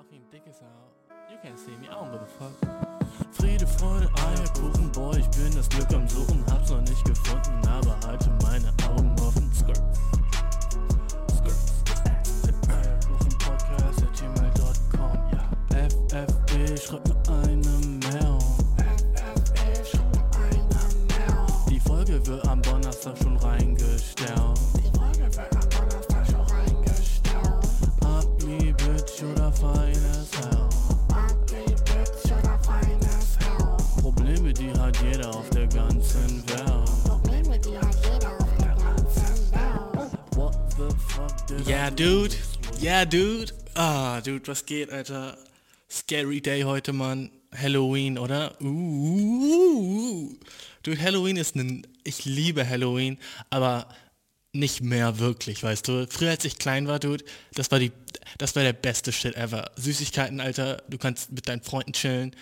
fucking dick as. You can't see me, I don't give a fuck. Friede, Freude, Eierkuchen, boy, ich bin das Glück am Suchen, hab's noch nicht gefunden, aber halte meine Augen offen. Skirt. I Dude. Ja, Dude. Ah, Dude, was geht, Alter? Scary Day heute, Mann. Halloween, oder? Uh, Dude, Halloween ist ein... Ich liebe Halloween, aber nicht mehr wirklich, weißt du? Früher, als ich klein war, Dude, das war die... Das war der beste Shit ever. Süßigkeiten, Alter. Du kannst mit deinen Freunden chillen.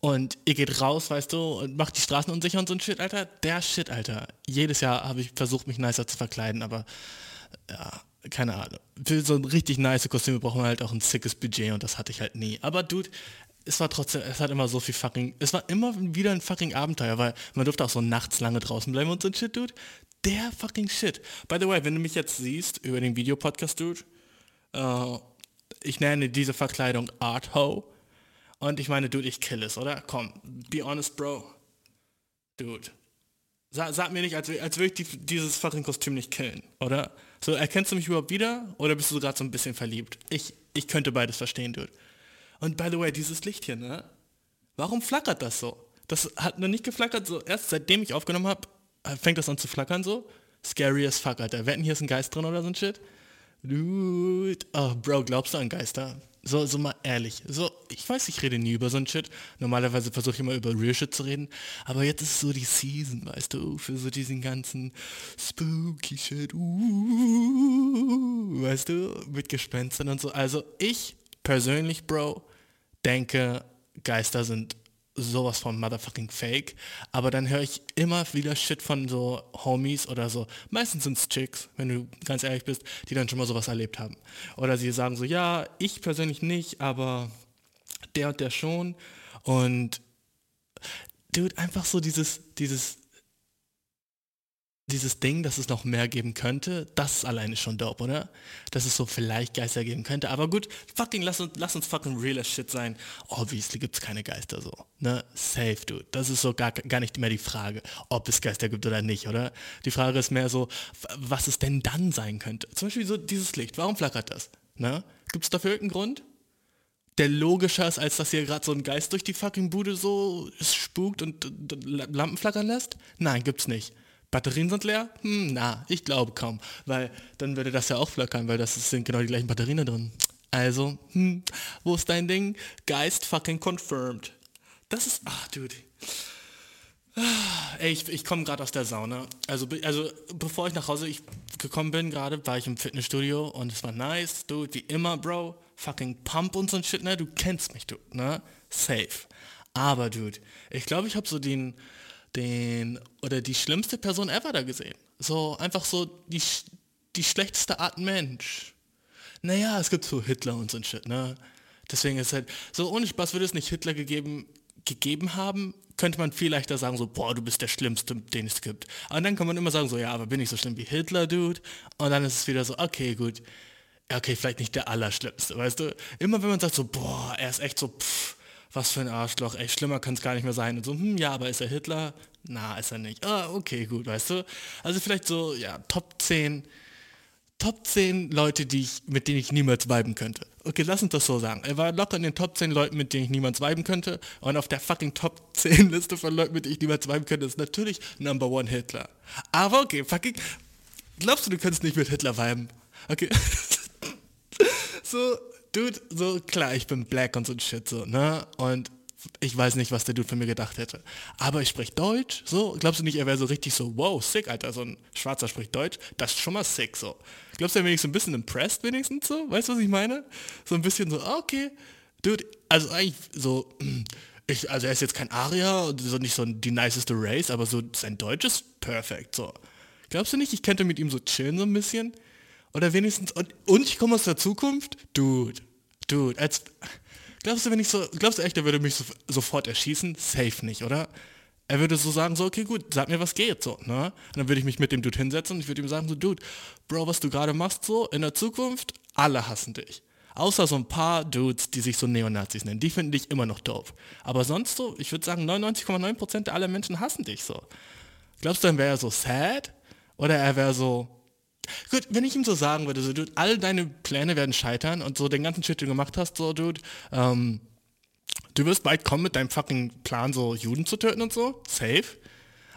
Und ihr geht raus, weißt du, und macht die Straßen unsicher und so ein Shit, Alter. Der Shit, Alter. Jedes Jahr habe ich versucht, mich nicer zu verkleiden, aber ja, keine Ahnung. Für so ein richtig nice Kostüme braucht man halt auch ein sickes Budget und das hatte ich halt nie. Aber Dude, es war trotzdem, es hat immer so viel fucking, es war immer wieder ein fucking Abenteuer, weil man durfte auch so nachts lange draußen bleiben und so ein Shit, Dude. Der fucking Shit. By the way, wenn du mich jetzt siehst über den Videopodcast, Dude, äh, ich nenne diese Verkleidung Art Ho. Und ich meine, Dude, ich kill es, oder? Komm, be honest, Bro. Dude. Sag, sag mir nicht, als, als würde ich die, dieses fucking Kostüm nicht killen, oder? So, erkennst du mich überhaupt wieder? Oder bist du gerade so ein bisschen verliebt? Ich, ich könnte beides verstehen, Dude. Und by the way, dieses Licht hier, ne? Warum flackert das so? Das hat noch nicht geflackert, so erst seitdem ich aufgenommen habe, fängt das an zu flackern so. Scary as fuck, Alter. Wetten, hier ist ein Geist drin oder so ein Shit? Dude. Oh, Bro, glaubst du an Geister? So, so mal ehrlich. So, ich weiß, ich rede nie über so ein Shit. Normalerweise versuche ich immer über Real Shit zu reden. Aber jetzt ist so die Season, weißt du, für so diesen ganzen spooky Shit. Uh, weißt du, mit Gespenstern und so. Also ich persönlich, Bro, denke, Geister sind sowas von motherfucking fake. Aber dann höre ich immer wieder Shit von so Homies oder so. Meistens sind es Chicks, wenn du ganz ehrlich bist, die dann schon mal sowas erlebt haben. Oder sie sagen so, ja, ich persönlich nicht, aber der und der schon. Und dude, einfach so dieses, dieses, dieses Ding, dass es noch mehr geben könnte, das ist alleine schon dope, oder? Dass es so vielleicht Geister geben könnte. Aber gut, fucking, lass uns, lass uns fucking real as shit sein. Obviously gibt's keine Geister so. Ne? Safe, dude. Das ist so gar, gar nicht mehr die Frage, ob es Geister gibt oder nicht, oder? Die Frage ist mehr so, was es denn dann sein könnte. Zum Beispiel so dieses Licht. Warum flackert das? Ne? Gibt es dafür irgendeinen Grund? der logischer ist, als dass hier gerade so ein Geist durch die fucking Bude so spukt und Lampen flackern lässt? Nein, gibt's nicht. Batterien sind leer? Hm, na, ich glaube kaum. Weil dann würde das ja auch flackern, weil das sind genau die gleichen Batterien da drin. Also, hm, wo ist dein Ding? Geist fucking confirmed. Das ist, ach, dude. Ey, ich, ich komme gerade aus der Sauna. Also, also bevor ich nach Hause ich gekommen bin gerade, war ich im Fitnessstudio und es war nice, dude, wie immer, Bro. Fucking Pump und so ein Shit, ne? Du kennst mich, du, ne? Safe. Aber, dude, ich glaube, ich habe so den, den, oder die schlimmste Person ever da gesehen. So, einfach so die, die schlechteste Art Mensch. Naja, es gibt so Hitler und so ein Shit, ne? Deswegen ist halt, so ohne Spaß würde es nicht Hitler gegeben, gegeben haben, könnte man viel leichter sagen, so, boah, du bist der Schlimmste, den es gibt. Und dann kann man immer sagen, so, ja, aber bin ich so schlimm wie Hitler, Dude? Und dann ist es wieder so, okay, gut. Okay, vielleicht nicht der Allerschlimmste, weißt du? Immer wenn man sagt so, boah, er ist echt so, pff, was für ein Arschloch, ey, schlimmer kann es gar nicht mehr sein. Und so, hm, ja, aber ist er Hitler? Na, ist er nicht. Ah, okay, gut, weißt du? Also vielleicht so, ja, Top 10 Top 10 Leute, die ich, mit denen ich niemals viben könnte. Okay, lass uns das so sagen. Er war locker in den Top 10 Leuten, mit denen ich niemals viben könnte. Und auf der fucking Top 10 Liste von Leuten, mit denen ich niemals viben könnte, ist natürlich Number One Hitler. Aber okay, fucking. Glaubst du, du könntest nicht mit Hitler viben? Okay. so, Dude, so klar, ich bin black und so ein Shit, so, ne? Und ich weiß nicht, was der Dude von mir gedacht hätte. Aber ich spreche Deutsch, so. Glaubst du nicht, er wäre so richtig so, wow, sick, Alter, so ein Schwarzer spricht Deutsch? Das ist schon mal sick, so. Glaubst du, er wäre wenigstens ein bisschen impressed, wenigstens so? Weißt du, was ich meine? So ein bisschen so, ah, okay. Dude, also eigentlich so, ich, also er ist jetzt kein Arier, und so nicht so die niceste Race, aber so sein Deutsch ist perfekt, so. Glaubst du nicht, ich könnte mit ihm so chillen so ein bisschen? Oder wenigstens, und, und ich komme aus der Zukunft? Dude, Dude, als, glaubst du, wenn ich so, glaubst du echt, er würde mich so, sofort erschießen? Safe nicht, oder? Er würde so sagen, so, okay, gut, sag mir, was geht, so, ne? Und dann würde ich mich mit dem Dude hinsetzen und ich würde ihm sagen, so, Dude, Bro, was du gerade machst, so, in der Zukunft, alle hassen dich. Außer so ein paar Dudes, die sich so Neonazis nennen. Die finden dich immer noch doof. Aber sonst so, ich würde sagen, 99,9% aller Menschen hassen dich so. Glaubst du, dann wäre er so sad? Oder er wäre so, Gut, wenn ich ihm so sagen würde, so, Dude, all deine Pläne werden scheitern und so den ganzen Shit, den du gemacht hast, so, Dude, ähm, du wirst bald kommen mit deinem fucking Plan, so Juden zu töten und so, safe.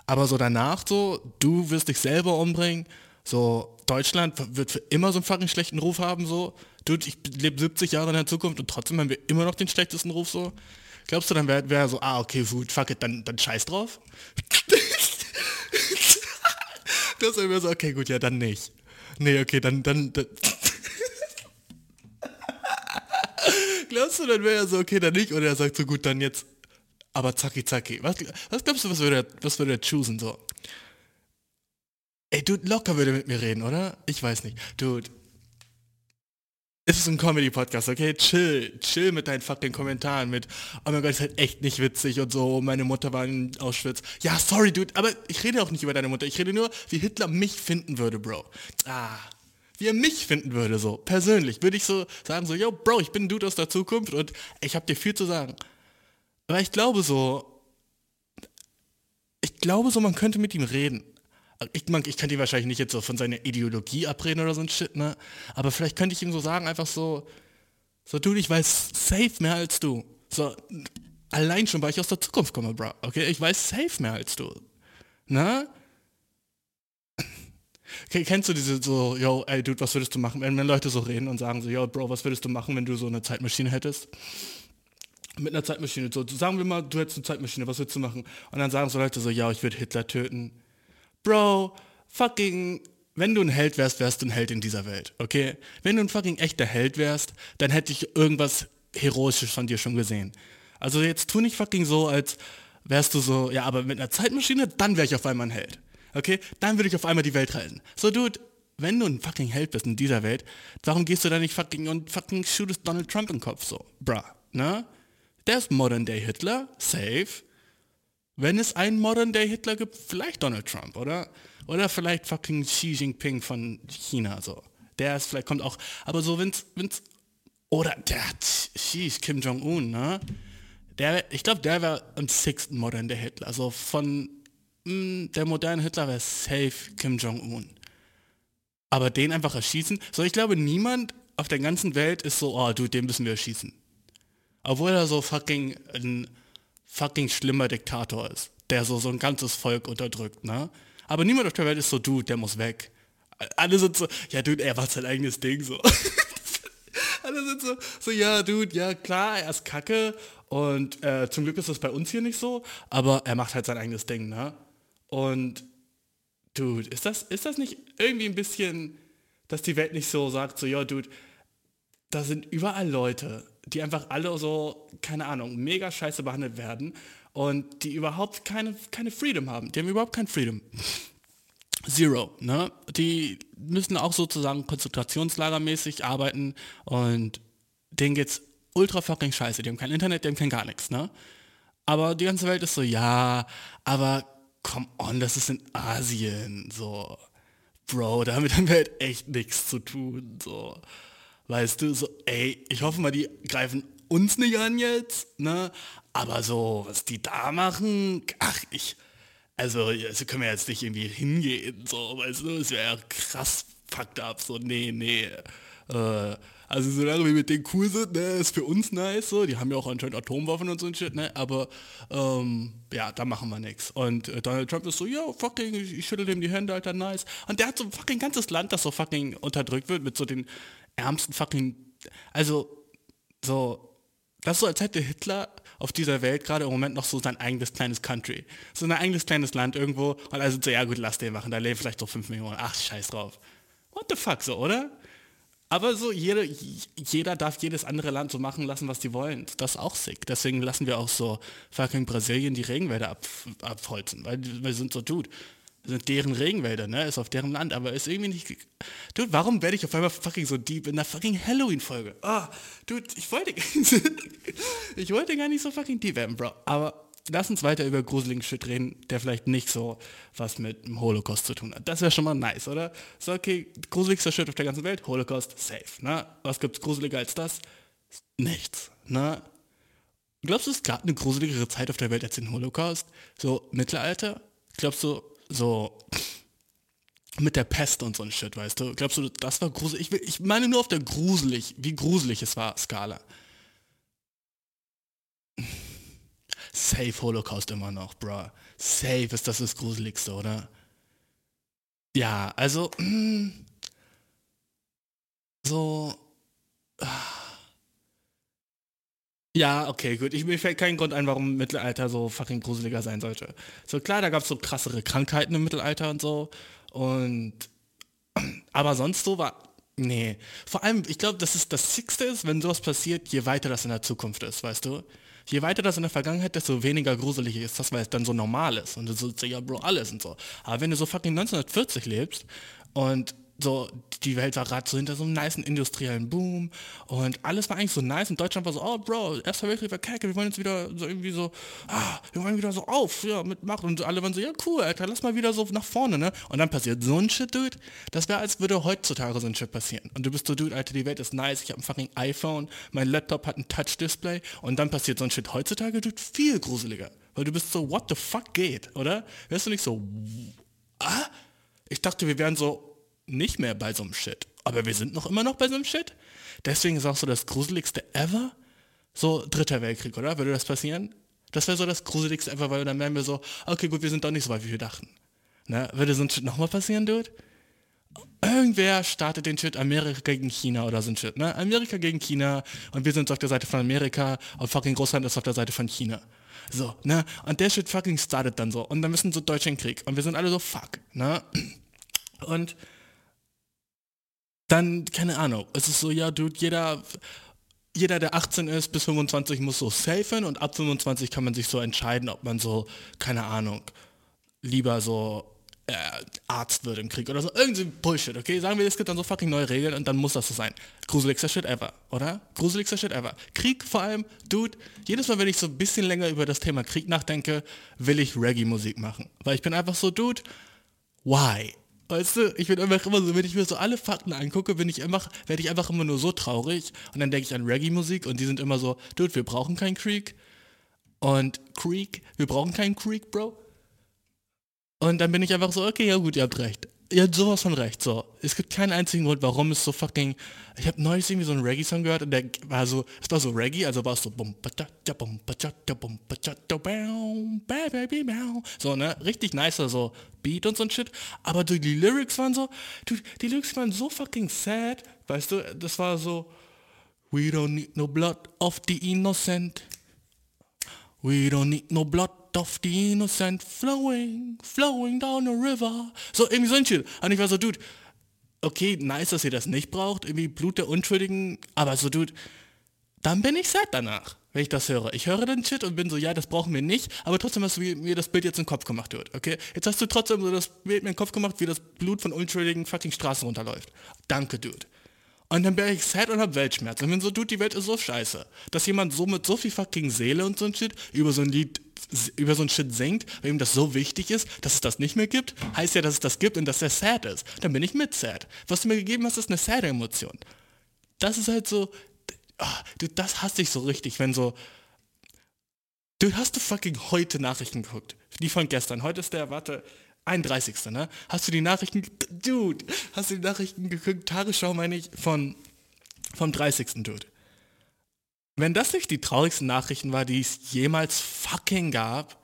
Aber so danach so, du wirst dich selber umbringen, so, Deutschland wird für immer so einen fucking schlechten Ruf haben, so. Dude, ich lebe 70 Jahre in der Zukunft und trotzdem haben wir immer noch den schlechtesten Ruf, so. Glaubst du, dann wäre wär so, ah, okay, gut, fuck it, dann, dann scheiß drauf? das wäre so, okay, gut, ja, dann nicht. Nee, okay, dann, dann, dann Glaubst du, dann wäre er so, okay, dann nicht? Oder er sagt so, gut, dann jetzt, aber zacki zacki. Was, was glaubst du, was würde er, was würde er choosen, so? Ey, Dude, locker würde mit mir reden, oder? Ich weiß nicht. Dude, es ist ein Comedy-Podcast, okay? Chill, chill mit deinen fucking Kommentaren mit, oh mein Gott, ist halt echt nicht witzig und so, meine Mutter war in Auschwitz. Ja, sorry, Dude, aber ich rede auch nicht über deine Mutter, ich rede nur, wie Hitler mich finden würde, Bro. Ah, wie er mich finden würde, so, persönlich. Würde ich so sagen, so, yo, Bro, ich bin ein Dude aus der Zukunft und ich habe dir viel zu sagen. Aber ich glaube so, ich glaube so, man könnte mit ihm reden. Ich, man, ich kann die wahrscheinlich nicht jetzt so von seiner Ideologie abreden oder so ein Shit, ne? Aber vielleicht könnte ich ihm so sagen, einfach so, so du, ich weiß safe mehr als du. So, allein schon, weil ich aus der Zukunft komme, bro. Okay, ich weiß safe mehr als du. Ne? Okay, kennst du diese so, yo, ey, Dude, was würdest du machen, wenn, wenn Leute so reden und sagen so, yo, Bro, was würdest du machen, wenn du so eine Zeitmaschine hättest? Mit einer Zeitmaschine, so, sagen wir mal, du hättest eine Zeitmaschine, was würdest du machen? Und dann sagen so Leute so, ja, ich würde Hitler töten. Bro, fucking, wenn du ein Held wärst, wärst du ein Held in dieser Welt, okay? Wenn du ein fucking echter Held wärst, dann hätte ich irgendwas Heroisches von dir schon gesehen. Also jetzt tu nicht fucking so, als wärst du so, ja, aber mit einer Zeitmaschine, dann wäre ich auf einmal ein Held. Okay? Dann würde ich auf einmal die Welt retten. So, Dude, wenn du ein fucking Held bist in dieser Welt, warum gehst du da nicht fucking und fucking shootest Donald Trump im Kopf so? Bruh, ne? Der ist Modern Day Hitler, safe. Wenn es einen Modern Day Hitler gibt, vielleicht Donald Trump, oder? Oder vielleicht fucking Xi Jinping von China, so. Der ist vielleicht, kommt auch, aber so, wenn's, wenn's, oder der Xi, Kim Jong-un, ne? Der, ich glaube, der wäre am sixten Modern Day Hitler. Also von mh, der moderne Hitler wäre safe Kim Jong-un. Aber den einfach erschießen? So, ich glaube, niemand auf der ganzen Welt ist so, oh, du, den müssen wir erschießen. Obwohl er so fucking ein fucking schlimmer Diktator ist, der so, so ein ganzes Volk unterdrückt, ne? Aber niemand auf der Welt ist so, Dude, der muss weg. Alle sind so, ja, Dude, er macht sein eigenes Ding so. Alle sind so, so, ja, Dude, ja, klar, er ist kacke und äh, zum Glück ist das bei uns hier nicht so, aber er macht halt sein eigenes Ding, ne? Und, Dude, ist das, ist das nicht irgendwie ein bisschen, dass die Welt nicht so sagt, so, ja, Dude, da sind überall Leute, die einfach alle so, keine Ahnung, mega scheiße behandelt werden und die überhaupt keine, keine Freedom haben. Die haben überhaupt kein Freedom. Zero, ne? Die müssen auch sozusagen konzentrationslagermäßig arbeiten und denen geht's ultra fucking scheiße. Die haben kein Internet, die haben kein gar nichts, ne? Aber die ganze Welt ist so, ja, aber come on, das ist in Asien, so. Bro, damit haben wir halt echt nichts zu tun, so. Weißt du, so, ey, ich hoffe mal, die greifen uns nicht an jetzt, ne? Aber so, was die da machen, ach, ich, also, also können wir jetzt nicht irgendwie hingehen, so, weißt du, das wäre ja krass fucked up, so, nee, nee. Äh, also solange wir mit denen cool sind, ne, ist für uns nice, so, die haben ja auch anscheinend Atomwaffen und so ein Shit, ne, aber, ähm, ja, da machen wir nichts. Und äh, Donald Trump ist so, ja, fucking, ich, ich schüttel dem die Hände, Alter, nice. Und der hat so fucking ganzes Land, das so fucking unterdrückt wird mit so den ärmsten fucking, also, so, das ist so, als hätte Hitler auf dieser Welt gerade im Moment noch so sein eigenes kleines Country. So ein eigenes kleines Land irgendwo und also so, ja gut, lass den machen, da leben vielleicht so 5 Millionen. Ach, scheiß drauf. What the fuck, so, oder? Aber so, jeder, jeder darf jedes andere Land so machen lassen, was die wollen. Das ist auch sick. Deswegen lassen wir auch so fucking Brasilien die Regenwälder ab, abholzen. Weil wir sind so, dude, sind deren Regenwälder, ne? Ist auf deren Land, aber ist irgendwie nicht. Dude, warum werde ich auf einmal fucking so deep in der fucking Halloween-Folge? Ah, dude, ich wollte. ich wollte gar nicht so fucking deep werden, Bro. Aber lass uns weiter über gruseligen Shit reden, der vielleicht nicht so was mit dem Holocaust zu tun hat. Das wäre schon mal nice, oder? So, okay, gruseligster Shit auf der ganzen Welt, Holocaust, safe, ne? Was gibt's gruseliger als das? Nichts, ne? Glaubst du, es gab eine gruseligere Zeit auf der Welt als den Holocaust? So Mittelalter? Glaubst du, so mit der Pest und so ein Shit, weißt du? Glaubst du, das war gruselig? Ich, ich meine nur auf der gruselig, wie gruselig es war, Skala. Safe Holocaust immer noch, bro. Safe ist das das Gruseligste, oder? Ja, also, mm, so, ja, okay, gut. Ich, mir fällt kein Grund ein, warum Mittelalter so fucking gruseliger sein sollte. So klar, da gab es so krassere Krankheiten im Mittelalter und so. Und aber sonst so war. Nee. Vor allem, ich glaube, das ist das Sixte ist, wenn sowas passiert, je weiter das in der Zukunft ist, weißt du? Je weiter das in der Vergangenheit, desto weniger gruselig ist das, weil es dann so normal ist. Und so, ja, Bro, alles und so. Aber wenn du so fucking 1940 lebst und so, die Welt war gerade so hinter so einem niceen industriellen Boom und alles war eigentlich so nice und Deutschland war so, oh Bro, erster Weltkrieg war kacke, wir wollen jetzt wieder so irgendwie so, ah, wir wollen wieder so auf, ja, mit Macht und alle waren so, ja cool, Alter, lass mal wieder so nach vorne, ne? Und dann passiert so ein Shit, Dude, das wäre, als würde heutzutage so ein Shit passieren. Und du bist so, Dude, Alter, die Welt ist nice, ich habe ein fucking iPhone, mein Laptop hat ein Touch-Display und dann passiert so ein Shit heutzutage, Dude, viel gruseliger. Weil du bist so, what the fuck geht, oder? Wärst du nicht so, ah? Ich dachte, wir wären so nicht mehr bei so einem Shit. Aber wir sind noch immer noch bei so einem Shit. Deswegen ist auch so das gruseligste ever. So dritter Weltkrieg, oder? Würde das passieren? Das wäre so das gruseligste ever, weil dann wären wir so, okay, gut, wir sind doch nicht so weit, wie wir dachten. Ne? Würde so ein Shit nochmal passieren, Dude? Irgendwer startet den Shit Amerika gegen China oder so ein Shit, ne? Amerika gegen China und wir sind auf der Seite von Amerika und fucking Russland ist auf der Seite von China. So, ne? Und der Shit fucking startet dann so und dann müssen so Deutschland Krieg und wir sind alle so fuck, ne? Und dann, keine Ahnung, es ist so, ja, Dude, jeder, jeder, der 18 ist bis 25 muss so safen und ab 25 kann man sich so entscheiden, ob man so, keine Ahnung, lieber so äh, Arzt wird im Krieg oder so. Irgendwie Bullshit, okay? Sagen wir, es gibt dann so fucking neue Regeln und dann muss das so sein. Gruseligster Shit ever, oder? Gruseligster Shit ever. Krieg vor allem, Dude, jedes Mal, wenn ich so ein bisschen länger über das Thema Krieg nachdenke, will ich Reggae-Musik machen. Weil ich bin einfach so, Dude, why? Weißt du, ich bin einfach immer so, wenn ich mir so alle Fakten angucke, bin ich einfach, werde ich einfach immer nur so traurig und dann denke ich an Reggae-Musik und die sind immer so, Dude, wir brauchen keinen Creek und Creek, wir brauchen keinen Creek, Bro. Und dann bin ich einfach so, okay, ja gut, ihr habt recht. Ihr habt sowas von recht, so. Es gibt keinen einzigen Grund, warum es so fucking... Ich habe neulich irgendwie so einen Reggae-Song gehört und der war so, es war so Reggae, also war es so so, ne, richtig nicer so Beat und so ein Shit, aber die, Lyrics waren so, die Lyrics waren so fucking sad, weißt du, das war so, we don't need no blood of the innocent, we don't need no blood of the innocent flowing, flowing down the river. So, irgendwie so ein Shit. Und ich war so, Dude, okay, nice, dass ihr das nicht braucht, irgendwie Blut der Unschuldigen, aber so, Dude, dann bin ich sad danach, wenn ich das höre. Ich höre den Shit und bin so, ja, das brauchen wir nicht, aber trotzdem hast du mir das Bild jetzt den Kopf gemacht wird, okay? Jetzt hast du trotzdem so das Bild mir den Kopf gemacht, wie das Blut von unschuldigen fucking Straßen runterläuft. Danke, Dude. Und dann bin ich sad und hab Weltschmerz. Und bin so, Dude, die Welt ist so scheiße. Dass jemand so mit so viel fucking Seele und so ein Shit über so ein Lied über so ein Shit singt, weil ihm das so wichtig ist, dass es das nicht mehr gibt, heißt ja, dass es das gibt und dass er sad ist. Dann bin ich mit sad. Was du mir gegeben hast, ist eine sad Emotion. Das ist halt so, oh, du, das hasse ich so richtig, wenn so, du hast du fucking heute Nachrichten geguckt. Die von gestern. Heute ist der, warte, 31. Ne? Hast du die Nachrichten, Dude, hast du die Nachrichten geguckt, Tagesschau meine ich, von, vom 30. Dude. Wenn das nicht die traurigsten Nachrichten war, die es jemals fucking gab,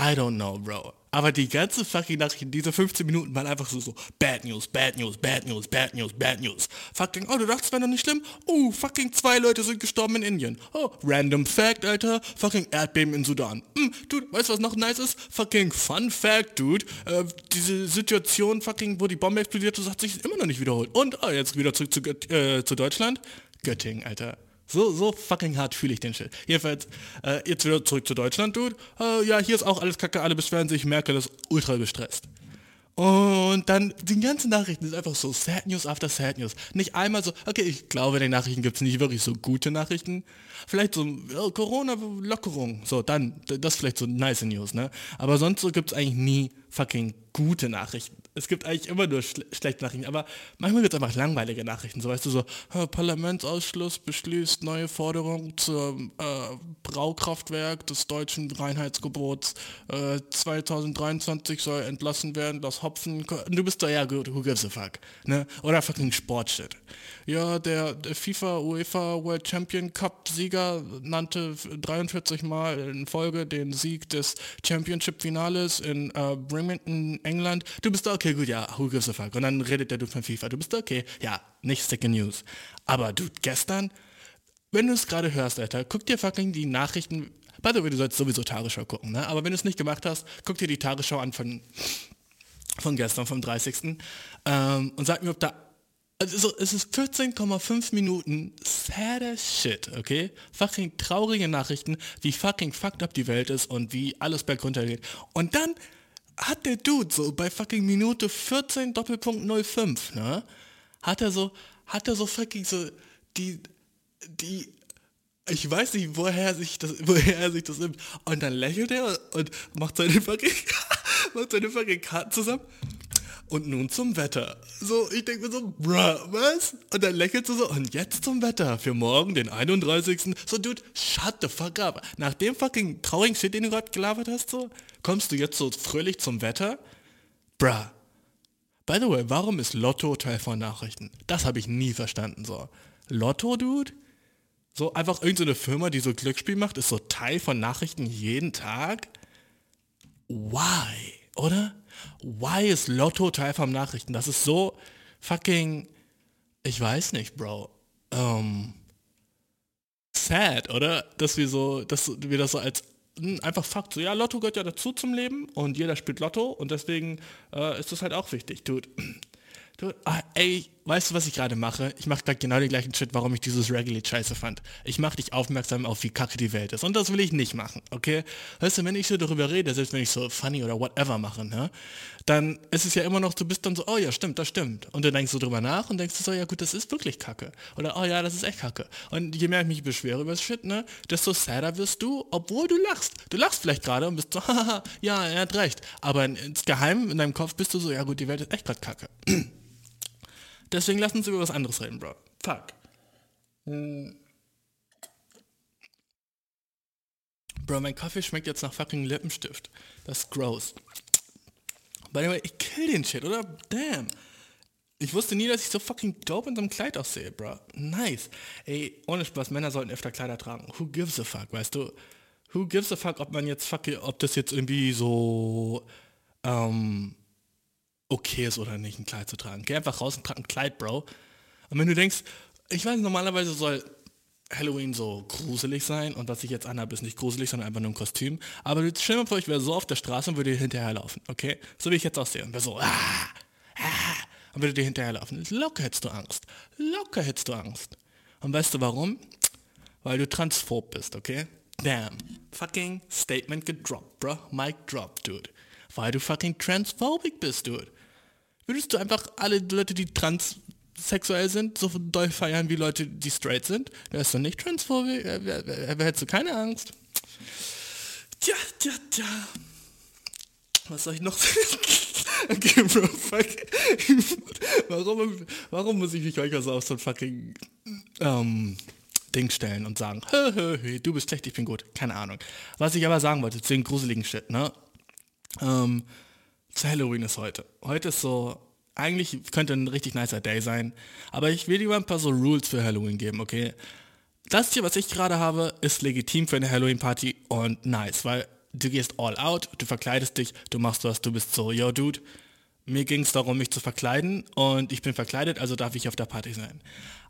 I don't know, Bro. Aber die ganze fucking Nachrichten, diese 15 Minuten waren einfach so, so, Bad News, Bad News, Bad News, Bad News, Bad News. Fucking, oh, du dachtest, es wäre noch nicht schlimm? Oh, fucking zwei Leute sind gestorben in Indien. Oh, random Fact, Alter. Fucking Erdbeben in Sudan. Hm, dude, weißt du, was noch nice ist? Fucking Fun Fact, Dude. Äh, diese Situation, fucking, wo die Bombe explodiert ist, hat sich immer noch nicht wiederholt. Und, oh, jetzt wieder zurück zu, äh, zu Deutschland. Göttingen, Alter. So, so fucking hart fühle ich den Shit. Jedenfalls, äh, jetzt wieder zurück zu Deutschland, Dude. Äh, ja, hier ist auch alles kacke, alle beschweren sich, Merkel ist ultra gestresst. Und dann die ganzen Nachrichten sind einfach so Sad News after Sad News. Nicht einmal so, okay, ich glaube, in den Nachrichten gibt es nicht wirklich so gute Nachrichten. Vielleicht so ja, Corona-Lockerung. So, dann, das ist vielleicht so nice News, ne? Aber sonst so gibt es eigentlich nie fucking gute Nachrichten. Es gibt eigentlich immer nur schle schlechte Nachrichten, aber manchmal gibt es einfach langweilige Nachrichten. So weißt du so, Parlamentsausschuss beschließt neue Forderungen zum äh, Braukraftwerk des deutschen Reinheitsgebots. Äh, 2023 soll entlassen werden, das Hopfen. Du bist da ja gut, who gives a fuck. Ne? Oder fucking Sportshit. Ja, der, der FIFA UEFA World Champion Cup Sieger nannte 43 Mal in Folge den Sieg des Championship Finales in äh, Birmingham, England. Du bist okay, gut, ja, who gives a fuck. Und dann redet der Dude von FIFA. Du bist okay, ja, nicht Second News. Aber du, gestern, wenn du es gerade hörst, Alter, guck dir fucking die Nachrichten. By the way, du sollst sowieso Tagesschau gucken, ne? Aber wenn du es nicht gemacht hast, guck dir die Tagesschau an von, von gestern, vom 30. Ähm, und sag mir, ob da also es ist 14,5 Minuten sad as shit, okay? Fucking traurige Nachrichten, wie fucking fucked up die Welt ist und wie alles bergunter geht. Und dann hat der Dude so bei fucking Minute 14 Doppelpunkt 05, ne? Hat er so, hat er so fucking so die, die, ich weiß nicht, woher sich das, woher er sich das nimmt. Und dann lächelt er und macht seine fucking, macht seine fucking Karten zusammen. Und nun zum Wetter. So, ich denke mir so, bruh, was? Und dann lächelt du so, und jetzt zum Wetter für morgen, den 31. So, dude, shut the fuck up. Nach dem fucking traurigen Shit, den du gerade gelabert hast, so, kommst du jetzt so fröhlich zum Wetter? Bruh. By the way, warum ist Lotto Teil von Nachrichten? Das habe ich nie verstanden, so. Lotto, dude? So einfach irgendeine so Firma, die so Glücksspiel macht, ist so Teil von Nachrichten jeden Tag? Why? Oder? Why ist Lotto Teil von Nachrichten? Das ist so fucking, ich weiß nicht, Bro. Ähm, sad, oder? Dass wir so, dass wir das so als hm, einfach Fakt, so ja, Lotto gehört ja dazu zum Leben und jeder spielt Lotto und deswegen äh, ist das halt auch wichtig, dude. dude ah, ey, weißt du, was ich gerade mache? Ich mache gerade genau den gleichen Shit, warum ich dieses Regulate scheiße fand. Ich mache dich aufmerksam auf, wie kacke die Welt ist. Und das will ich nicht machen, okay? Weißt du, wenn ich so darüber rede, selbst wenn ich so funny oder whatever mache, ne? Dann ist es ja immer noch, du bist dann so, oh ja, stimmt, das stimmt. Und dann denkst du drüber nach und denkst so, ja gut, das ist wirklich kacke. Oder, oh ja, das ist echt kacke. Und je mehr ich mich beschwere über das Shit, ne? Desto sadder wirst du, obwohl du lachst. Du lachst vielleicht gerade und bist so, haha, ja, er hat recht. Aber insgeheim in deinem Kopf bist du so, ja gut, die Welt ist echt gerade kacke. Deswegen lass uns über was anderes reden, Bro. Fuck. Hm. Bro, mein Kaffee schmeckt jetzt nach fucking Lippenstift. Das ist gross. By the way, ich kill den Shit, oder? Damn. Ich wusste nie, dass ich so fucking dope in so einem Kleid aussehe, bro. Nice. Ey, ohne Spaß, Männer sollten öfter Kleider tragen. Who gives a fuck, weißt du? Who gives a fuck, ob man jetzt fuck, ob das jetzt irgendwie so, ähm, okay ist oder nicht, ein Kleid zu tragen. Geh einfach raus und trag ein Kleid, Bro. Und wenn du denkst, ich weiß, normalerweise soll Halloween so gruselig sein und was ich jetzt anhabe, ist nicht gruselig, sondern einfach nur ein Kostüm. Aber stell dir mal vor, ich wäre so auf der Straße und würde dir hinterherlaufen, okay? So wie ich jetzt aussehe und wäre so, ah, ah, und würde dir hinterherlaufen. Locker hättest du Angst. Locker hättest du Angst. Und weißt du warum? Weil du transphob bist, okay? Damn. Fucking Statement gedroppt, bro. Mic drop, dude. Weil du fucking transphobic bist, dude. Würdest du einfach alle Leute, die transsexuell sind, so doll feiern wie Leute, die straight sind? Wärst du nicht transphobisch? Hättest du keine Angst? Tja, tja, tja. Was soll ich noch okay, Bro, fuck. warum, warum muss ich mich heute so auf so ein fucking ähm, Ding stellen und sagen, hö, hö, hö, du bist schlecht, ich bin gut. Keine Ahnung. Was ich aber sagen wollte, zu den gruseligen Shit, ne? Ähm, Halloween ist heute. Heute ist so, eigentlich könnte ein richtig nicer Day sein, aber ich will dir mal ein paar so Rules für Halloween geben, okay? Das hier, was ich gerade habe, ist legitim für eine Halloween-Party und nice, weil du gehst all out, du verkleidest dich, du machst was, du bist so, yo dude, mir ging es darum, mich zu verkleiden und ich bin verkleidet, also darf ich auf der Party sein.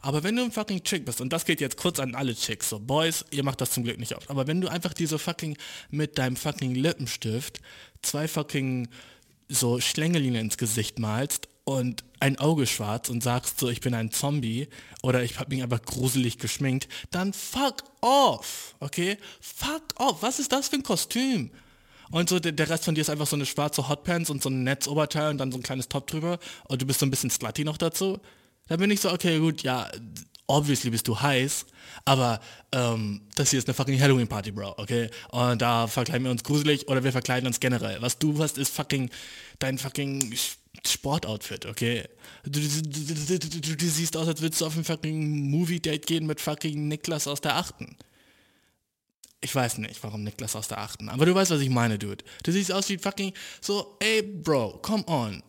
Aber wenn du ein fucking Chick bist, und das geht jetzt kurz an alle Chicks, so Boys, ihr macht das zum Glück nicht oft, aber wenn du einfach diese fucking mit deinem fucking Lippenstift zwei fucking so Schlängelinien ins Gesicht malst und ein Auge schwarz und sagst so, ich bin ein Zombie oder ich habe mich einfach gruselig geschminkt, dann fuck off, okay? Fuck off. Was ist das für ein Kostüm? Und so der Rest von dir ist einfach so eine schwarze Hotpants und so ein Netzoberteil und dann so ein kleines Top drüber und du bist so ein bisschen slutty noch dazu. Da bin ich so, okay, gut, ja, obviously bist du heiß, aber ähm, das hier ist eine fucking Halloween-Party, Bro, okay? Und da verkleiden wir uns gruselig oder wir verkleiden uns generell. Was du hast, ist fucking dein fucking Sportoutfit, okay? Du, du, du, du, siehst aus, als würdest du auf ein fucking Movie-Date gehen mit fucking Niklas aus der Achten. Ich weiß nicht, warum Niklas aus der Achten, aber du weißt, was ich meine, Dude. Du siehst aus wie fucking so, ey, Bro, come on.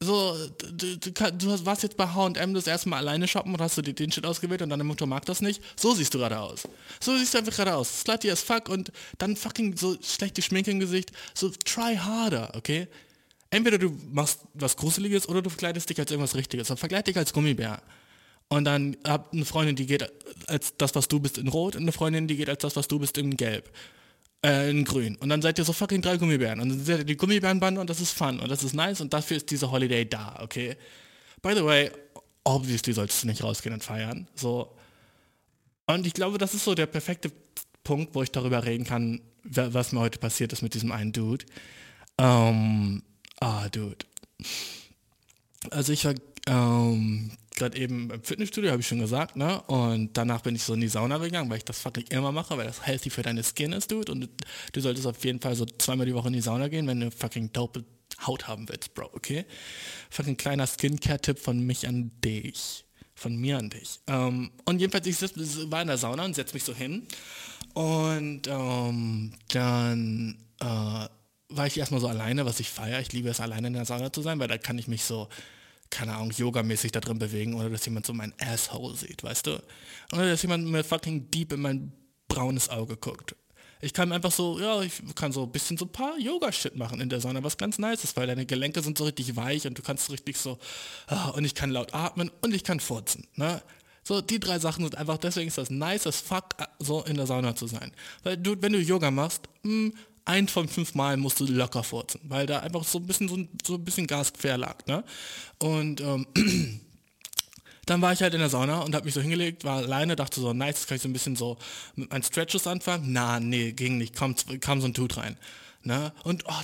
So, du, du, du warst jetzt bei H&M das erste Mal alleine shoppen und hast du dir den Shit ausgewählt und deine Mutter mag das nicht. So siehst du gerade aus. So siehst du einfach gerade aus. Slutty as fuck und dann fucking so schlechte Schminke im Gesicht. So, try harder, okay? Entweder du machst was Gruseliges oder du verkleidest dich als irgendwas Richtiges. Aber verkleid dich als Gummibär. Und dann habt eine Freundin, die geht als das, was du bist, in Rot und eine Freundin, die geht als das, was du bist, in Gelb. Äh, in Grün. Und dann seid ihr so fucking drei Gummibären. Und dann seid ihr die Gummibärenbande und das ist fun und das ist nice und dafür ist diese Holiday da, okay? By the way, obviously solltest du nicht rausgehen und feiern. So. Und ich glaube, das ist so der perfekte Punkt, wo ich darüber reden kann, was mir heute passiert ist mit diesem einen Dude. Ähm, ah, Dude. Also ich war ähm, gerade eben im Fitnessstudio, habe ich schon gesagt, ne? Und danach bin ich so in die Sauna gegangen, weil ich das fucking immer mache, weil das healthy für deine Skin ist, Dude. Und du solltest auf jeden Fall so zweimal die Woche in die Sauna gehen, wenn du fucking dope Haut haben willst, Bro, okay? Fucking kleiner Skincare-Tipp von mich an dich. Von mir an dich. Ähm, und jedenfalls, ich war in der Sauna und setze mich so hin. Und ähm, dann äh, war ich erstmal so alleine, was ich feiere. Ich liebe es, alleine in der Sauna zu sein, weil da kann ich mich so keine Ahnung, yogamäßig da drin bewegen oder dass jemand so mein Asshole sieht, weißt du? Oder dass jemand mir fucking deep in mein braunes Auge guckt. Ich kann einfach so, ja, ich kann so ein bisschen so ein paar Yoga-Shit machen in der Sonne, was ganz nice ist, weil deine Gelenke sind so richtig weich und du kannst richtig so, ah, und ich kann laut atmen und ich kann furzen, ne? So, die drei Sachen sind einfach, deswegen ist das nice as fuck, so in der Sauna zu sein. Weil du, wenn du Yoga machst, mh, hm, ein von fünf Mal musst du locker furzen, weil da einfach so ein bisschen so ein, so ein bisschen Gas quer lag. Ne? Und ähm, dann war ich halt in der Sauna und habe mich so hingelegt, war alleine, dachte so, nice, kann ich so ein bisschen so mit meinen Stretches anfangen. Na, nee, ging nicht, kam, kam so ein Dude rein. Ne? Und oh,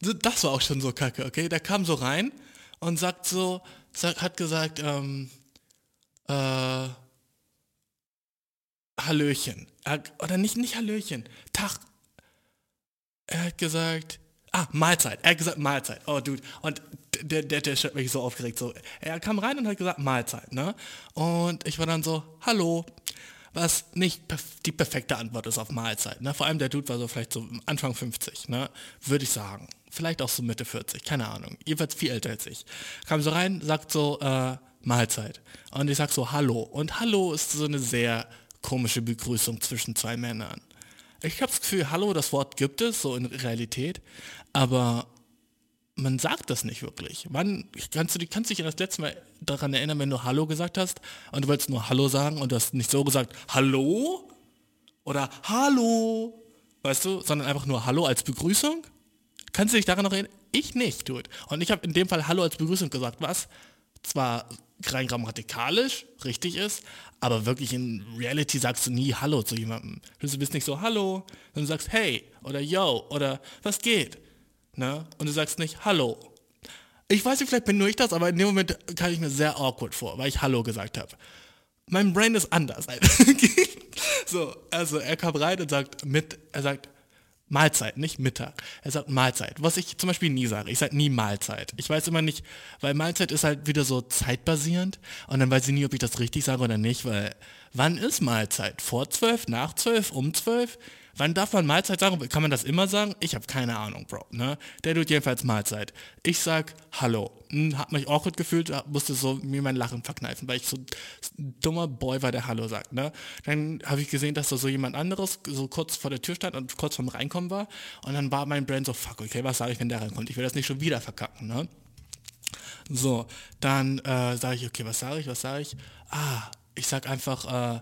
das war auch schon so kacke, okay? Der kam so rein und sagt so, sagt, hat gesagt, ähm, äh, Hallöchen. Oder nicht, nicht Hallöchen. Tag, er hat gesagt, ah, Mahlzeit. Er hat gesagt Mahlzeit. Oh, Dude. Und der, der, der hat mich so aufgeregt. So. Er kam rein und hat gesagt Mahlzeit, ne? Und ich war dann so, hallo. Was nicht die perfekte Antwort ist auf Mahlzeit. Ne? Vor allem der Dude war so vielleicht so Anfang 50, ne? Würde ich sagen. Vielleicht auch so Mitte 40, keine Ahnung. Jedenfalls viel älter als ich. Kam so rein, sagt so, äh, Mahlzeit. Und ich sag so, hallo. Und hallo ist so eine sehr komische Begrüßung zwischen zwei Männern. Ich habe das Gefühl, hallo, das Wort gibt es, so in Realität, aber man sagt das nicht wirklich. Wann kannst du, kannst dich das letzte Mal daran erinnern, wenn du Hallo gesagt hast und du wolltest nur Hallo sagen und du hast nicht so gesagt, Hallo oder Hallo, weißt du, sondern einfach nur Hallo als Begrüßung? Kannst du dich daran noch erinnern? Ich nicht, dude. Und ich habe in dem Fall Hallo als Begrüßung gesagt, was zwar rein grammatikalisch richtig ist, aber wirklich in Reality sagst du nie Hallo zu jemandem. Du bist nicht so Hallo, sondern du sagst Hey oder Yo oder was geht? Ne? Und du sagst nicht Hallo. Ich weiß nicht, vielleicht bin nur ich das, aber in dem Moment kam ich mir sehr awkward vor, weil ich Hallo gesagt habe. Mein Brain ist anders. so, also er kam rein und sagt mit, er sagt Mahlzeit, nicht Mittag. Er sagt Mahlzeit, was ich zum Beispiel nie sage. Ich sage nie Mahlzeit. Ich weiß immer nicht, weil Mahlzeit ist halt wieder so zeitbasierend und dann weiß ich nie, ob ich das richtig sage oder nicht, weil wann ist Mahlzeit? Vor zwölf, nach zwölf, um zwölf? Wann darf man Mahlzeit sagen? Kann man das immer sagen? Ich habe keine Ahnung, Bro. Ne? Der tut jedenfalls Mahlzeit. Ich sag Hallo. Hm, hab mich awkward gefühlt, musste so mir mein Lachen verkneifen, weil ich so ein dummer Boy war, der Hallo sagt. Ne? Dann habe ich gesehen, dass da so jemand anderes so kurz vor der Tür stand und kurz vorm Reinkommen war. Und dann war mein Brain so, fuck, okay, was sage ich, wenn der reinkommt? Ich will das nicht schon wieder verkacken. Ne? So, dann äh, sage ich, okay, was sage ich, was sage ich? Ah, ich sag einfach äh,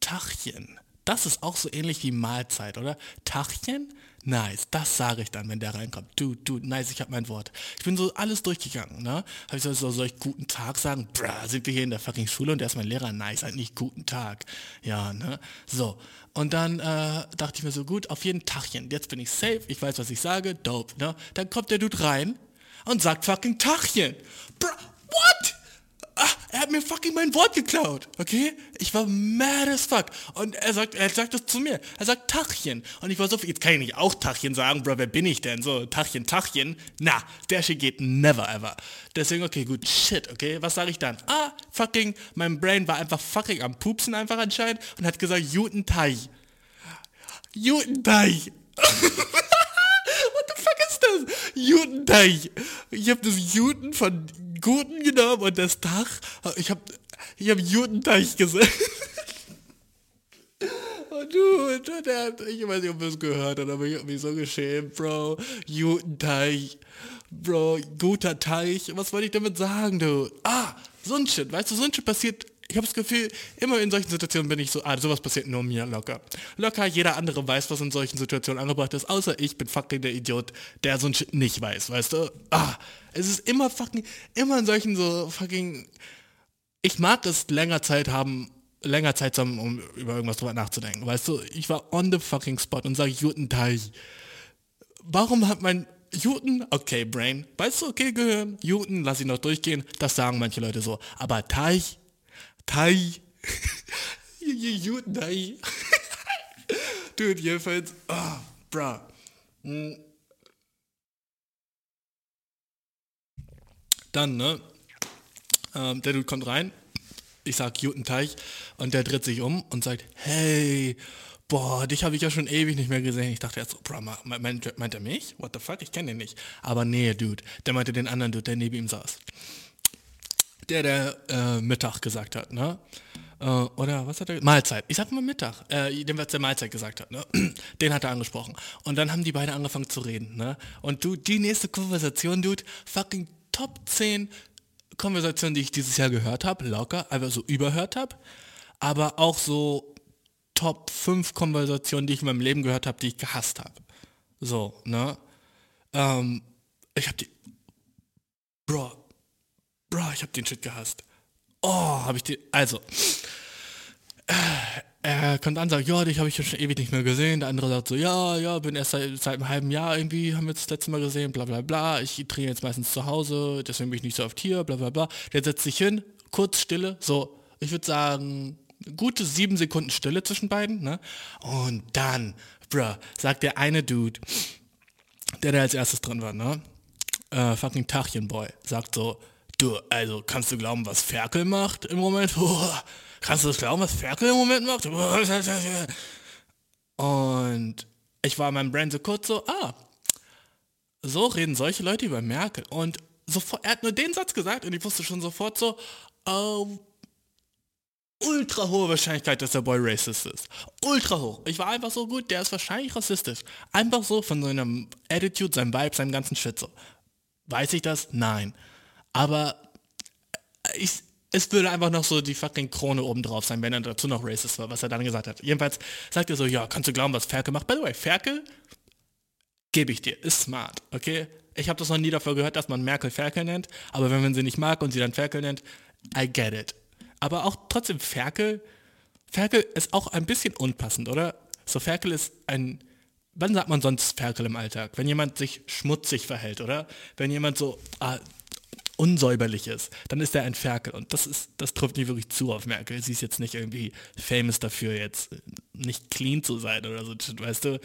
Tachchen. Das ist auch so ähnlich wie Mahlzeit, oder? Tachchen? Nice, das sage ich dann, wenn der reinkommt. Du, du, nice, ich habe mein Wort. Ich bin so alles durchgegangen, ne? Hab ich so, so, soll ich guten Tag sagen? Bra, sind wir hier in der fucking Schule und der ist mein Lehrer? Nice, halt nicht guten Tag. Ja, ne? So. Und dann äh, dachte ich mir so, gut, auf jeden Tachchen. Jetzt bin ich safe, ich weiß, was ich sage, dope, ne? Dann kommt der Dude rein und sagt fucking Tachchen. Bra, what? Ah, er hat mir fucking mein Wort geklaut, okay? Ich war mad as fuck. Und er sagt, er sagt das zu mir. Er sagt Tachchen. Und ich war so, jetzt kann ich nicht auch Tachchen sagen, Bro, wer bin ich denn? So, Tachchen, Tachchen. Na, der Shit geht never ever. Deswegen, okay, gut, shit, okay? Was sage ich dann? Ah, fucking, mein Brain war einfach fucking am Pupsen einfach anscheinend und hat gesagt, Juten Tai. Juten Tai. das? Jutenteich. Ich habe das Juten von Guten genommen und das Tag. Ich habe ich hab Jutenteich gesagt. Oh, du, der, hat- ich weiß nicht, ob du es gehört hast, aber ich habe mich so geschämt, Bro. Jutenteich. Bro, guter Teich. Was wollte ich damit sagen, du? Ah, so ein Shit. Weißt du, so ein Shit passiert ich habe das Gefühl, immer in solchen Situationen bin ich so, ah, sowas passiert nur mir locker. Locker, jeder andere weiß, was in solchen Situationen angebracht ist, außer ich bin fucking der Idiot, der so ein Shit nicht weiß, weißt du? Ah, es ist immer fucking, immer in solchen so fucking, ich mag es länger Zeit haben, länger Zeit haben, um über irgendwas drüber nachzudenken, weißt du? Ich war on the fucking spot und sage, guten Tag. Warum hat mein Juten, okay, Brain, weißt du, okay, Gehirn, Juten, lass ich noch durchgehen, das sagen manche Leute so, aber Teich, Juten, Teich. Dude, jedenfalls, ah, bruh. Hm. Dann, ne, ähm, der Dude kommt rein, ich sag Juten Teich und der dreht sich um und sagt, hey, boah, dich habe ich ja schon ewig nicht mehr gesehen. Ich dachte erst so, bro, ma- meint, meint er mich? What the fuck? Ich kenne den nicht. Aber nee, Dude, der meinte den anderen Dude, der neben ihm saß. Der, der äh, Mittag gesagt hat, ne? Äh, oder was hat er? Mahlzeit. Ich sag mal Mittag. Äh, dem, was der Mahlzeit gesagt hat, ne? Den hat er angesprochen. Und dann haben die beide angefangen zu reden, ne? Und du, die nächste Konversation, Dude, fucking Top 10 Konversationen, die ich dieses Jahr gehört habe, locker, einfach so überhört habe, aber auch so Top 5 Konversationen, die ich in meinem Leben gehört habe, die ich gehasst habe. So, ne? Ähm, ich hab die. Bro. Bro, ich hab den Shit gehasst. Oh, hab ich die. Also. Äh, er kommt an sagt, ja, dich habe ich schon ewig nicht mehr gesehen. Der andere sagt so, ja, ja, bin erst seit, seit einem halben Jahr irgendwie, haben wir das letzte Mal gesehen, bla bla bla. Ich trainiere jetzt meistens zu Hause, deswegen bin ich nicht so oft hier, bla bla bla. Der setzt sich hin, kurz Stille, so, ich würde sagen, gute sieben Sekunden Stille zwischen beiden, ne? Und dann, bruh, sagt der eine Dude, der da als erstes dran war, ne? Äh, fucking Tachenboy, sagt so, du, also kannst du glauben, was Ferkel macht im Moment? Boah, kannst du das glauben, was Ferkel im Moment macht? Und ich war in meinem Brain so kurz so, ah, so reden solche Leute über Merkel. Und sofort, er hat nur den Satz gesagt und ich wusste schon sofort so, ähm, ultra hohe Wahrscheinlichkeit, dass der Boy racist ist. Ultra hoch. Ich war einfach so gut, der ist wahrscheinlich rassistisch. Einfach so von seinem Attitude, seinem Vibe, seinem ganzen Shit so. Weiß ich das? Nein. Aber ich, es würde einfach noch so die fucking Krone oben drauf sein, wenn er dazu noch racist war, was er dann gesagt hat. Jedenfalls sagt er so, ja, kannst du glauben, was Ferkel macht? By the way, Ferkel, gebe ich dir, ist smart, okay? Ich habe das noch nie davor gehört, dass man Merkel Ferkel nennt, aber wenn man sie nicht mag und sie dann Ferkel nennt, I get it. Aber auch trotzdem Ferkel, Ferkel ist auch ein bisschen unpassend, oder? So Ferkel ist ein, wann sagt man sonst Ferkel im Alltag? Wenn jemand sich schmutzig verhält, oder? Wenn jemand so ah, unsäuberlich ist, dann ist er ein Ferkel. Und das ist, das trifft nicht wirklich zu auf Merkel. Sie ist jetzt nicht irgendwie famous dafür, jetzt nicht clean zu sein oder so, weißt du?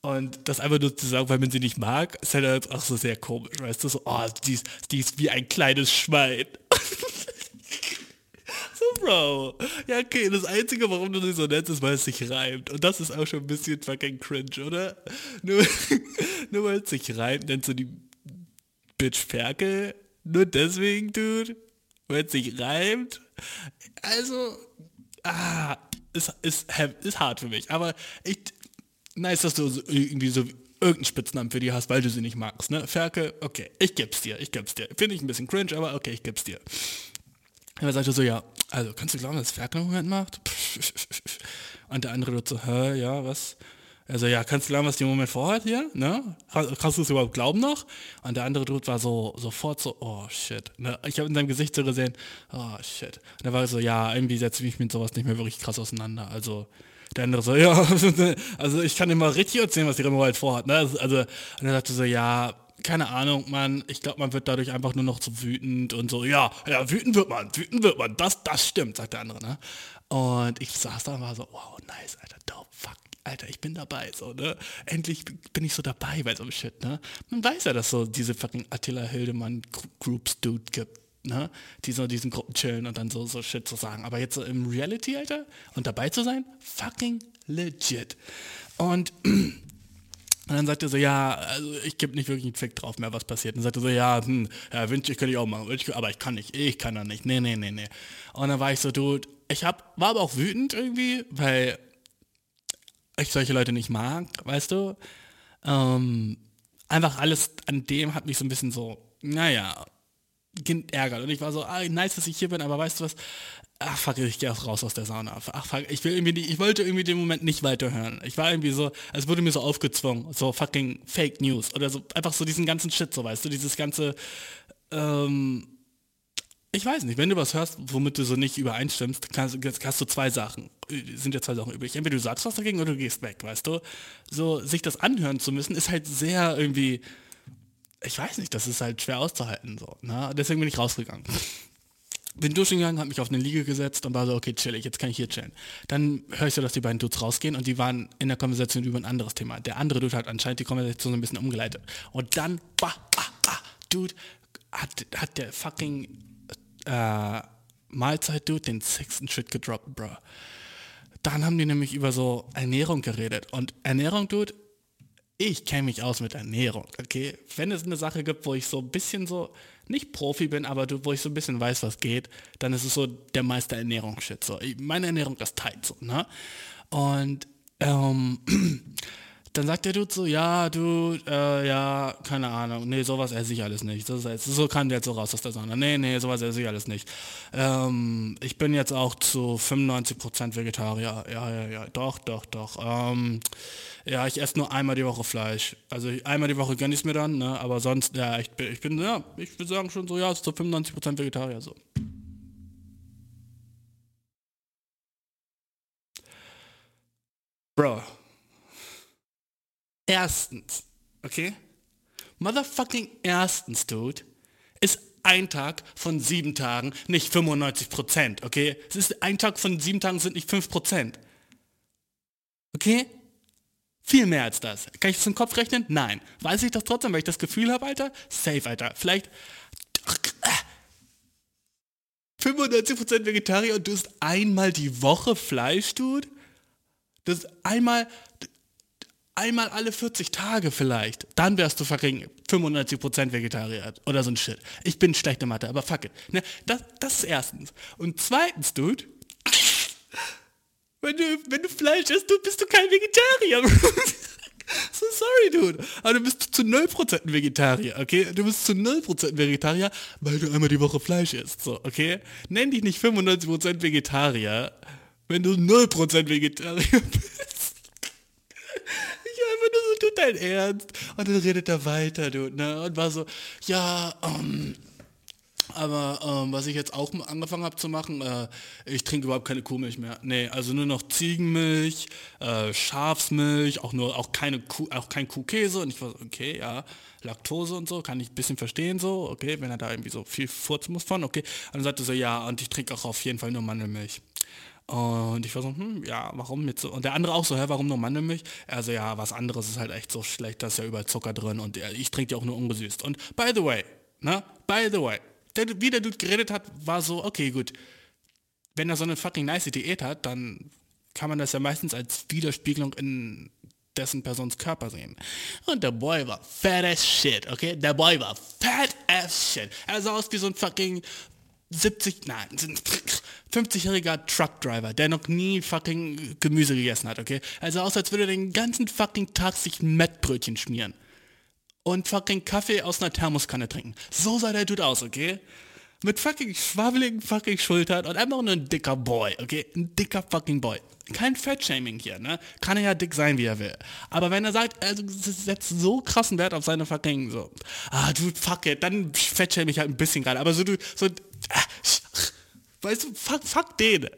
Und das einfach nur zu sagen, weil man sie nicht mag, ist halt auch so sehr komisch, weißt du? So, oh, die ist, die ist wie ein kleines Schwein. So, Bro. Ja, okay, das Einzige, warum du sie so nennst, ist, weil es sich reimt. Und das ist auch schon ein bisschen fucking cringe, oder? Nur, nur weil es sich reimt, nennst du die Bitch Ferkel. Nur deswegen, Dude. Weil es sich reimt. Also, ah, ist, ist, ist hart für mich. Aber ich, nice, dass du irgendwie so irgendeinen Spitznamen für die hast, weil du sie nicht magst, ne? Ferkel, okay, ich geb's dir, ich geb's dir. Finde ich ein bisschen cringe, aber okay, ich geb's dir. Er sagte so, ja, also kannst du glauben, dass Ferkel im Moment macht? Und der andere so, hä, ja, was? Also ja, kannst du lernen, was die im Moment vorhat hier? Ne? Kannst, du es überhaupt glauben noch? Und der andere Dude war so sofort so, oh shit. Ne? Ich habe in seinem Gesicht so gesehen, oh shit. Und er war so, ja, irgendwie setze ich mich mit sowas nicht mehr wirklich krass auseinander. Also der andere so, ja, also ich kann immer richtig erzählen, was die Remo halt vorhat. Ne? Also, also, und er sagte so, ja, keine Ahnung, man, ich glaube, man wird dadurch einfach nur noch so wütend und so, ja, ja, wütend wird man, wütend wird man, das, das stimmt, sagt der andere, ne? Und ich saß da und war so, wow, nice, Alter, dope, Alter, ich bin dabei, so, ne? Endlich bin ich so dabei bei so einem Shit, ne? Man weiß ja, dass so diese fucking Attila Hildemann Groups Dude gibt, ne? Die so diesen Gruppen chillen und dann so, so Shit zu sagen. Aber jetzt so im Reality, Alter, und dabei zu sein, fucking legit. Und und dann sagt er so, ja, also ich gebe nicht wirklich einen Fick drauf mehr, was passiert. Und dann sagt er so, ja, hm, ja, wünsche ich könnte ich auch machen, ich, aber ich kann nicht, ich kann da nicht, nee, nee, nee, nee. Und dann war ich so, du, ich hab, war aber auch wütend irgendwie, weil ich solche Leute nicht mag, weißt du. Ähm, einfach alles an dem hat mich so ein bisschen so, naja, ärgert. Und ich war so, ah, nice, dass ich hier bin, aber weißt du was, ach fuck, ich gehe auch raus aus der Sauna. Ach fuck, ich will irgendwie nicht, ich wollte irgendwie den Moment nicht weiterhören. Ich war irgendwie so, es wurde mir so aufgezwungen, so fucking Fake News oder so, einfach so diesen ganzen Shit, so weißt du, dieses ganze, ähm, ich weiß nicht, wenn du was hörst, womit du so nicht übereinstimmst, kannst, hast du zwei Sachen, sind ja zwei Sachen übrig. Entweder du sagst was dagegen oder du gehst weg, weißt du? So, sich das anhören zu müssen, ist halt sehr irgendwie, ich weiß nicht, das ist halt schwer auszuhalten, so, ne? Deswegen bin ich rausgegangen bin duschen gegangen, habe mich auf eine Liege gesetzt und war so, okay, chillig, jetzt kann ich hier chillen. Dann höre ich so, dass die beiden Dudes rausgehen und die waren in der Konversation über ein anderes Thema. Der andere Dude hat anscheinend die Konversation so ein bisschen umgeleitet. Und dann, bah, ah, ah, Dude, hat, hat der fucking äh, Mahlzeit-Dude den sechsten Shit gedroppt, bro. Dann haben die nämlich über so Ernährung geredet. Und Ernährung, Dude, ich kenne mich aus mit Ernährung, okay? Wenn es eine Sache gibt, wo ich so ein bisschen so nicht Profi bin, aber wo ich so ein bisschen weiß, was geht, dann ist es so der Meister Ernährungsshit. So. Meine Ernährung ist tight so, ne? Und ähm, dann sagt der Dude so, ja, du, äh, ja, keine Ahnung, nee, sowas esse ich alles nicht. Das ist so kann der jetzt so raus aus der Sonne. Nee, nee, sowas esse ich alles nicht. Ähm, ich bin jetzt auch zu 95% Vegetarier. Ja, ja, ja, doch, doch, doch. Ähm, ja, ich esse nur einmal die Woche Fleisch. Also einmal die Woche gönne ich es mir dann, ne? aber sonst, ja, ich bin, ich bin, ja, ich würde sagen schon so, ja, zu 95% Vegetarier so. Bro, Erstens, okay? Motherfucking erstens, Dude, ist ein Tag von sieben Tagen nicht 95 Prozent, okay? Es ist ein Tag von sieben Tagen sind nicht 5 Prozent. Okay? Viel mehr als das. Kann ich das im Kopf rechnen? Nein. Weiß ich das trotzdem, weil ich das Gefühl habe, Alter? Safe, Alter. Vielleicht 95% Vegetarier und du isst einmal die Woche Fleisch, Dude? Das ist einmal, einmal alle 40 Tage vielleicht, dann wärst du fucking 95% Vegetarier oder so ein Shit. Ich bin schlechte Mathe, aber fuck it. Ne? Das, das ist erstens. Und zweitens, Dude, wenn du, wenn du Fleisch isst, du bist du kein Vegetarier. so sorry, Dude. Aber du bist zu 0% ein Vegetarier, okay? Du bist zu 0% Vegetarier, weil du einmal die Woche Fleisch isst, so, okay? Nenn dich nicht 95% Vegetarier, wenn du 0% Vegetarier bist so, tut dein Ernst. Und dann redet er weiter, du, ne? Und war so, ja, ähm, aber ähm, was ich jetzt auch angefangen habe zu machen, äh, ich trinke überhaupt keine Kuhmilch mehr. Nee, also nur noch Ziegenmilch, äh, Schafsmilch, auch nur auch keine Kuh, auch kein Kuhkäse. Und ich war so, okay, ja, Laktose und so, kann ich ein bisschen verstehen so, okay, wenn er da irgendwie so viel furzen muss von, okay. Und dann sagte so, ja, und ich trinke auch auf jeden Fall nur Mandelmilch. Und ich war so, hm, ja, warum jetzt so? Und der andere auch so, hä, warum nur Mandelmilch? Also ja, was anderes ist halt echt so schlecht, da ist ja überall Zucker drin und ich trinke die auch nur ungesüßt. Und by the way, ne, by the way, der, wie der Dude geredet hat, war so, okay, gut, wenn er so eine fucking nice Diät hat, dann kann man das ja meistens als Widerspiegelung in dessen Persons Körper sehen. Und der Boy war fat as shit, okay? Der Boy war fat as shit. Er sah aus wie so ein fucking 70, nein, 50-jähriger Truckdriver, der noch nie fucking Gemüse gegessen hat, okay? Also aus, als würde er den ganzen fucking Tag sich Mettbrötchen schmieren. Und fucking Kaffee aus einer Thermoskanne trinken. So sah der Dude aus, okay? Mit fucking schwabbeligen fucking Schultern und einfach nur ein dicker Boy, okay? Ein dicker fucking Boy. Kein Fettshaming hier, ne? Kann er ja dick sein, wie er will. Aber wenn er sagt, er setzt so krassen Wert auf seine fucking so, ah, du, fuck it, dann fettshame ich halt ein bisschen gerade. Aber so, du, so, weißt du, fuck, fuck den.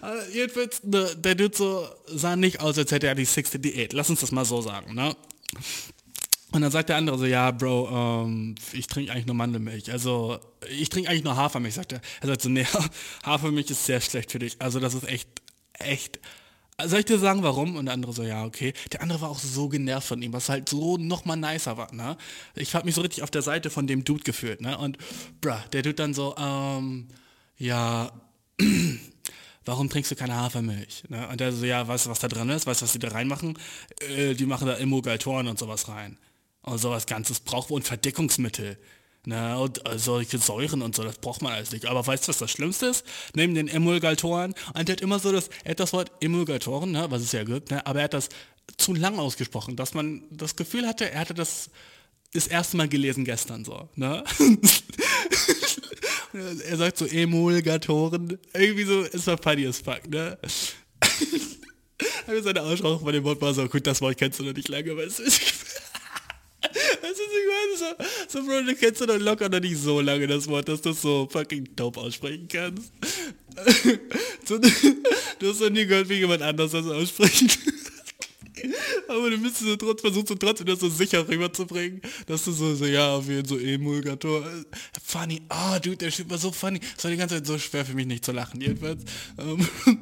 Aber jedenfalls, ne, der Dude so sah nicht aus, als hätte er die sixte Diät. Lass uns das mal so sagen, ne? Und dann sagt der andere so, ja, Bro, ähm, ich trinke eigentlich nur Mandelmilch. Also, ich trinke eigentlich nur Hafermilch, sagt er. Er sagt so, nee, Hafermilch ist sehr schlecht für dich. Also, das ist echt, echt. Soll ich dir sagen, warum? Und der andere so, ja, okay. Der andere war auch so genervt von ihm, was halt so nochmal nicer war, ne? Ich habe mich so richtig auf der Seite von dem Dude gefühlt, ne? Und, bruh, der Dude dann so, ähm, ja, warum trinkst du keine Hafermilch? Ne? Und der so, ja, weißt du, was da drin ist? Weißt du, was die da reinmachen? Äh, die machen da Emulgatoren und sowas rein. Und sowas Ganzes braucht und Verdickungsmittel. Ne, und äh, solche Säuren und so, das braucht man alles nicht. Aber weißt du, was das Schlimmste ist? Neben den Emulgatoren, und der hat immer so das, er hat das Wort Emulgatoren, ne, was es ja gibt, ne, aber er hat das zu lang ausgesprochen, dass man das Gefühl hatte, er hatte das das erste Mal gelesen gestern so, ne? er sagt so Emulgatoren, irgendwie so, ist war funny as fuck, ne? Aber seine Aussprache von dem Wort war so, gut, das Wort kennst du noch nicht lange, weißt du? Das ist ich meine, so, so Bro, du kennst du doch locker noch nicht so lange das Wort, dass du so fucking dope aussprechen kannst. so, du hast noch nie gehört, wie jemand anders das ausspricht. Aber du müsstest so trotzdem versuchen, so trotzdem das so sicher rüberzubringen, dass du so, so ja, auf jeden Fall so Emulgator. Funny, ah, oh, dude, der Typ war so funny. Es war die ganze Zeit so schwer für mich nicht zu lachen, jedenfalls. Ähm,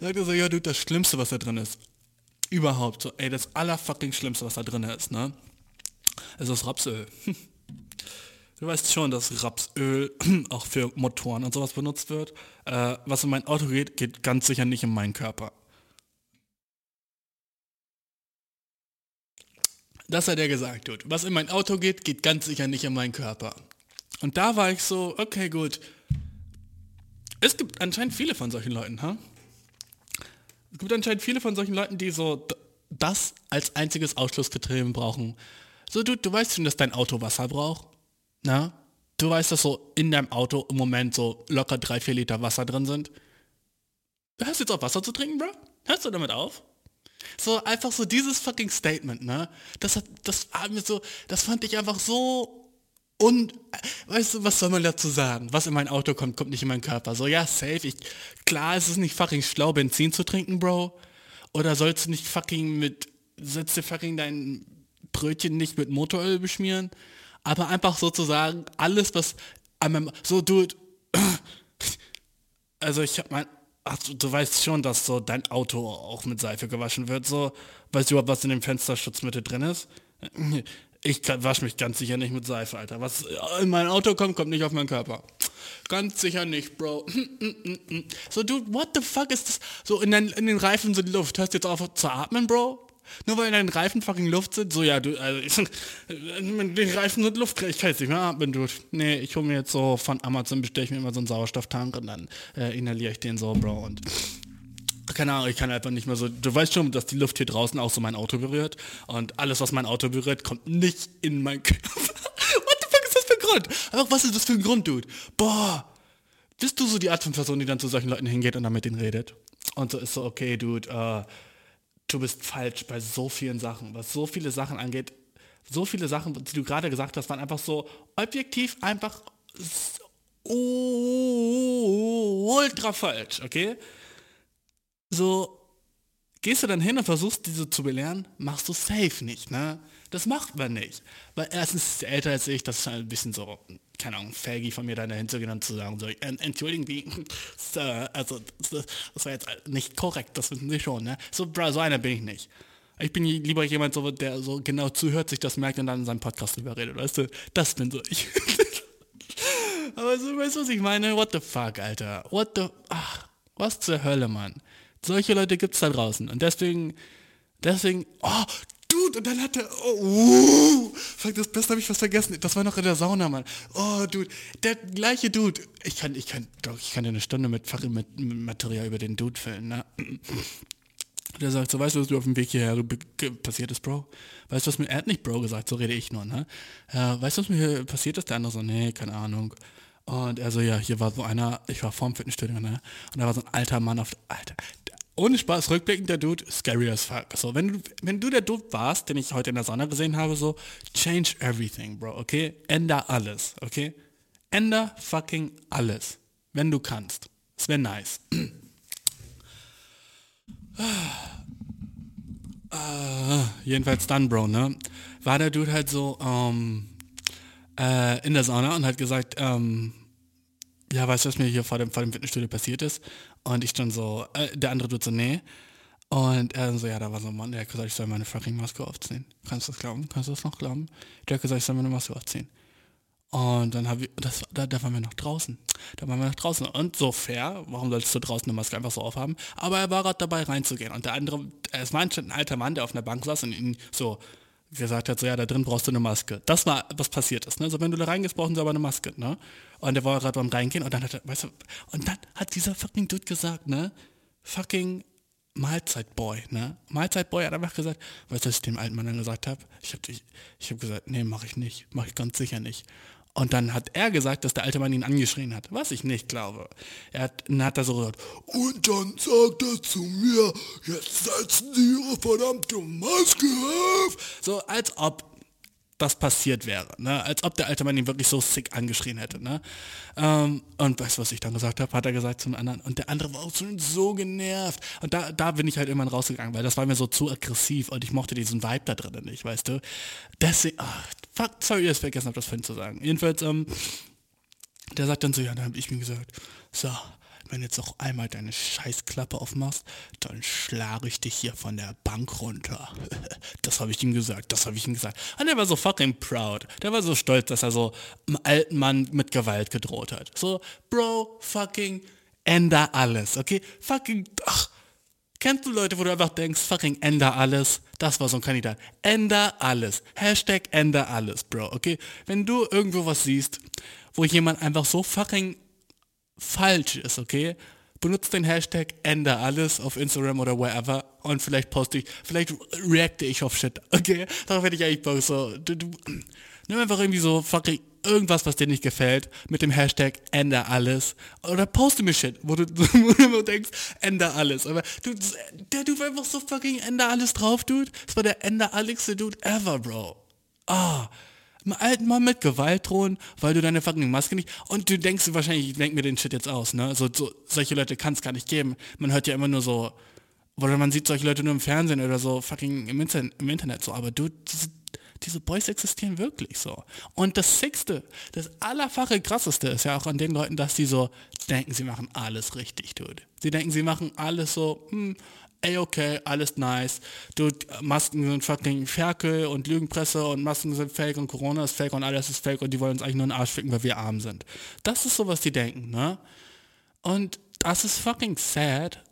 sagt er so, ja, dude, das Schlimmste, was da drin ist. Überhaupt, so, ey, das allerfucking Schlimmste, was da drin ist, ne? Es ist Rapsöl. Du weißt schon, dass Rapsöl auch für Motoren und sowas benutzt wird. Äh, was in mein Auto geht, geht ganz sicher nicht in meinen Körper. Das hat er gesagt, Dude. Was in mein Auto geht, geht ganz sicher nicht in meinen Körper. Und da war ich so, okay, gut. Es gibt anscheinend viele von solchen Leuten, ha? Es gibt anscheinend viele von solchen Leuten, die so das als einziges Ausschlusskriterium brauchen. So, du, du weißt schon, dass dein Auto Wasser braucht. Na? Du weißt, dass so in deinem Auto im Moment so locker drei, vier Liter Wasser drin sind. Du hörst jetzt auf Wasser zu trinken, Bro? Hörst du damit auf? So einfach so dieses fucking Statement, ne? Das hat, das hat mir so, das fand ich einfach so und weißt du, was soll man dazu sagen? Was in mein Auto kommt, kommt nicht in meinen Körper. So, ja, safe. Ich, klar ist nicht fucking schlau, Benzin zu trinken, Bro. Oder sollst du nicht fucking mit, du fucking dein Brötchen nicht mit Motoröl beschmieren? Aber einfach sozusagen alles, was an meinem, so, du, also ich hab mein, ach, du, du weißt schon, dass so dein Auto auch mit Seife gewaschen wird, so, weißt du überhaupt, was in dem Fensterschutzmittel drin ist? Ich wasche mich ganz sicher nicht mit Seife, Alter. Was in mein Auto kommt, kommt nicht auf meinen Körper. Ganz sicher nicht, Bro. So, dude, what the fuck ist das? So, in den, in den Reifen sind Luft. Hörst du jetzt auf zu atmen, Bro? Nur weil in deinen Reifen fucking Luft sind? So, ja, du, also, die Reifen sind Luft, ich kann jetzt nicht mehr atmen, dude. Nee, ich hole mir jetzt so von Amazon, bestelle ich mir immer so einen Sauerstofftank und dann äh, inhaliere ich den so, Bro. Und keine Ahnung, ich kann einfach nicht mehr so, du weißt schon, dass die Luft hier draußen auch so mein Auto berührt und alles, was mein Auto berührt, kommt nicht in mein Körper. What the fuck ist das für ein Grund? Einfach, was ist das für ein Grund, Dude? Boah, bist du so die Art von Person, die dann zu solchen Leuten hingeht und dann mit denen redet? Und so ist so, okay, Dude, uh, du bist falsch bei so vielen Sachen, was so viele Sachen angeht. So viele Sachen, die du gerade gesagt hast, waren einfach so objektiv einfach ultra falsch, okay? so gehst du dann hin und versuchst diese zu belehren, machst du safe nicht, ne? Das macht man nicht. Weil erstens ist er älter als ich, das ist halt ein bisschen so, keine Ahnung, faggy von mir da hinzugehen und zu sagen, so, entschuldigen Sie, Sir, also das, das war jetzt nicht korrekt, das wissen Sie schon, ne? So, so einer bin ich nicht. Ich bin lieber jemand, so, der so genau zuhört, sich das merkt und dann in seinem Podcast drüber redet, weißt du? Das bin so ich. Aber so, weißt du, was ich meine? What the fuck, Alter? What the... Ach, was zur Hölle, Mann? Solche Leute gibt es da draußen. Und deswegen, deswegen, oh, Dude, und dann hat er, oh, uh, fuck, das Beste habe ich was vergessen. Das war noch in der Sauna, Mann. Oh, Dude, der gleiche Dude. Ich kann, ich kann, doch, ich kann dir eine Stunde mit, Material über den Dude füllen, ne? Der sagt so, weißt du, was mir auf dem Weg hierher passiert ist, Bro? Weißt du, was mir, er hat nicht Bro gesagt, so rede ich nur, ne? Äh, weißt du, was mir passiert ist? Der andere so, nee, keine Ahnung. Und er so, ja, hier war so einer, ich war vorm Fitnessstudio, ne? Und da war so ein alter Mann auf, Alter, ohne Spaß, rückblickend der Dude, scary as fuck. So, wenn du, wenn du der Dude warst, den ich heute in der Sonne gesehen habe, so, change everything, Bro, okay? Änder alles, okay? Änder fucking alles, wenn du kannst. Es wäre nice. Ah, jedenfalls dann, Bro, ne? War der Dude halt so ähm, äh, in der Sauna und hat gesagt, ähm, ja, weißt du, was mir hier vor dem, vor dem Fitnessstudio passiert ist? Und ich dann so, äh, der andere Dude so, nee. Und er so, ja, da war so ein Mann, der hat gesagt, ich soll meine fucking Maske aufziehen. Kannst du das glauben? Kannst du das noch glauben? Der hat gesagt, ich soll meine Maske aufziehen. Und dann haben wir, das, da, da waren wir noch draußen. Da waren wir noch draußen. Und so fair, warum solltest du draußen eine Maske einfach so aufhaben? Aber er war gerade dabei reinzugehen. Und der andere, es war ein alter Mann, der auf einer Bank saß und ihn so gesagt hat, so ja, da drin brauchst du eine Maske. Das war, was passiert ist. Ne? So, wenn du da reingehst, brauchen sie aber eine Maske. Ne? Und der war gerade beim Reingehen und dann hat er, weißt du, und dann hat dieser fucking Dude gesagt, ne, fucking Mahlzeitboy, ne? Mahlzeitboy hat einfach gesagt, weißt du, was ich dem alten Mann dann gesagt habe? Ich habe ich, ich hab gesagt, nee, mache ich nicht, mache ich ganz sicher nicht. Und dann hat er gesagt, dass der alte Mann ihn angeschrien hat, was ich nicht glaube. Er hat, dann hat er so gesagt, und dann sagt er zu mir, jetzt setzen Sie Ihre verdammte Maske auf. So, als ob das passiert wäre, ne? als ob der alte Mann ihn wirklich so sick angeschrien hätte. Ne? Ähm, und weißt du, was ich dann gesagt habe? Hat er gesagt zum anderen. Und der andere war auch schon so genervt. Und da, da bin ich halt irgendwann rausgegangen, weil das war mir so zu aggressiv und ich mochte diesen Vibe da drinnen nicht, weißt du. Deswegen, ach, fuck, sorry, dass ich vergessen habe, das vorhin zu sagen. Jedenfalls, ähm, der sagt dann so, ja, dann habe ich mir gesagt, so, wenn du jetzt noch einmal deine Scheißklappe aufmachst, dann schlage ich dich hier von der Bank runter. Das habe ich ihm gesagt, das habe ich ihm gesagt. Und der war so fucking proud. Der war so stolz, dass er so einem alten Mann mit Gewalt gedroht hat. So, Bro, fucking, änder alles, okay? Fucking, ach, Kennst du Leute, wo du einfach denkst, fucking änder alles? Das war so ein Kandidat. Änder alles. Hashtag änder alles, Bro, okay? Wenn du irgendwo was siehst, wo jemand einfach so fucking falsch ist, okay? Benutzt den Hashtag änder alles auf Instagram oder wherever und vielleicht poste ich, vielleicht reacte ich auf Shit, okay? Darauf hätte ich eigentlich Bock, so, du, du, nimm einfach irgendwie so fucking irgendwas, was dir nicht gefällt, mit dem Hashtag änder alles oder poste mir Shit, wo du, wo du denkst, änder alles. Aber du, der Dude war einfach so fucking änder alles drauf, Dude. Das war der änder alligste Dude ever, Bro. Ah, einem alten Mann mit Gewalt drohen, weil du deine fucking Maske nicht. Und du denkst wahrscheinlich, ich denk mir den Shit jetzt aus, ne? So, so solche Leute kann es gar nicht geben. Man hört ja immer nur so, oder man sieht solche Leute nur im Fernsehen oder so fucking im, Inter im Internet so, aber du, diese, Boys existieren wirklich so. Und das Sixte, das allerfache krasseste ist ja auch an den Leuten, dass die so denken, sie machen alles richtig, dude. Sie denken, sie machen alles so, hm, ey, okay, alles nice. Du, Masken sind fucking Ferkel und Lügenpresse und Masken sind fake und Corona ist fake und alles ist fake und die wollen uns eigentlich nur den Arsch ficken, weil wir arm sind. Das ist so, was die denken, ne? Und das ist fucking sad,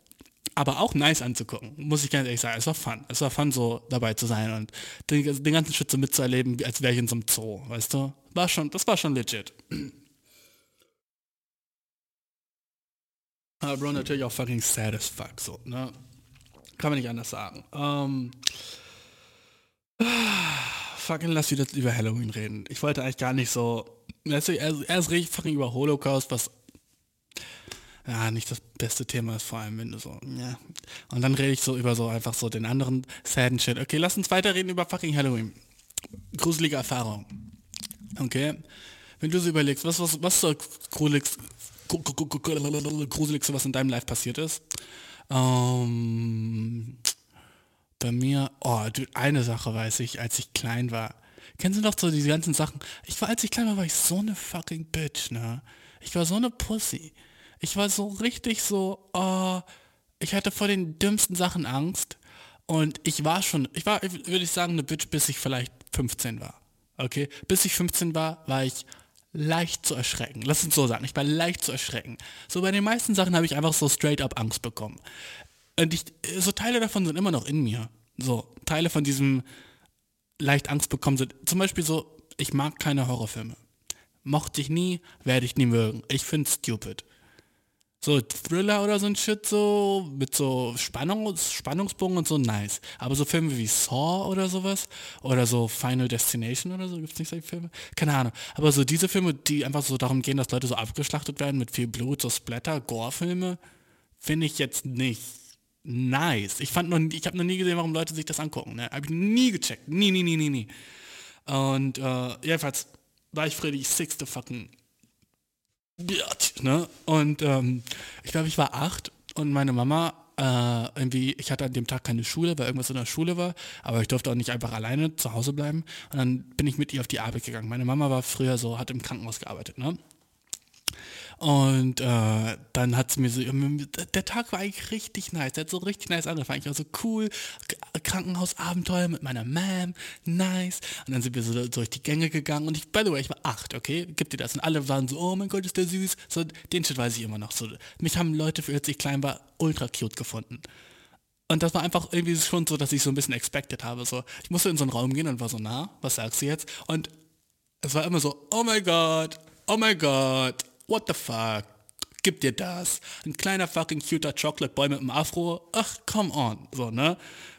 aber auch nice anzugucken, muss ich ganz ehrlich sagen. Es war fun. Es war fun, so dabei zu sein und den, den ganzen Shit so mitzuerleben, als wäre ich in so einem Zoo, weißt du? War schon, das war schon legit. Aber Bro, natürlich auch fucking sad as fuck, so, ne? Kann man nicht anders sagen. Ähm, fucking lass wieder über Halloween reden. Ich wollte eigentlich gar nicht so, weißt du, erst, erst rede ich fucking über Holocaust, was ja, nicht das beste Thema ist, vor allem wenn du so, ja. Und dann rede ich so über so einfach so den anderen sadden Shit. Okay, lass uns weiterreden über fucking Halloween. Gruselige Erfahrung. Okay? Wenn du so überlegst, was, was, was ist so gruseligste, was in deinem Life passiert ist? Ähm, bei mir, oh, eine Sache weiß ich, als ich klein war. Kennst du noch so diese ganzen Sachen? Ich war, als ich klein war, war ich so eine fucking Bitch, ne? Ich war so eine Pussy. Ich war so richtig so, oh, ich hatte vor den dümmsten Sachen Angst. Und ich war schon, ich war, würde ich sagen, eine Bitch, bis ich vielleicht 15 war. Okay? Bis ich 15 war, war ich leicht zu erschrecken. Lass uns so sagen, ich war leicht zu erschrecken. So bei den meisten Sachen habe ich einfach so straight up Angst bekommen. Und ich, so Teile davon sind immer noch in mir. So, Teile von diesem leicht Angst bekommen sind. Zum Beispiel so, ich mag keine Horrorfilme. Mochte ich nie, werde ich nie mögen. Ich finde stupid. So Thriller oder so ein Shit so, mit so Spannung, Spannungsbogen und so, nice. Aber so Filme wie Saw oder sowas, oder so Final Destination oder so, gibt's nicht solche Filme? Keine Ahnung. Aber so diese Filme, die einfach so darum gehen, dass Leute so abgeschlachtet werden mit viel Blut, so Splatter, Gore-Filme, finde ich jetzt nicht nice. Ich fand noch, ich habe noch nie gesehen, warum Leute sich das angucken. Ne? Habe ich nie gecheckt. Nie, nie, nie, nie, nie. Und äh, jedenfalls war ich die sixte fucking ne? Und ähm, ich glaube, ich war acht und meine Mama äh, irgendwie, ich hatte an dem Tag keine Schule, weil irgendwas in der Schule war, aber ich durfte auch nicht einfach alleine zu Hause bleiben. Und dann bin ich mit ihr auf die Arbeit gegangen. Meine Mama war früher so, hat im Krankenhaus gearbeitet, ne? Und äh, dann hat sie mir so, der Tag war eigentlich richtig nice, der hat so richtig nice angefangen. Ich war so cool, Krankenhausabenteuer mit meiner Mom, nice. Und dann sind wir so durch die Gänge gegangen und ich, by the way, ich war acht, okay, gib dir das. Und alle waren so, oh mein Gott, ist der süß. So, den Shit weiß ich immer noch. So, mich haben Leute, für als ich klein war, ultra cute gefunden. Und das war einfach irgendwie schon so, dass ich so ein bisschen expected habe. So, ich musste in so einen Raum gehen und war so, na, was sagst du jetzt? Und es war immer so, oh mein Gott, oh mein Gott, what the fuck? Gib dir das. Ein kleiner fucking cuter Chocolate Boy mit einem Afro. Ach, come on. So, ne?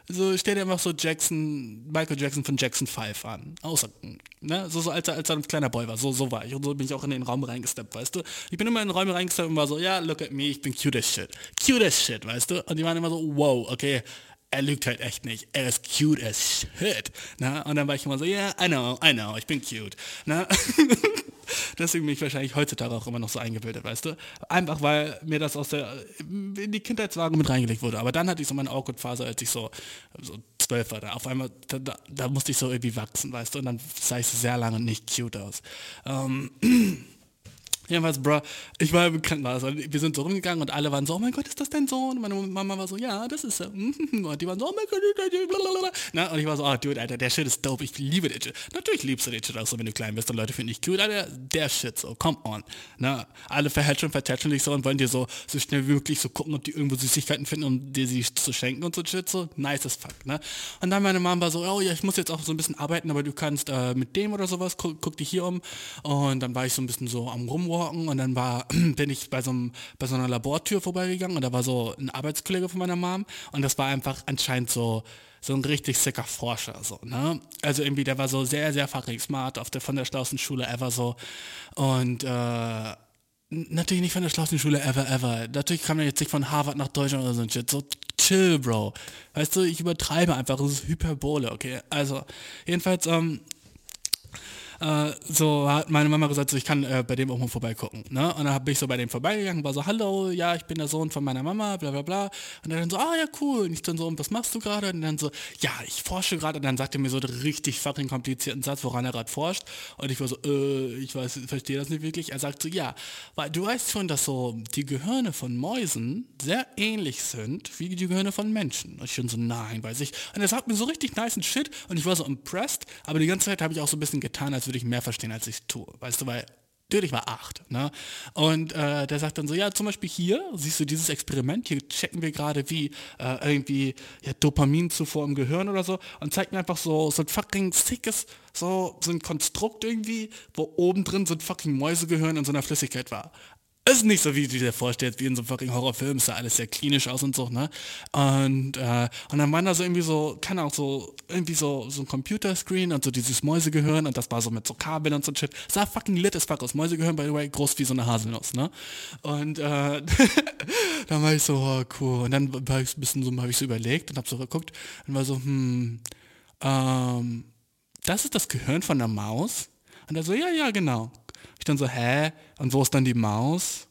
So, stell dir einfach so Jackson, Michael Jackson von Jackson 5 an. Außer, ne? So, so als, er, als er ein kleiner Boy war. So, so war ich. Und so bin ich auch in den Raum reingesteppt, weißt du? Ich bin immer in den Raum reingesteppt und war so, ja, look at me, ich bin cute as shit. Cute as shit, weißt du? Und die waren immer so, wow, okay, er lügt halt echt nicht. Er ist cute as shit. Na? Und dann war ich immer so, yeah, I know, I know, ich bin cute. Na? Deswegen bin ich wahrscheinlich heutzutage auch immer noch so eingebildet, weißt du? Einfach weil mir das aus der in die Kindheitswagen mit reingelegt wurde. Aber dann hatte ich so meine Awkward-Phase, als ich so, so zwölf war. Da auf einmal, da, da, da, musste ich so irgendwie wachsen, weißt du? Und dann sah ich sehr lange nicht cute aus. Ähm, Jedenfalls, bro, ich war im Krankenhaus und wir sind so rumgegangen und alle waren so, oh mein Gott, ist das dein Sohn? Und meine Mama war so, ja, das ist er. Und die waren so, oh mein Gott. Na, und ich war so, oh, dude, Alter, der Shit ist dope, ich liebe den Shit. Natürlich liebst du den Shit auch so, wenn du klein bist und Leute finden dich cute, Alter, der Shit so, come on. Na, alle verhätscheln, vertätscheln dich so und wollen dir so, so schnell wie möglich so gucken, ob die irgendwo Süßigkeiten finden, um dir sie zu schenken und so Shit, so, nice as fuck, ne? Und dann meine Mama war so, oh ja, ich muss jetzt auch so ein bisschen arbeiten, aber du kannst äh, mit dem oder sowas, guck, guck dich hier um. Und dann war ich so ein bisschen so am Rumwalken und dann war bin ich bei so, einem, bei so einer Labortür vorbeigegangen und da war so ein Arbeitskollege von meiner Mom und das war einfach anscheinend so so ein richtig sicker Forscher, so, ne? Also irgendwie, der war so sehr, sehr fachlich smart auf der, von der schlauesten Schule ever so. Und äh, natürlich nicht von der schlauesten Schule ever, ever. Natürlich kam er jetzt nicht von Harvard nach Deutschland oder so ein Shit. So chill, Bro. Weißt du, ich übertreibe einfach, das ist Hyperbole, okay? Also, jedenfalls, ähm, äh, so hat meine Mama gesagt, so, ich kann äh, bei dem auch mal vorbeigucken. Ne? Und dann bin ich so bei dem vorbeigegangen, war so, hallo, ja, ich bin der Sohn von meiner Mama, bla bla bla. Und dann so, ah ja, cool. Und ich dann so, und was machst du gerade? Und dann so, ja, ich forsche gerade. Und dann sagt er mir so einen richtig fucking komplizierten Satz, woran er gerade forscht. Und ich war so, äh, ich weiß, verstehe das nicht wirklich. Er sagt so, ja, weil du weißt schon, dass so die Gehirne von Mäusen sehr ähnlich sind wie die Gehirne von Menschen. Und ich bin so, nein, weiß ich. Und er sagt mir so richtig nice Shit. Und ich war so impressed. Aber die ganze Zeit habe ich auch so ein bisschen getan, als würde ich mehr verstehen, als ich tue. Weißt du, weil natürlich war acht. Ne? Und äh, der sagt dann so, ja, zum Beispiel hier, siehst du dieses Experiment, hier checken wir gerade, wie äh, irgendwie ja, Dopamin zuvor im Gehirn oder so und zeigt mir einfach so, so ein fucking sickes, so, so ein Konstrukt irgendwie, wo oben drin so ein fucking Mäusegehirn in so einer Flüssigkeit war ist nicht so, wie du dir vorstellst, wie in so einem fucking Horrorfilm, ist ja alles sehr klinisch aus und so, ne? Und, äh, und dann war da so irgendwie so, keine Ahnung, so, irgendwie so, so ein Computerscreen und so dieses Mäusegehirn und das war so mit so Kabeln und so Shit. Sah fucking lit as fuck aus. Mäusegehirn, by the way, groß wie so eine Haselnuss, ne? Und, äh, dann war ich so, oh, cool. Und dann war ich ein bisschen so, habe ich so überlegt und hab so geguckt und war so, hm, ähm, das ist das Gehirn von der Maus? Und er so, ja, ja, genau. Ich dann so, hä? Und wo ist dann die Maus?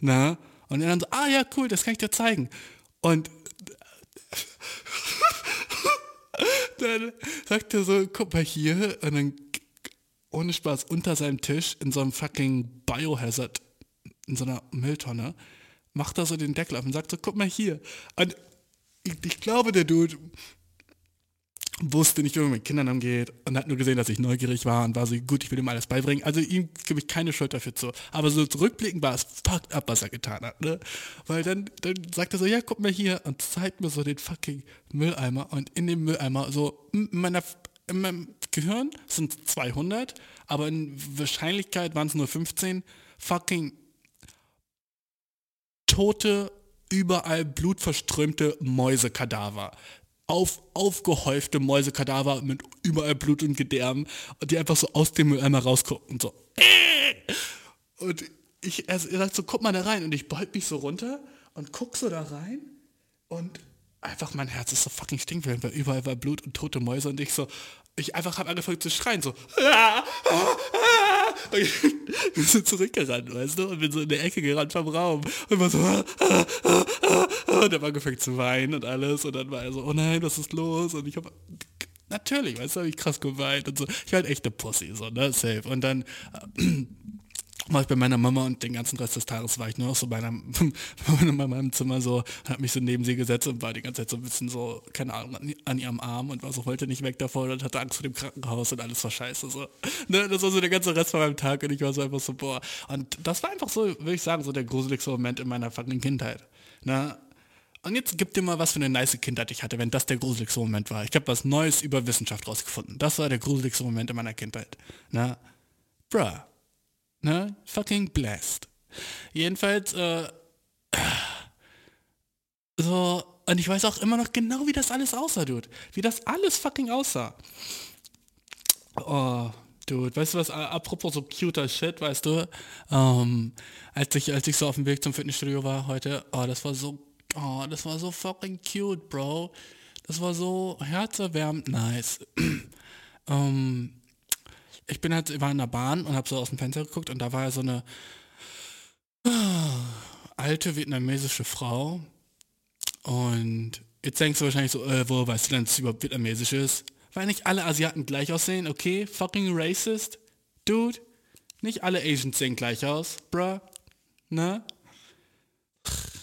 Ne? Und er dann so, ah ja, cool, das kann ich dir zeigen. Und dann sagt er so, guck mal hier. Und dann, ohne Spaß, unter seinem Tisch in so einem fucking Biohazard, in so einer Mülltonne, macht er so den Deckel auf und sagt so, guck mal hier. Und ich, ich glaube, der Dude wusste nicht, wie man mit Kindern umgeht und hat nur gesehen, dass ich neugierig war und war so, gut, ich will ihm alles beibringen. Also ihm gebe ich keine Schuld dafür zu. Aber so zurückblickend war es fucked up, was er getan hat. Ne? Weil dann, dann sagt er so, ja, guck mal hier und zeigt mir so den fucking Mülleimer und in dem Mülleimer so, in, meiner, in meinem Gehirn sind 200, aber in Wahrscheinlichkeit waren es nur 15 fucking tote, überall blutverströmte Mäusekadaver. Auf, aufgehäufte Mäusekadaver mit überall Blut und Gedärm und die einfach so aus dem Mülleimer rausgucken und so. Und ich, er sagt so, guck mal da rein und ich beug mich so runter und guck so da rein und einfach mein Herz ist so fucking stinkwild, weil überall war Blut und tote Mäuse und ich so, ich einfach habe angefangen zu schreien, so. Und ich zurückgerannt, weißt du, und bin so in der Ecke gerannt vom Raum und war so, und er war angefangen zu weinen und alles und dann war er so, oh nein, was ist los? Und ich habe natürlich, weißt du, habe ich krass geweint und so. Ich war halt echt eine Pussy, so, ne, safe. Und dann war ich bei meiner Mama und den ganzen Rest des Tages war ich nur noch so bei, einer, bei meinem Zimmer so, habe mich so neben sie gesetzt und war die ganze Zeit so ein bisschen so, keine Ahnung, an, an ihrem Arm und war so, wollte nicht weg davon und hatte Angst vor dem Krankenhaus und alles war scheiße. So. Ne, das war so der ganze Rest von meinem Tag und ich war so einfach so, boah. Und das war einfach so, würde ich sagen, so der gruseligste Moment in meiner fucking Kindheit. Ne? Und jetzt gib dir mal, was für eine nice Kindheit ich hatte, wenn das der gruseligste Moment war. Ich habe was Neues über Wissenschaft rausgefunden. Das war der gruseligste Moment in meiner Kindheit. Ne? Bruh. Ne? Fucking blessed. Jedenfalls, äh, so, und ich weiß auch immer noch genau, wie das alles aussah, Dude. Wie das alles fucking aussah. Oh, Dude, weißt du was, apropos so cuter Shit, weißt du, ähm, als ich, als ich so auf dem Weg zum Fitnessstudio war heute, oh, das war so, oh, das war so fucking cute, Bro. Das war so herzerwärmend nice. ähm, ich bin halt, war in der Bahn und habe so aus dem Fenster geguckt und da war so eine alte vietnamesische Frau und jetzt denkst du wahrscheinlich so, äh, wo weißt du denn, dass überhaupt vietnamesisch ist? Weil nicht alle Asiaten gleich aussehen, okay? Fucking racist? Dude? Nicht alle Asians sehen gleich aus, bruh. Ne?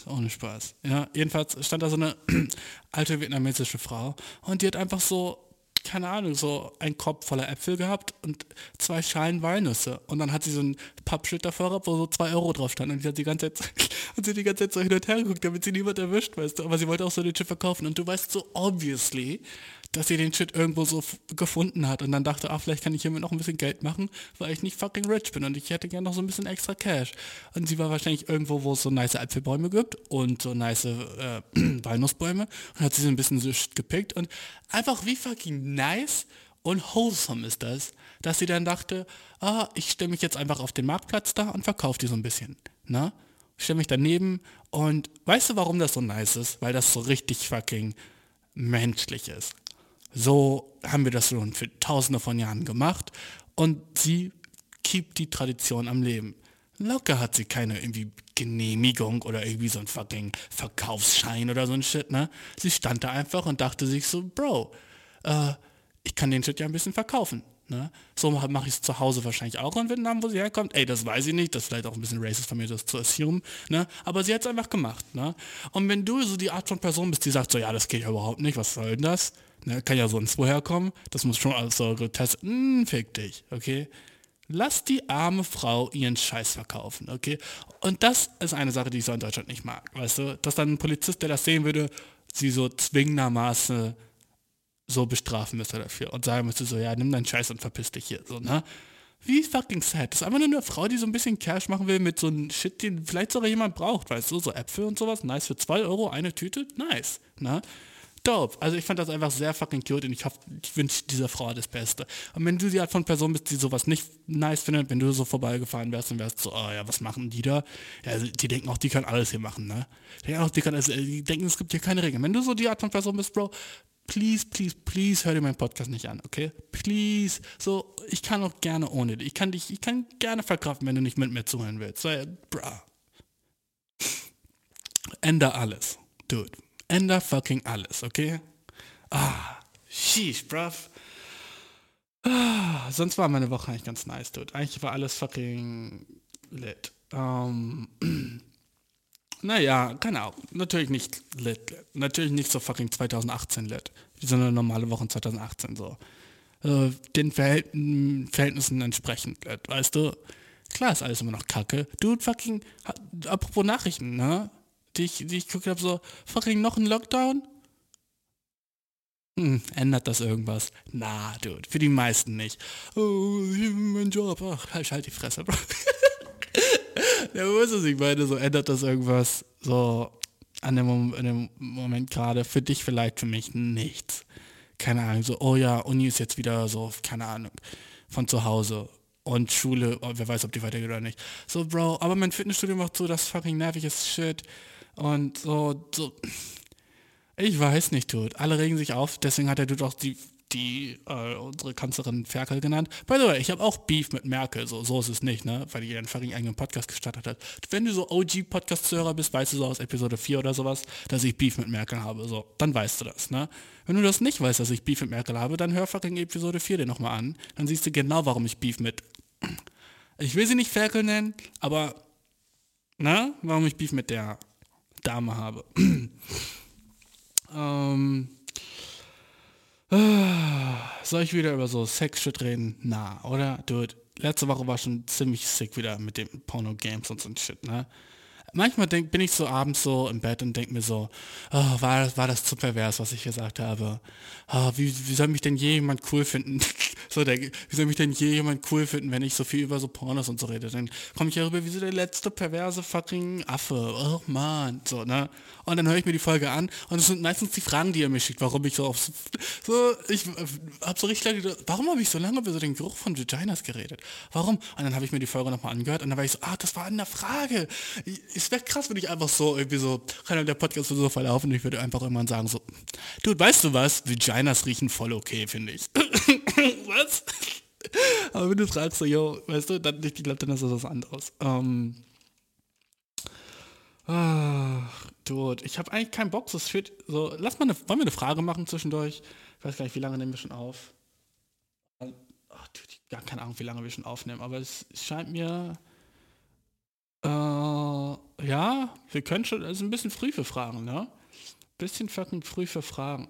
Ohne Spaß. Ja, jedenfalls stand da so eine alte vietnamesische Frau und die hat einfach so keine Ahnung, so ein Korb voller Äpfel gehabt und zwei Schalen Walnüsse. Und dann hat sie so ein Pappschild davor gehabt, wo so zwei Euro drauf stand. Und sie hat die ganze Zeit, und sie die ganze Zeit so hin und her geguckt, damit sie niemand erwischt, weißt du. Aber sie wollte auch so den Chip verkaufen. Und du weißt so obviously, dass sie den Shit irgendwo so gefunden hat und dann dachte, ach, vielleicht kann ich hiermit noch ein bisschen Geld machen, weil ich nicht fucking rich bin und ich hätte gerne noch so ein bisschen extra Cash. Und sie war wahrscheinlich irgendwo, wo es so nice Apfelbäume gibt und so nice äh, Walnussbäume und hat sie so ein bisschen so gepickt und einfach wie fucking nice und wholesome ist das, dass sie dann dachte, ah, ich stelle mich jetzt einfach auf den Marktplatz da und verkaufe die so ein bisschen. Ne? Ich stelle mich daneben und weißt du, warum das so nice ist? Weil das so richtig fucking menschlich ist. So haben wir das schon für tausende von Jahren gemacht und sie keept die Tradition am Leben. Locker hat sie keine irgendwie Genehmigung oder irgendwie so ein fucking Verkaufsschein oder so ein Shit, ne? Sie stand da einfach und dachte sich so, Bro, äh, ich kann den Shit ja ein bisschen verkaufen. Ne? So mache ich es zu Hause wahrscheinlich auch in Vietnam, wo sie herkommt. Ey, das weiß ich nicht, das ist vielleicht auch ein bisschen racist von mir, das zu assumen. Ne? Aber sie hat es einfach gemacht. Ne? Und wenn du so die Art von Person bist, die sagt so, ja, das geht ja überhaupt nicht, was soll denn das? Ne? Kann ja sonst woher kommen. Das muss schon alles so getestet. Hm, fick dich, okay? Lass die arme Frau ihren Scheiß verkaufen, okay? Und das ist eine Sache, die ich so in Deutschland nicht mag, weißt du? Dass dann ein Polizist, der das sehen würde, sie so zwingendermaßen so bestrafen müsste dafür und sagen müsste so, ja, nimm deinen Scheiß und verpiss dich hier, so, ne? Wie fucking sad. Das ist einfach nur eine Frau, die so ein bisschen Cash machen will mit so einem Shit, den vielleicht sogar jemand braucht, weißt du, so Äpfel und sowas, nice, für 2 Euro eine Tüte, nice, ne? Dope. Also ich fand das einfach sehr fucking cute und ich, hoffe, ich wünsche dieser Frau das Beste. Und wenn du die Art von Person bist, die sowas nicht nice findet, wenn du so vorbeigefahren wärst, dann wärst so, oh ja, was machen die da? Ja, also die denken auch, die können alles hier machen, ne? Die denken auch, die, können, also, die denken, es gibt hier keine Regeln. Wenn du so die Art von Person bist, Bro, please, please, please hör dir meinen Podcast nicht an, okay? Please. So, ich kann auch gerne ohne dich. Ich kann dich, ich kann gerne verkraften, wenn du nicht mit mir zuhören willst. So, bra. Änder alles. Dude. Änder fucking alles, okay? Ah, sheesh, bruv. Ah, sonst war meine Woche eigentlich ganz nice, dude. Eigentlich war alles fucking lit. Um, Naja, keine Ahnung. Natürlich nicht lit, lit. Natürlich nicht so fucking 2018 lit. Wie so eine normale Woche in 2018 so. Also den Verhält Verhältnissen entsprechend lit, weißt du? Klar ist alles immer noch kacke. Dude, fucking, apropos Nachrichten, ne? Die ich, die ich geguckt habe, so, fucking noch ein Lockdown? Hm, ändert das irgendwas? Na, dude, für die meisten nicht. Oh, mein Job, ach, halt, halt die Fresse, Bro. Ist es? Ich meine, so ändert das irgendwas so an dem, Mom in dem Moment gerade. Für dich vielleicht, für mich nichts. Keine Ahnung, so, oh ja, Uni ist jetzt wieder so, keine Ahnung, von zu Hause. Und Schule, oh, wer weiß, ob die weitergeht oder nicht. So, Bro, aber mein Fitnessstudio macht so das fucking nerviges Shit. Und so, so, ich weiß nicht, Dude. Alle regen sich auf, deswegen hat der Dude auch die, die äh, unsere Kanzlerin Ferkel genannt. By the way, ich habe auch Beef mit Merkel, so, so ist es nicht, ne? Weil die ihren fucking eigenen Podcast gestartet hat. Wenn du so OG-Podcast-Hörer bist, weißt du so aus Episode 4 oder sowas, dass ich Beef mit Merkel habe. So, dann weißt du das, ne? Wenn du das nicht weißt, dass ich Beef mit Merkel habe, dann hör fucking Episode 4 dir nochmal an. Dann siehst du genau, warum ich Beef mit. Ich will sie nicht Ferkel nennen, aber, ne? Warum ich Beef mit der Dame habe. ähm. Soll ich wieder über so Sex-Shit reden? Na, oder? Dude, letzte Woche war schon ziemlich sick wieder mit den Porno-Games und so ein Shit, ne? Manchmal denk, bin ich so abends so im Bett und denke mir so, oh, war, das, war das zu pervers, was ich gesagt habe? Oh, wie, wie soll mich denn je jemand cool finden? so der, wie soll mich denn je jemand cool finden, wenn ich so viel über so Pornos und so rede? Dann komme ich ja rüber wie so der letzte perverse fucking Affe. Oh man, so, ne? Und dann höre ich mir die Folge an und es sind meistens die Fragen, die ihr mir schickt, warum ich so auf so, ich habe so richtig warum habe ich so lange über so den Geruch von Vaginas geredet? Warum? Und dann habe ich mir die Folge nochmal angehört und dann war ich so, ah, das war eine Frage. Es wäre krass, wenn ich einfach so irgendwie so, kann der Podcast würde so verlaufen und ich würde einfach irgendwann sagen so, du, weißt du was? Vaginas riechen voll okay, finde ich. was? Aber wenn du fragst so, yo, weißt du, dann, ich glaube, dann ist das was anderes. Ähm, Ach, Dude, ich habe eigentlich keinen Bock, shit. So, lass mal eine, wollen wir eine Frage machen zwischendurch? Ich weiß gar nicht, wie lange nehmen wir schon auf. Ach, dude, gar keine Ahnung, wie lange wir schon aufnehmen, aber es scheint mir. Äh, ja, wir können schon, ist ein bisschen früh für Fragen, ne? Bisschen fucking früh für Fragen.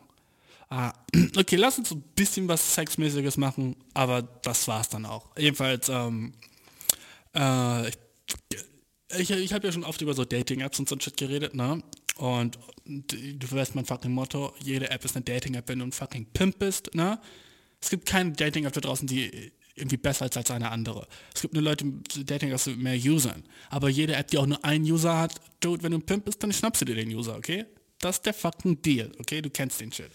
Ah, okay, lass uns ein bisschen was Sexmäßiges machen, aber das war's dann auch. Jedenfalls, ähm, äh, ich ich, ich habe ja schon oft über so Dating-Apps und so ein Shit geredet, ne? Und du weißt mein fucking Motto, jede App ist eine Dating-App, wenn du ein fucking Pimp bist, ne? Es gibt keine Dating-App da draußen, die irgendwie besser ist als eine andere. Es gibt nur Leute, Dating-Apps mit mehr Usern. Aber jede App, die auch nur einen User hat, Dude, wenn du ein Pimp bist, dann schnappst du dir den User, okay? Das ist der fucking Deal, okay? Du kennst den Shit.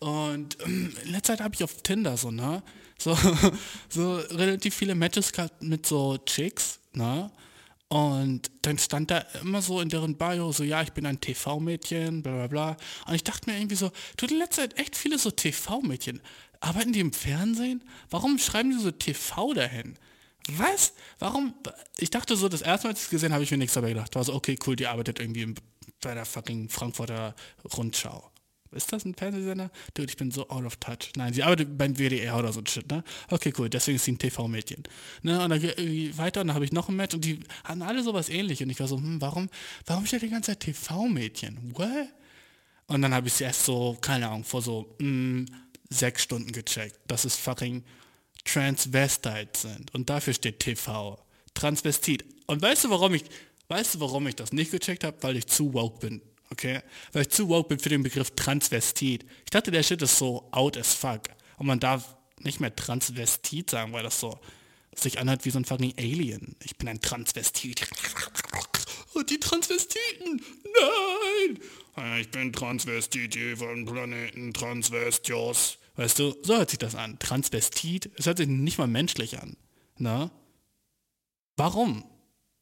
Und ähm, in letzter Zeit habe ich auf Tinder so, ne? So, so relativ viele Matches gehabt mit so Chicks, ne? Und dann stand da immer so in deren Bio so, ja, ich bin ein TV-Mädchen, bla bla bla. Und ich dachte mir irgendwie so, du, in letzter Zeit echt viele so TV-Mädchen. Arbeiten die im Fernsehen? Warum schreiben die so TV dahin? Was? Warum? Ich dachte so, das erste Mal, als ich es gesehen habe, ich mir nichts dabei gedacht. War so, okay, cool, die arbeitet irgendwie bei der fucking Frankfurter Rundschau. Ist das ein Fernsehsender? Dude, ich bin so out of touch. Nein, sie arbeitet beim WDR oder so ein Shit, ne? Okay, cool, deswegen ist sie ein TV-Mädchen. Ne? Und dann gehe weiter und dann habe ich noch ein Match und die hatten alle sowas ähnlich. Und ich war so, hm, warum, warum steht die ganze Zeit TV-Mädchen? What? Und dann habe ich sie erst so, keine Ahnung, vor so mh, hm, sechs Stunden gecheckt, dass es fucking Transvestite sind. Und dafür steht TV. Transvestit. Und weißt du, warum ich, weißt du, warum ich das nicht gecheckt habe? Weil ich zu woke bin okay? Weil ich zu woke bin für den Begriff Transvestit. Ich dachte, der Shit ist so out as fuck. Und man darf nicht mehr Transvestit sagen, weil das so sich anhört wie so ein fucking Alien. Ich bin ein Transvestit. Und die Transvestiten! Nein! Ich bin Transvestit vom Planeten Transvestios. Weißt du, so hört sich das an. Transvestit, es hört sich nicht mal menschlich an. Na? Warum?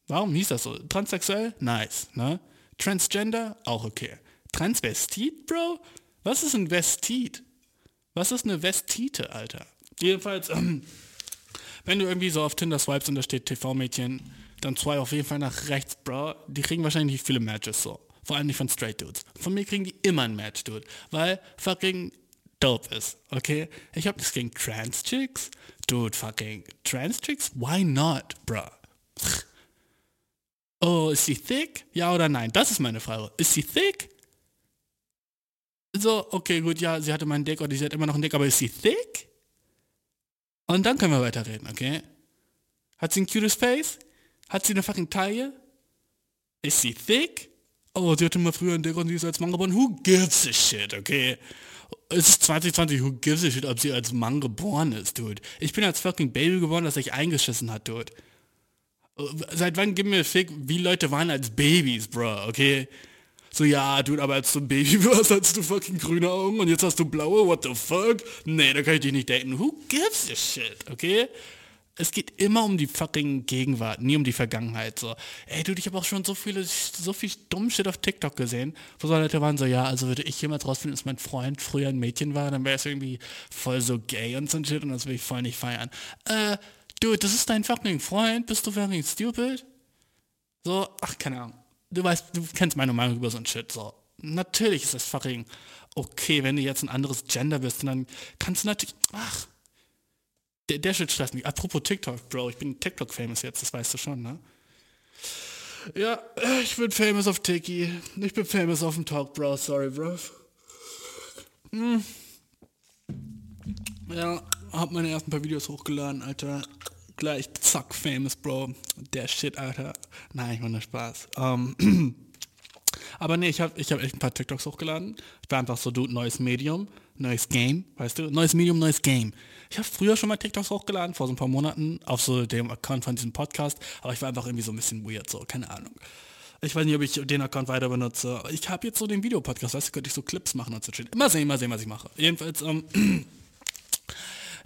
Warum hieß das so? Transsexuell? Nice, ne? Transgender? Auch okay. Transvestit, Bro? Was ist ein Vestit? Was ist eine Vestite, Alter? Jedenfalls, ähm, wenn du irgendwie so auf Tinder swipes und da steht TV-Mädchen, dann swipe auf jeden Fall nach rechts, Bro. Die kriegen wahrscheinlich nicht viele Matches so. Vor allem nicht von Straight Dudes. Von mir kriegen die immer ein Match, Dude. Weil fucking dope ist, okay? Ich hab nichts gegen Trans-Chicks. Dude, fucking Trans-Chicks? Why not, bro? Oh, ist sie thick? Ja oder nein? Das ist meine Frage. Ist sie thick? So, okay, gut, ja, sie hatte meinen Dick oder sie hat immer noch einen Dick, aber ist sie thick? Und dann können wir weiterreden, okay? Hat sie ein cutes Face? Hat sie eine fucking Taille? Ist sie thick? Oh, sie hatte mal früher einen Dick und sie ist als Mann geboren. Who gives a shit, okay? Es ist 2020, who gives a shit, ob sie als Mann geboren ist, dude. Ich bin als fucking Baby geboren, das sich eingeschissen hat, dude. Seit wann gib mir Fick, wie Leute waren als Babys, bro, okay? So, ja, du, aber als du ein Baby warst, hattest du fucking grüne Augen und jetzt hast du blaue, what the fuck? Nee, da kann ich dich nicht daten. Who gives a shit, okay? Es geht immer um die fucking Gegenwart, nie um die Vergangenheit. So, ey, du, ich habe auch schon so viele, so viel dumm Shit auf TikTok gesehen, wo so Leute waren so, ja, also würde ich jemals rausfinden, dass mein Freund früher ein Mädchen war, dann wäre es irgendwie voll so gay und so ein Shit und das will ich voll nicht feiern. Äh, Dude, das ist dein fucking Freund, bist du fucking stupid? So, ach, keine Ahnung. Du weißt, du kennst meine Meinung über so ein Shit, so. Natürlich ist das fucking okay, wenn du jetzt ein anderes Gender bist, dann kannst du natürlich, ach, der, der Shit stresst mich. Apropos TikTok, Bro, ich bin TikTok-famous jetzt, das weißt du schon, ne? Ja, ich bin famous auf Tiki. Ich bin famous auf dem Talk, Bro. Sorry, Bro. Hm. Ja, hab meine ersten paar Videos hochgeladen, Alter. Gleich zack, famous, Bro. Der Shit, Alter. Nein, ich meine Spaß. Ähm, aber nee, ich habe ich hab echt ein paar TikToks hochgeladen. Ich war einfach so, du, neues Medium, neues Game, weißt du? Neues Medium, neues Game. Ich habe früher schon mal TikToks hochgeladen, vor so ein paar Monaten, auf so dem Account von diesem Podcast, aber ich war einfach irgendwie so ein bisschen weird, so, keine Ahnung. Ich weiß nicht, ob ich den Account weiter benutze. Ich habe jetzt so den Videopodcast, weißt du, könnte ich so Clips machen und so shit. Mal sehen, mal sehen, was ich mache. Jedenfalls, ähm,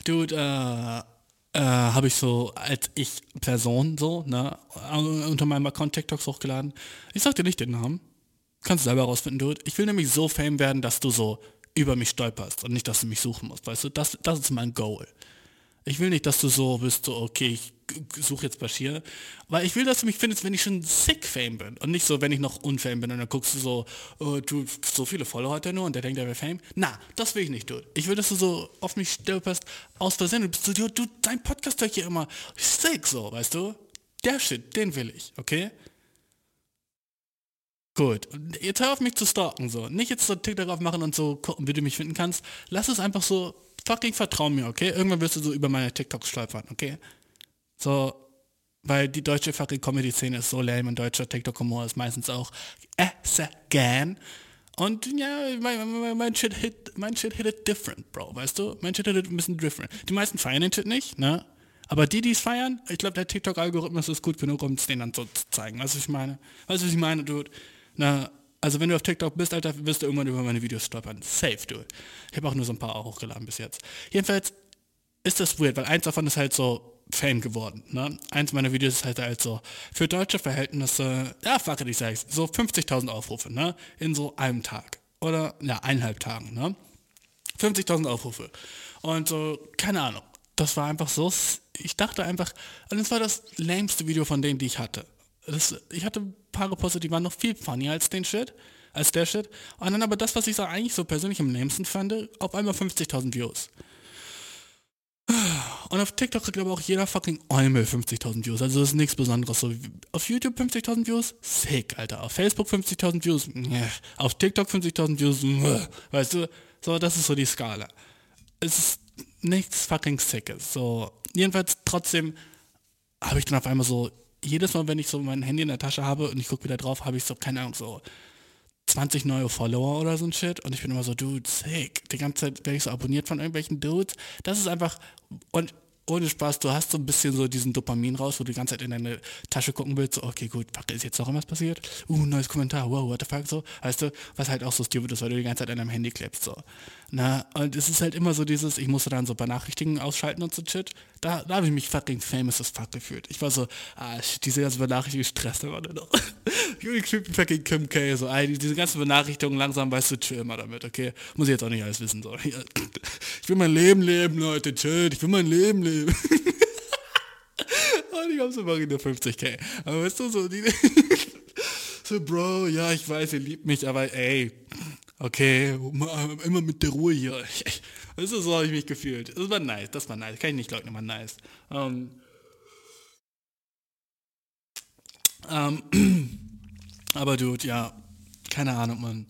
Dude, äh, äh, habe ich so als ich Person so, ne, unter meinem Account TikToks hochgeladen. Ich sag dir nicht den Namen. Kannst du selber rausfinden, Dude. Ich will nämlich so fame werden, dass du so über mich stolperst und nicht, dass du mich suchen musst, weißt du? Das, das ist mein Goal. Ich will nicht, dass du so bist, so, okay, ich suche jetzt Bashir, weil ich will, dass du mich findest, wenn ich schon sick Fame bin und nicht so, wenn ich noch unfame bin und dann guckst du so, oh, du, so viele Follower er nur und der denkt, er wäre Fame. Na, das will ich nicht, du. Ich will, dass du so auf mich stolperst, aus Versehen, du bist so, du, du dein Podcast hört hier immer sick, so, weißt du? Der Shit, den will ich, okay? Gut, jetzt hör auf mich zu stalken, so. Nicht jetzt so TikTok aufmachen und so gucken, wie du mich finden kannst. Lass es einfach so, fucking vertrau mir, okay? Irgendwann wirst du so über meine TikToks stolpern, okay? So, weil die deutsche fucking Comedy-Szene ist so lame und deutscher TikTok-Humor ist meistens auch Again. Und ja, mein, mein, mein, Shit hit, mein Shit hit it different, Bro, weißt du? Mein Shit hit it ein bisschen different. Die meisten feiern den Shit nicht, ne? Aber die, die es feiern, ich glaube, der TikTok-Algorithmus ist gut genug, um es denen dann so zu zeigen. Weißt du, was ich meine? Weißt du, was ich meine, Dude? Na, also wenn du auf TikTok bist, Alter, wirst du irgendwann über meine Videos stolpern. Safe, Dude. Ich habe auch nur so ein paar hochgeladen bis jetzt. Jedenfalls ist das weird, weil eins davon ist halt so Fame geworden. Ne? Eins meiner Videos ist halt halt so, für deutsche Verhältnisse, ja, fuck it, ich sag's, so 50.000 Aufrufe, ne? In so einem Tag. Oder, ja, eineinhalb Tagen, ne? 50.000 Aufrufe. Und so, keine Ahnung. Das war einfach so, ich dachte einfach, und es war das lämste Video von denen, die ich hatte. Das, ich hatte ein paar gepostet, die waren noch viel funnier als den Shit, als der Shit. Und dann aber das, was ich so eigentlich so persönlich am lämsten fand, auf einmal 50.000 Views. Und auf TikTok kriegt aber auch jeder fucking Eumel 50.000 Views. Also das ist nichts Besonderes. So, auf YouTube 50.000 Views? Sick, Alter. Auf Facebook 50.000 Views? Nee. Auf TikTok 50.000 Views? Nee. Weißt du? So, das ist so die Skala. Es ist nichts fucking Sickes. So, jedenfalls trotzdem habe ich dann auf einmal so, jedes Mal, wenn ich so mein Handy in der Tasche habe und ich gucke wieder drauf, habe ich so, keine Ahnung, so 20 neue Follower oder so ein Shit und ich bin immer so, Dude, sick. Die ganze Zeit werde ich so abonniert von irgendwelchen Dudes. Das ist einfach, und ohne Spaß, du hast so ein bisschen so diesen Dopamin raus, wo du die ganze Zeit in deine Tasche gucken willst, so, okay, gut, fuck, ist jetzt noch irgendwas passiert? Uh, neues Kommentar, wow, what the fuck, so, weißt du, was halt auch so stupid ist, weil du die ganze Zeit an deinem Handy klebst, so. Na, und es ist halt immer so dieses, ich musste dann so Benachrichtigungen ausschalten und so Shit, da, da habe ich mich fucking famous as fuck gefühlt. Ich war so, ah, shit, diese ganze Benachrichtigung stresst immer nur noch. fühle fucking Kim K, so, ey, diese ganzen Benachrichtigungen, langsam weißt du, chill mal damit, okay? Muss ich jetzt auch nicht alles wissen, so. Ich will mein Leben leben, Leute, chill, ich will mein Leben leben. Und ich hab so Marine 50k. Aber weißt du, so, die, so, Bro, ja, ich weiß, ihr liebt mich, aber ey, okay, immer mit der Ruhe hier. Weißt du, so habe ich mich gefühlt. Das war nice, das war nice. Kann ich nicht leugnen, war nice. Ähm, ähm, aber Dude, ja, keine Ahnung, Mann.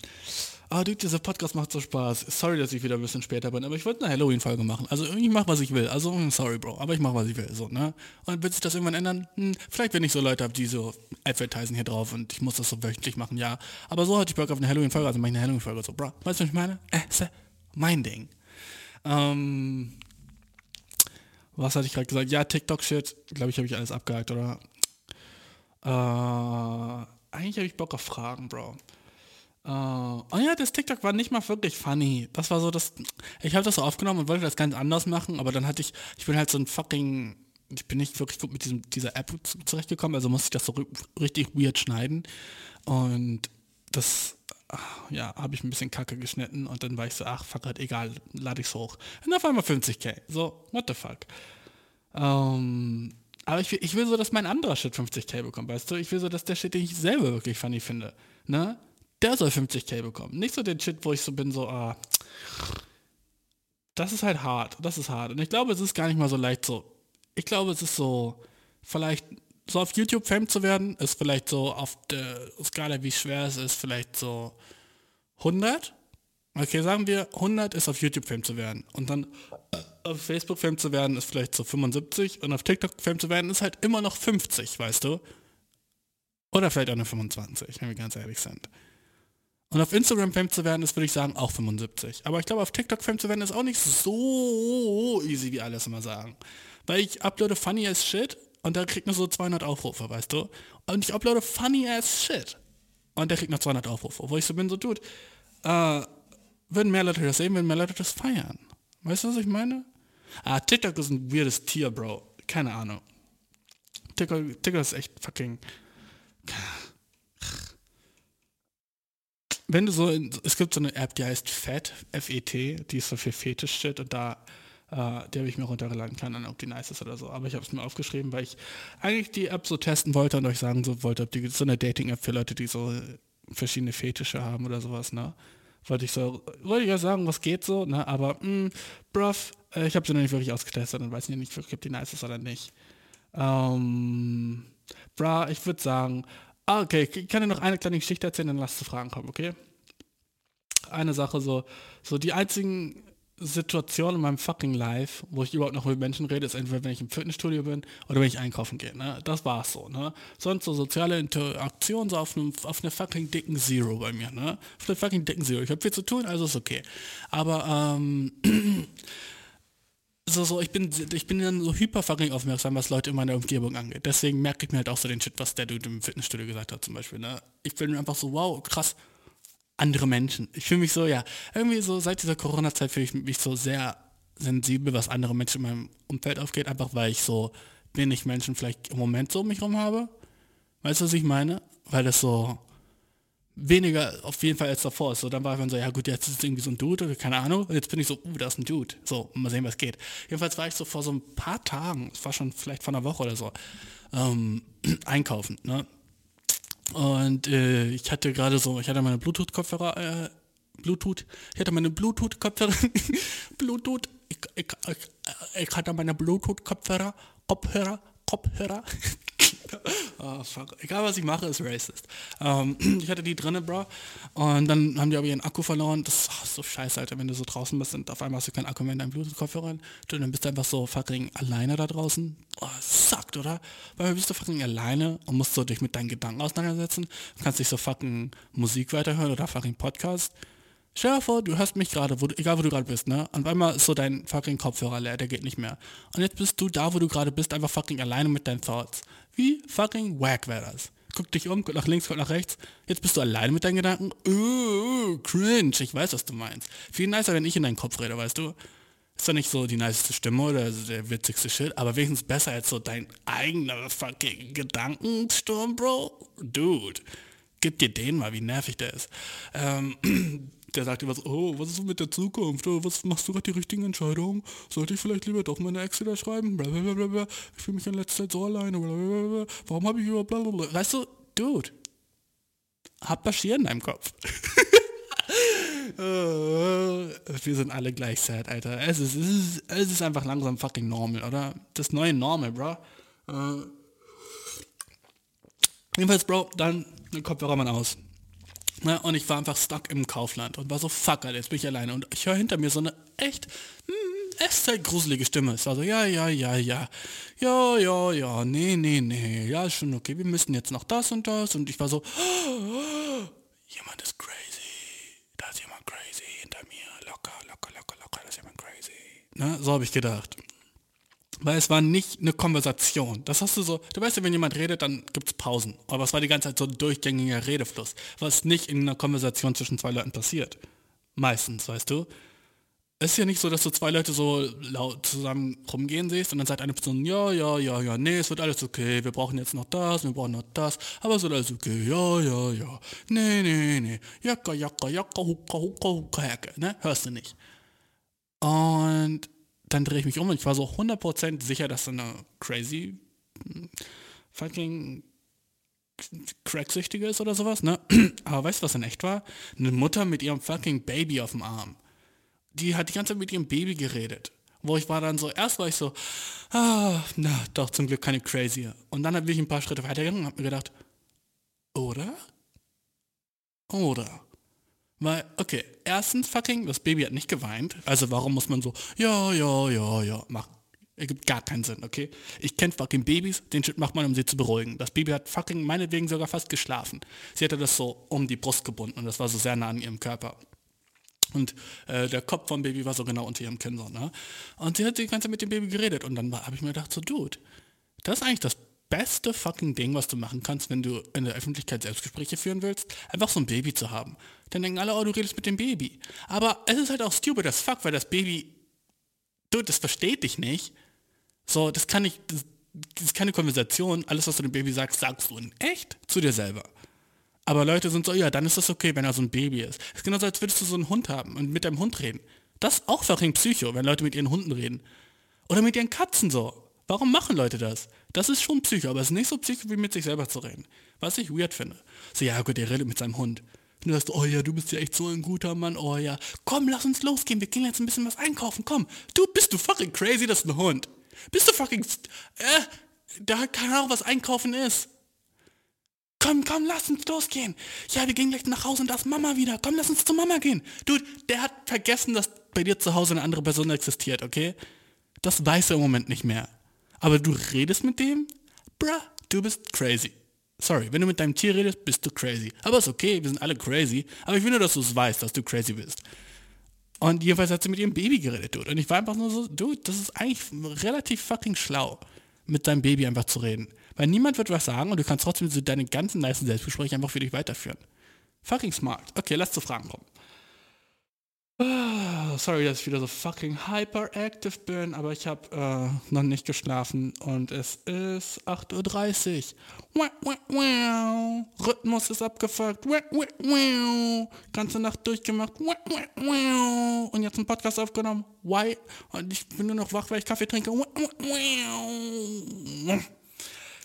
Dude, dieser Podcast macht so Spaß. Sorry, dass ich wieder ein bisschen später bin, aber ich wollte eine Halloween-Folge machen. Also ich mache, was ich will. Also, hm, sorry, Bro, aber ich mache, was ich will. So, ne? Und wird sich das irgendwann ändern? Hm, vielleicht, wenn ich so Leute habe, die so advertisen hier drauf und ich muss das so wöchentlich machen, ja. Aber so hatte ich Bock auf eine Halloween-Folge, also mache ich eine Halloween-Folge. So, Bro, weißt du, was ich meine? Äh, mein Ding. Ähm, was hatte ich gerade gesagt? Ja, TikTok-Shit, glaube ich, habe ich alles abgehakt, oder? Äh, eigentlich habe ich Bock auf Fragen, Bro. Äh, oh ja, das TikTok war nicht mal wirklich funny. Das war so das. Ich habe das so aufgenommen und wollte das ganz anders machen, aber dann hatte ich, ich bin halt so ein fucking, ich bin nicht wirklich gut mit diesem, dieser App zu- zurechtgekommen, also musste ich das so ri- richtig weird schneiden. Und das, ah, ja, habe ich ein bisschen kacke geschnitten und dann war ich so, ach, fuck it, egal, lade ich's hoch. Und auf einmal 50k. So, what the fuck. Ähm, aber ich will, ich will so, dass mein anderer Shit 50k bekommt, weißt du? Ich will so, dass der Shit, den ich selber wirklich funny finde, ne? Der soll 50k bekommen. Nicht so den Shit, wo ich so bin, so, ah, das ist halt hart, das ist hart. Und ich glaube, es ist gar nicht mal so leicht so. Ich glaube, es ist so, vielleicht so auf YouTube Fame zu werden, ist vielleicht so auf der Skala, wie schwer es ist, vielleicht so 100. Okay, sagen wir, 100 ist auf YouTube Fame zu werden. Und dann auf Facebook Fame zu werden, ist vielleicht so 75. Und auf TikTok Fame zu werden, ist halt immer noch 50, weißt du? Oder vielleicht auch nur 25, wenn wir ganz ehrlich sind. Und auf Instagram Fame zu werden, ist, würde ich sagen, auch 75. Aber ich glaube, auf TikTok Fame zu werden, ist auch nicht so easy, wie alles immer sagen. Weil ich uploade funny as shit und der kriegt nur so 200 Aufrufe, weißt du? Und ich uploade funny as shit und der kriegt noch 200 Aufrufe. Wo ich so bin, so, Dude, äh, würden mehr Leute das sehen, würden mehr Leute das feiern. Weißt du, was ich meine? Ah, TikTok ist ein weirdes Tier, Bro. Keine Ahnung. TikTok, TikTok ist echt fucking... Wenn du so, in, es gibt so eine App, die heißt FET, F-E-T, die ist so für Fetisch-Shit und da, äh, die habe ich mir runtergeladen, keine Ahnung, ob die nice ist oder so, aber ich habe es mir aufgeschrieben, weil ich eigentlich die App so testen wollte und euch sagen so wollte, ob die so eine Dating-App für Leute, die so verschiedene Fetische haben oder sowas, ne? Wollte ich so, wollte ich ja sagen, was geht so, ne? Aber, mh, bruv, äh, ich habe sie noch nicht wirklich ausgetestet und weiß nicht ob die nice ist oder nicht. Ähm, bra, ich würde sagen, ah, okay, ich kann dir noch eine kleine Geschichte erzählen, dann lass zu Fragen kommen, okay? Eine Sache so, so die einzigen Situationen in meinem fucking Life, wo ich überhaupt noch mit Menschen rede, ist entweder, wenn ich im Fitnessstudio bin oder wenn ich einkaufen gehe, ne? Das war's so, ne? Sonst so soziale Interaktion so auf einem, auf einer fucking dicken Zero bei mir, ne? Auf einer fucking dicken Zero. Ich habe viel zu tun, also ist okay. Aber, ähm, so, so, ich bin, ich bin dann so hyper fucking aufmerksam, was Leute in meiner Umgebung angeht. Deswegen merke ich mir halt auch so den Shit, was der Dude im Fitnessstudio gesagt hat, zum Beispiel. Ne? Ich bin einfach so, wow, krass, andere Menschen. Ich fühle mich so, ja, irgendwie so seit dieser Corona-Zeit fühle ich mich so sehr sensibel, was andere Menschen in meinem Umfeld aufgeht, einfach weil ich so wenig Menschen vielleicht im Moment so um mich rum habe. Weißt du, was ich meine? Weil das so weniger auf jeden Fall als davor. So, dann war man so, ja gut, jetzt ist irgendwie so ein Dude oder keine Ahnung. Und jetzt bin ich so, uh, da ist ein Dude. So, mal sehen, was geht. Jedenfalls war ich so vor so ein paar Tagen, es war schon vielleicht vor einer Woche oder so, ähm, einkaufen, ne? Und äh, ich hatte gerade so, ich hatte meine Bluetooth-Kopfhörer, äh, Bluetooth, ich hatte meine Bluetooth-Kopfhörer, Bluetooth, ich, ich, ich, ich hatte meine Bluetooth-Kopfhörer, Kopfhörer, Kopfhörer. oh, fuck. Egal was ich mache, ist racist. Ähm, ich hatte die drinne, bro. Und dann haben die aber ihren Akku verloren. Das ist so scheiße, Alter, wenn du so draußen bist und auf einmal hast du keinen Akku mehr in deinem Bluetooth-Kopfhörern. Du, Dann bist du einfach so fucking alleine da draußen. Oh, suckt, oder? Weil dann bist du fucking alleine und musst so dich mit deinen Gedanken auseinandersetzen. Du kannst dich so fucking Musik weiterhören oder fucking Podcast. Stell dir vor, du hörst mich gerade, egal wo du gerade bist, ne? Und einmal ist so dein fucking Kopfhörer leer, der geht nicht mehr. Und jetzt bist du da, wo du gerade bist, einfach fucking alleine mit deinen Thoughts. Wie fucking wack wäre das? Guck dich um, guck nach links, guck nach rechts. Jetzt bist du alleine mit deinen Gedanken. Uh, cringe, ich weiß, was du meinst. Viel nicer, wenn ich in deinen Kopf rede, weißt du? Ist doch nicht so die niceste Stimme oder der witzigste Shit, aber wenigstens besser als so dein eigener fucking Gedankensturm, Bro. Dude, gib dir den mal, wie nervig der ist. Ähm, der sagt immer so, oh, was ist mit der Zukunft? Oh, was machst du gerade die richtigen Entscheidungen? Sollte ich vielleicht lieber doch meine Ex wieder schreiben? Blablabla. Ich fühle mich in letzter Zeit so alleine. Blablabla. Warum habe ich über blablabla? Weißt du, Dude, hab Bashir in deinem Kopf. Wir sind alle gleich sad, Alter. Es ist, es ist, es ist einfach langsam fucking normal, oder? Das neue Normal, bro. Äh, jedenfalls, Bro, dann den Kopfhörer mal aus. Ne, und ich war einfach stuck im Kaufland und war so, fuck, Alter, jetzt bin ich alleine. Und ich höre hinter mir so eine echt, hm, echt halt gruselige Stimme. Es war so, ja, ja, ja, ja, ja, ja, ja, nee, nee, nee, ja, ist schon okay, wir müssen jetzt noch das und das. Und ich war so, jemand ist crazy. Da ist jemand crazy hinter mir. Locker, locker, locker, locker, da ist jemand crazy. Ne, so habe ich gedacht. Weil es war nicht eine Konversation. Das hast du so, du weißt ja, wenn jemand redet, dann gibt es Pausen. Aber es war die ganze Zeit so ein durchgängiger Redefluss, was nicht in einer Konversation zwischen zwei Leuten passiert. Meistens, weißt du. Es ist ja nicht so, dass du zwei Leute so laut zusammen rumgehen siehst und dann sagt eine Person, ja, ja, ja, ja, nee, es wird alles okay, wir brauchen jetzt noch das, wir brauchen noch das, aber es wird alles okay, ja, ja, ja, nee, nee, nee, jacka, jacka, jacka, hucka, hucka, hucka, hecke, ne, hörst du nicht. Und dann drehe ich mich um und ich war so 100% sicher, dass eine crazy hm, fucking Cracksüchtige ist oder sowas, ne? Aber weißt du, was in echt war? Eine Mutter mit ihrem fucking Baby auf dem Arm die hat die ganze Zeit mit ihrem Baby geredet. Wo ich war dann so, erst war ich so, ah, na, doch zum Glück keine crazy. Und dann bin ich ein paar Schritte weitergegangen und habe mir gedacht, oder? Oder? Weil, okay, erstens fucking, das Baby hat nicht geweint. Also warum muss man so, ja, ja, ja, ja, machen? Ergibt gar keinen Sinn, okay? Ich kenne fucking Babys, den Shit macht man, um sie zu beruhigen. Das Baby hat fucking meinetwegen sogar fast geschlafen. Sie hatte das so um die Brust gebunden und das war so sehr nah an ihrem Körper. Und äh, der Kopf vom Baby war so genau unter ihrem Kinn so, ne? Und sie hat die ganze Zeit mit dem Baby geredet. Und dann habe ich mir gedacht, so, Dude, das ist eigentlich das beste fucking Ding, was du machen kannst, wenn du in der Öffentlichkeit Selbstgespräche führen willst, einfach so ein Baby zu haben. Dann denken alle, oh, du redest mit dem Baby. Aber es ist halt auch stupid as fuck, weil das Baby, dude, das versteht dich nicht. So, das kann nicht, das, das ist keine Konversation. Alles, was du dem Baby sagst, sagst du in echt zu dir selber. Aber Leute sind so, ja, dann ist das okay, wenn er so ein Baby ist. Es ist genauso, als würdest du so einen Hund haben und mit deinem Hund reden. Das ist auch fucking Psycho, wenn Leute mit ihren Hunden reden. Oder mit ihren Katzen so. Warum machen Leute das? Das ist schon Psycho, aber es ist nicht so Psycho, wie mit sich selber zu reden. Was ich weird finde. So, ja gut, er redet mit seinem Hund. Und du sagst, oh ja, du bist ja echt so ein guter Mann, oh ja. Komm, lass uns losgehen, wir gehen jetzt ein bisschen was einkaufen, komm. Du, bist du fucking crazy, das ist ein Hund. Bist du fucking, äh, da keine Ahnung, was einkaufen ist. Komm, komm, lass uns losgehen. Ja, wir gehen gleich nach Hause und da ist Mama wieder. Komm, lass uns zu Mama gehen. Dude, der hat vergessen, dass bei dir zu Hause eine andere Person existiert, okay? Das weiß er im Moment nicht mehr. Aber du redest mit dem? Bruh, du bist crazy. Sorry, wenn du mit deinem Tier redest, bist du crazy. Aber ist okay, wir sind alle crazy. Aber ich will nur, dass du es weißt, dass du crazy bist. Und jedenfalls hat sie mit ihrem Baby geredet, Dude. Und ich war einfach nur so, Dude, das ist eigentlich relativ fucking schlau, mit deinem Baby einfach zu reden. Weil niemand wird was sagen und du kannst trotzdem so deine ganzen nice Selbstgespräche einfach für dich weiterführen. Fucking smart. Okay, lass zu Fragen kommen. Oh, sorry, dass ich wieder so fucking hyperactive bin, aber ich habe äh, noch nicht geschlafen und es ist 8.30 Uhr. Rhythmus ist abgefuckt. Ganze Nacht durchgemacht. Und jetzt einen Podcast aufgenommen. Why? Und ich bin nur noch wach, weil ich Kaffee trinke.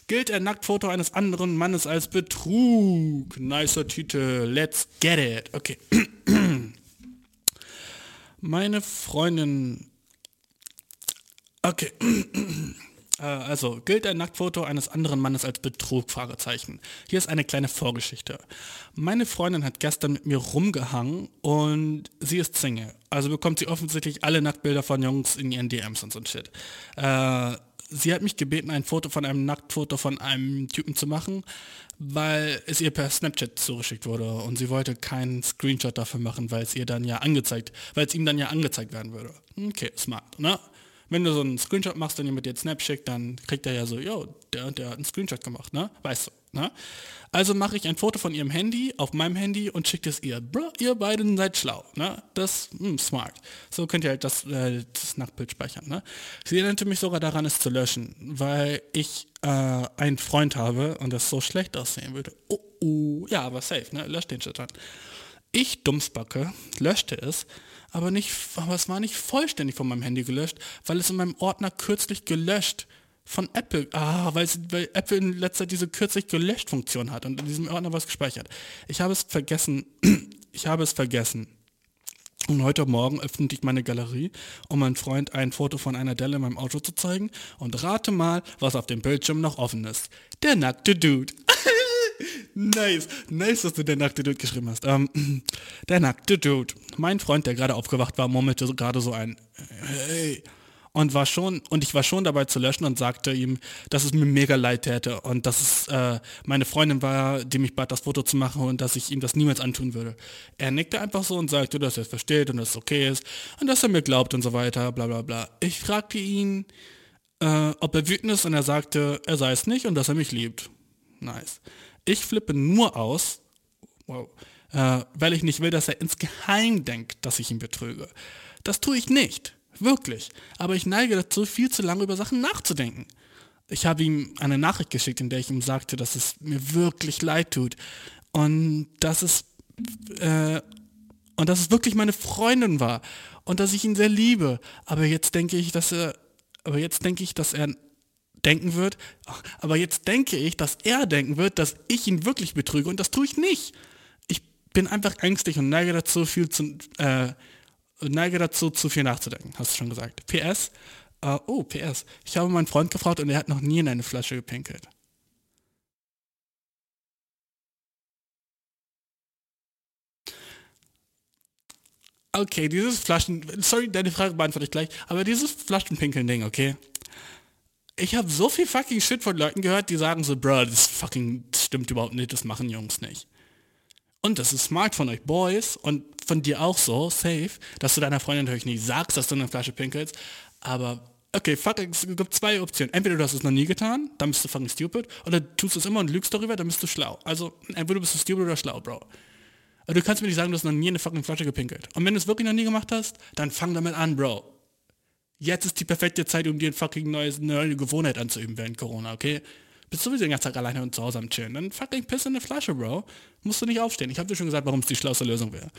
Gilt ein Nacktfoto eines anderen Mannes als Betrug? Nicer Titel. Let's get it. Okay. Meine Freundin... Okay. Äh, also, gilt ein Nacktfoto eines anderen Mannes als Betrug? Hier ist eine kleine Vorgeschichte. Meine Freundin hat gestern mit mir rumgehangen und sie ist Single. Also bekommt sie offensichtlich alle Nacktbilder von Jungs in ihren DMs und so ein Shit. Äh, sie hat mich gebeten, ein Foto von einem Nacktfoto von einem Typen zu machen, weil es ihr per Snapchat zugeschickt wurde und sie wollte keinen Screenshot dafür machen, weil es ihr dann ja angezeigt, weil es ihm dann ja angezeigt werden würde. Okay, smart, ne? Wenn du so einen Screenshot machst und jemand dir Snap schickt, dann kriegt er ja so, yo, der, der hat einen Screenshot gemacht, ne? Weißt du. Ne? Also mache ich ein Foto von ihrem Handy auf meinem Handy und schicke es ihr. Bro, ihr beiden seid schlau. Ne? Das mh, hm, smart. So könnt ihr halt das, äh, das Nacktbild speichern. Ne? Sie erinnerte mich sogar daran, es zu löschen, weil ich äh, einen Freund habe und das so schlecht aussehen würde. Oh, oh. Ja, aber safe, ne? Löscht den Shit dann. Ich, Dummsbacke, löschte es, aber, nicht, aber es war nicht vollständig von meinem Handy gelöscht, weil es in meinem Ordner kürzlich gelöscht von Apple. Ah, weil, weil Apple in letzter Zeit diese kürzlich gelöscht Funktion hat und in diesem Ordner was gespeichert. Ich habe es vergessen. Ich habe es vergessen. Und heute Morgen öffnete ich meine Galerie, um meinem Freund ein Foto von einer Delle in meinem Auto zu zeigen. Und rate mal, was auf dem Bildschirm noch offen ist. Der nackte Dude. nice. Nice, dass du der nackte Dude geschrieben hast. Ähm, der nackte Dude. Mein Freund, der gerade aufgewacht war, murmelte gerade so ein Hey und war schon und ich war schon dabei zu löschen und sagte ihm, dass es mir mega leid täte und dass es äh, meine Freundin war, die mich bat, das Foto zu machen und dass ich ihm das niemals antun würde. Er nickte einfach so und sagte, dass er es versteht und dass es okay ist und dass er mir glaubt und so weiter, bla bla bla. Ich fragte ihn, äh, ob er wütend ist und er sagte, er sei es nicht und dass er mich liebt. Nice. Ich flippe nur aus, wow, äh, weil ich nicht will, dass er insgeheim denkt, dass ich ihn betrüge. Das tue ich nicht, wirklich. Aber ich neige dazu, viel zu lange über Sachen nachzudenken. Ich habe ihm eine Nachricht geschickt, in der ich ihm sagte, dass es mir wirklich leid tut und dass es äh, und dass es wirklich meine Freundin war und dass ich ihn sehr liebe. Aber jetzt denke ich, dass er, aber jetzt denke ich, dass er denken wird, aber jetzt denke ich, dass er denken wird, dass ich ihn wirklich betrüge und das tue ich nicht. Ich bin einfach ängstlich und neige dazu, viel zu, äh, neige dazu, zu viel nachzudenken, hast du schon gesagt. PS, äh, oh, PS, ich habe meinen Freund gefragt und er hat noch nie in eine Flasche gepinkelt. Okay, dieses Flaschen, sorry, deine Frage beantworte ich gleich, aber dieses Flaschenpinkeln-Ding, okay? Ich habe so viel fucking Shit von Leuten gehört, die sagen so, bro, das fucking stimmt überhaupt nicht, das machen Jungs nicht. Und das ist smart von euch Boys und von dir auch so, safe, dass du deiner Freundin natürlich nicht sagst, dass du in eine Flasche pinkelst, aber okay, fuck, es gibt zwei Optionen. Entweder du hast es noch nie getan, dann bist du fucking stupid, oder tust du es immer und lügst darüber, dann bist du schlau. Also entweder bist du stupid oder schlau, Bro. Aber du kannst mir nicht sagen, du hast noch nie in eine fucking Flasche gepinkelt. Und wenn du es wirklich noch nie gemacht hast, dann fang damit an, Bro. Jetzt ist die perfekte Zeit, um dir ein fucking neues, eine neue Gewohnheit anzuüben während Corona, okay? Bist sowieso den ganzen Tag alleine und zu Hause am Chillen. Dann fucking piss in eine Flasche, Bro. Musst du nicht aufstehen. Ich habe dir schon gesagt, warum es die schlauste Lösung wäre.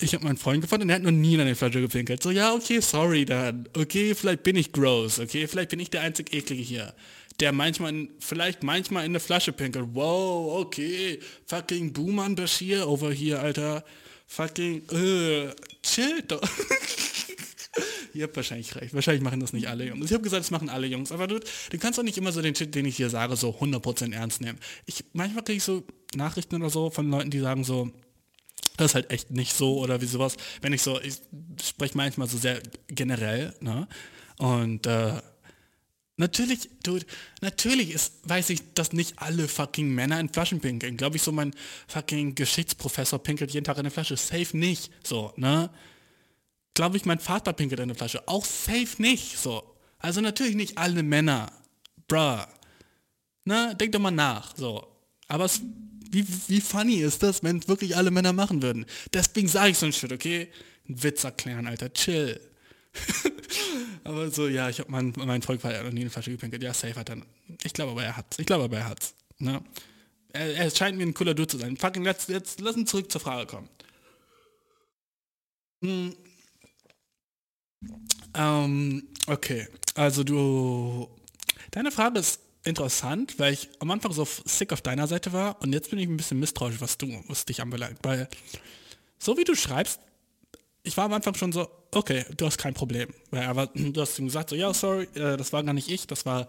Ich habe meinen Freund gefunden und er hat noch nie in eine Flasche gepinkelt. So, ja, okay, sorry dann. Okay, vielleicht bin ich gross. Okay, vielleicht bin ich der einzig Eklige hier der manchmal, in, vielleicht manchmal in eine Flasche pinkelt. Wow, okay, fucking Boomer Bashir over hier, Alter. Fucking, äh, chill doch. Ihr habt wahrscheinlich recht. Wahrscheinlich machen das nicht alle Jungs. Ich habe gesagt, das machen alle Jungs. Aber du, du kannst doch nicht immer so den Shit, den ich hier sage, so 100% ernst nehmen. Ich, manchmal kriege ich so Nachrichten oder so von Leuten, die sagen so, das ist halt echt nicht so oder wie sowas. Wenn ich so, ich spreche manchmal so sehr generell, ne? Und äh, Natürlich, dude, natürlich ist, weiß ich, dass nicht alle fucking Männer in Flaschen pinkeln. Glaube ich, so mein fucking Geschichtsprofessor pinkelt jeden Tag in eine Flasche. Safe nicht. So, ne? Glaube ich, mein Vater pinkelt in eine Flasche. Auch safe nicht. So. Also natürlich nicht alle Männer. Bruh. Ne? Denk doch mal nach. So. Aber es, wie, wie funny ist das, wenn es wirklich alle Männer machen würden? Deswegen sage ich so ein Shit, okay? Ein Witz erklären, Alter. Chill. aber so, ja, ich habe mein, mein Volk war noch nie eine Flasche gepinkelt. Ja, safe hat er. Ich glaube aber, er hat's. Ich glaube aber, er hat's. Ne? Er, er scheint mir ein cooler Dude zu sein. Fucking, let's, jetzt lass uns zurück zur Frage kommen. Hm. Ähm, okay, also du, deine Frage ist interessant, weil ich am Anfang so sick auf deiner Seite war und jetzt bin ich ein bisschen misstrauisch, was du, was dich anbelangt, weil so wie du schreibst, ich war am Anfang schon so, okay, du hast kein Problem. Weil er war, du hast ihm gesagt, so, ja, sorry, äh, das war gar nicht ich, das war,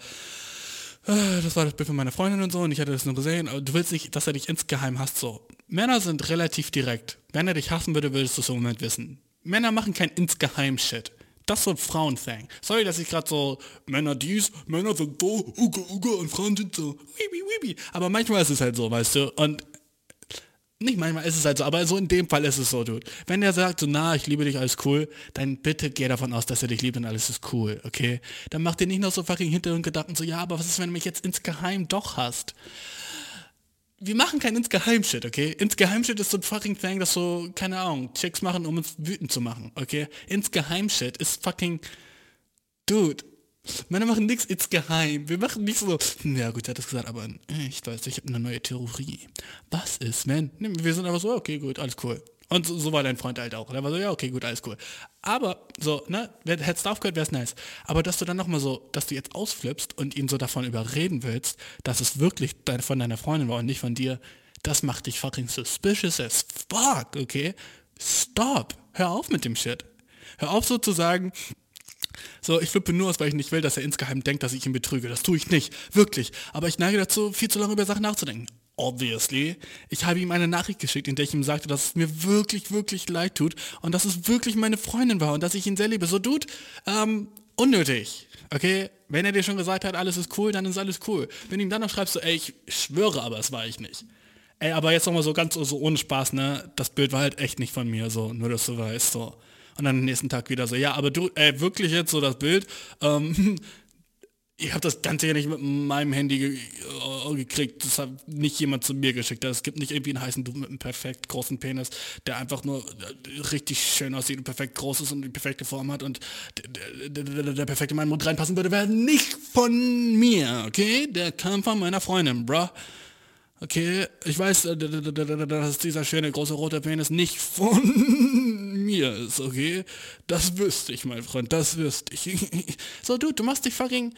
äh, das war das Bild von meiner Freundin und so und ich hatte das nur gesehen, aber du willst nicht, dass er dich insgeheim hasst, so. Männer sind relativ direkt. Wenn er dich hassen würde, würdest du es im Moment wissen. Männer machen kein insgeheim Shit. Das ist so ein Frauen-Thing. Sorry, dass ich gerade so Männer dies, Männer sind so, uga, uga und Frauen sind so, wibi, wibi. Aber manchmal ist es halt so, weißt du. Und nicht manchmal ist es halt so, aber so in dem Fall ist es so, Dude. Wenn der sagt, so, na, ich liebe dich, alles cool, dann bitte geh davon aus, dass er dich liebt und alles ist cool, okay? Dann mach dir nicht noch so fucking Hintergrundgedanken, so, ja, aber was ist, wenn du mich jetzt insgeheim doch hast? Wir machen kein Insgeheim-Shit, okay? Insgeheim-Shit ist so ein fucking Thing, das so, keine Ahnung, Chicks machen, um uns wütend zu machen, okay? Insgeheim-Shit ist fucking, Dude, Männer machen nichts ins Geheim. Wir machen nicht so, ja gut, er hat das gesagt, aber ich weiß, ich habe eine neue Theorie. Was ist, wenn? Wir sind aber so, okay, gut, alles cool. Und so, so war dein Freund halt auch. Er war so, ja, okay, gut, alles cool. Aber so, ne, hättest du aufgehört, wäre es nice. Aber dass du dann nochmal so, dass du jetzt ausflippst und ihn so davon überreden willst, dass es wirklich von deiner Freundin war und nicht von dir, das macht dich fucking suspicious as fuck, okay? Stop. Hör auf mit dem Shit. Hör auf so zu sagen, so, ich flippe nur aus, weil ich nicht will, dass er insgeheim denkt, dass ich ihn betrüge. Das tue ich nicht. Wirklich. Aber ich neige dazu, viel zu lange über Sachen nachzudenken. Obviously. Ich habe ihm eine Nachricht geschickt, in der ich ihm sagte, dass es mir wirklich, wirklich leid tut und dass es wirklich meine Freundin war und dass ich ihn sehr liebe. So, Dude, ähm, unnötig. Okay? Wenn er dir schon gesagt hat, alles ist cool, dann ist alles cool. Wenn ihm dann noch schreibst, so, ey, ich schwöre, aber es war ich nicht. Ey, aber jetzt nochmal so ganz so ohne Spaß, ne? Das Bild war halt echt nicht von mir, so, nur dass du weißt, so. Und dann am nächsten Tag wieder so, ja, aber du, ey, wirklich jetzt so das Bild, ähm, ich habe das Ganze ja nicht mit meinem Handy ge äh, gekriegt. Das hat nicht jemand zu mir geschickt. Es gibt nicht irgendwie einen heißen Dude mit einem perfekt großen Penis, der einfach nur äh, richtig schön aussieht und perfekt groß ist und die perfekte Form hat und der, der, der, der perfekte Mann Mund reinpassen würde, wäre nicht von mir, okay? Der kam von meiner Freundin, bruh. Okay, ich weiß, dass dieser schöne große rote Penis nicht von mir ist, okay? Das wüsste ich, mein Freund, das wüsste ich. so, du, du machst dich fucking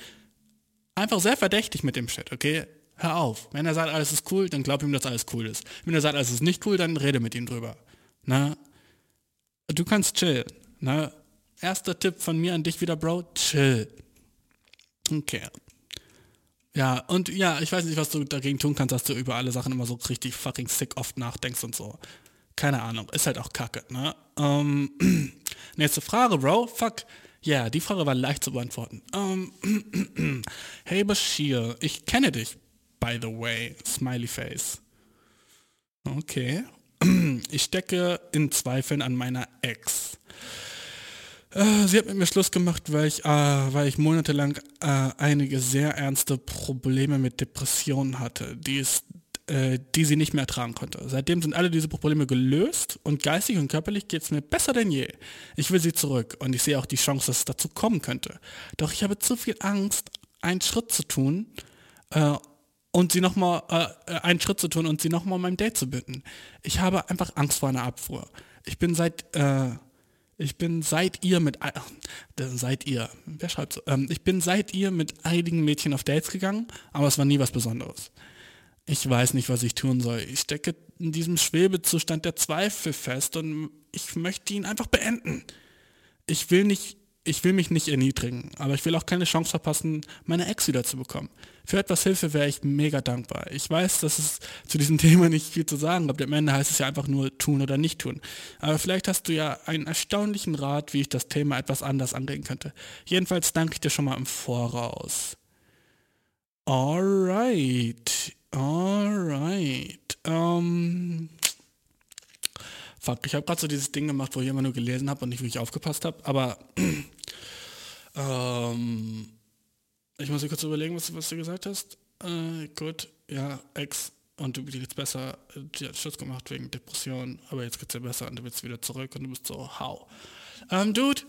einfach sehr verdächtig mit dem Shit, okay? Hör auf. Wenn er sagt, alles ist cool, dann glaub ihm, dass alles cool ist. Wenn er sagt, alles ist nicht cool, dann rede mit ihm drüber. Na? Du kannst chillen. Na? Erster Tipp von mir an dich wieder, Bro, chill. Okay. Ja, und ja, ich weiß nicht, was du dagegen tun kannst, dass du über alle Sachen immer so richtig fucking sick oft nachdenkst und so. Keine Ahnung, ist halt auch kacke, ne? Ähm, nächste Frage, Bro. Fuck. Ja, die Frage war leicht zu beantworten. Ähm, hey Bashir, ich kenne dich, by the way. Smiley Face. Okay. Ich stecke in Zweifeln an meiner Ex. Äh, sie hat mit mir Schluss gemacht, weil ich, äh, weil ich monatelang äh, einige sehr ernste Probleme mit Depressionen hatte, die, es, äh, die sie nicht mehr ertragen konnte. Seitdem sind alle diese Probleme gelöst und geistig und körperlich geht es mir besser denn je. Ich will sie zurück und ich sehe auch die Chance, dass es dazu kommen könnte. Doch ich habe zu viel Angst, einen Schritt zu tun äh, und sie nochmal äh, einen Schritt zu tun und sie nochmal um mein Date zu bitten. Ich habe einfach Angst vor einer Abfuhr. Ich bin seit äh, ich bin seit ihr mit, äh, seit ihr, wer schreibt so? Ähm, ich bin seit ihr mit einigen Mädchen auf Dates gegangen, aber es war nie was Besonderes. Ich weiß nicht, was ich tun soll. Ich stecke in diesem Schwebezustand der Zweifel fest und ich möchte ihn einfach beenden. Ich will nicht ich will mich nicht erniedrigen, aber ich will auch keine Chance verpassen, meine Ex wieder zu bekommen. Für etwas Hilfe wäre ich mega dankbar. Ich weiß, dass es zu diesem Thema nicht viel zu sagen gibt. Am Ende heißt es ja einfach nur tun oder nicht tun. Aber vielleicht hast du ja einen erstaunlichen Rat, wie ich das Thema etwas anders angehen könnte. Jedenfalls danke ich dir schon mal im Voraus. Alright. Alright. Ähm, Fuck, ich habe gerade so dieses Ding gemacht, wo ich immer nur gelesen habe und nicht wirklich aufgepasst habe, aber ähm, ich muss mir kurz überlegen, was, was du gesagt hast. Äh, gut, ja, Ex und du geht's besser, die hat Schutz gemacht wegen Depression, aber jetzt geht's dir besser und du bist wieder zurück und du bist so, how? Ähm, Dude,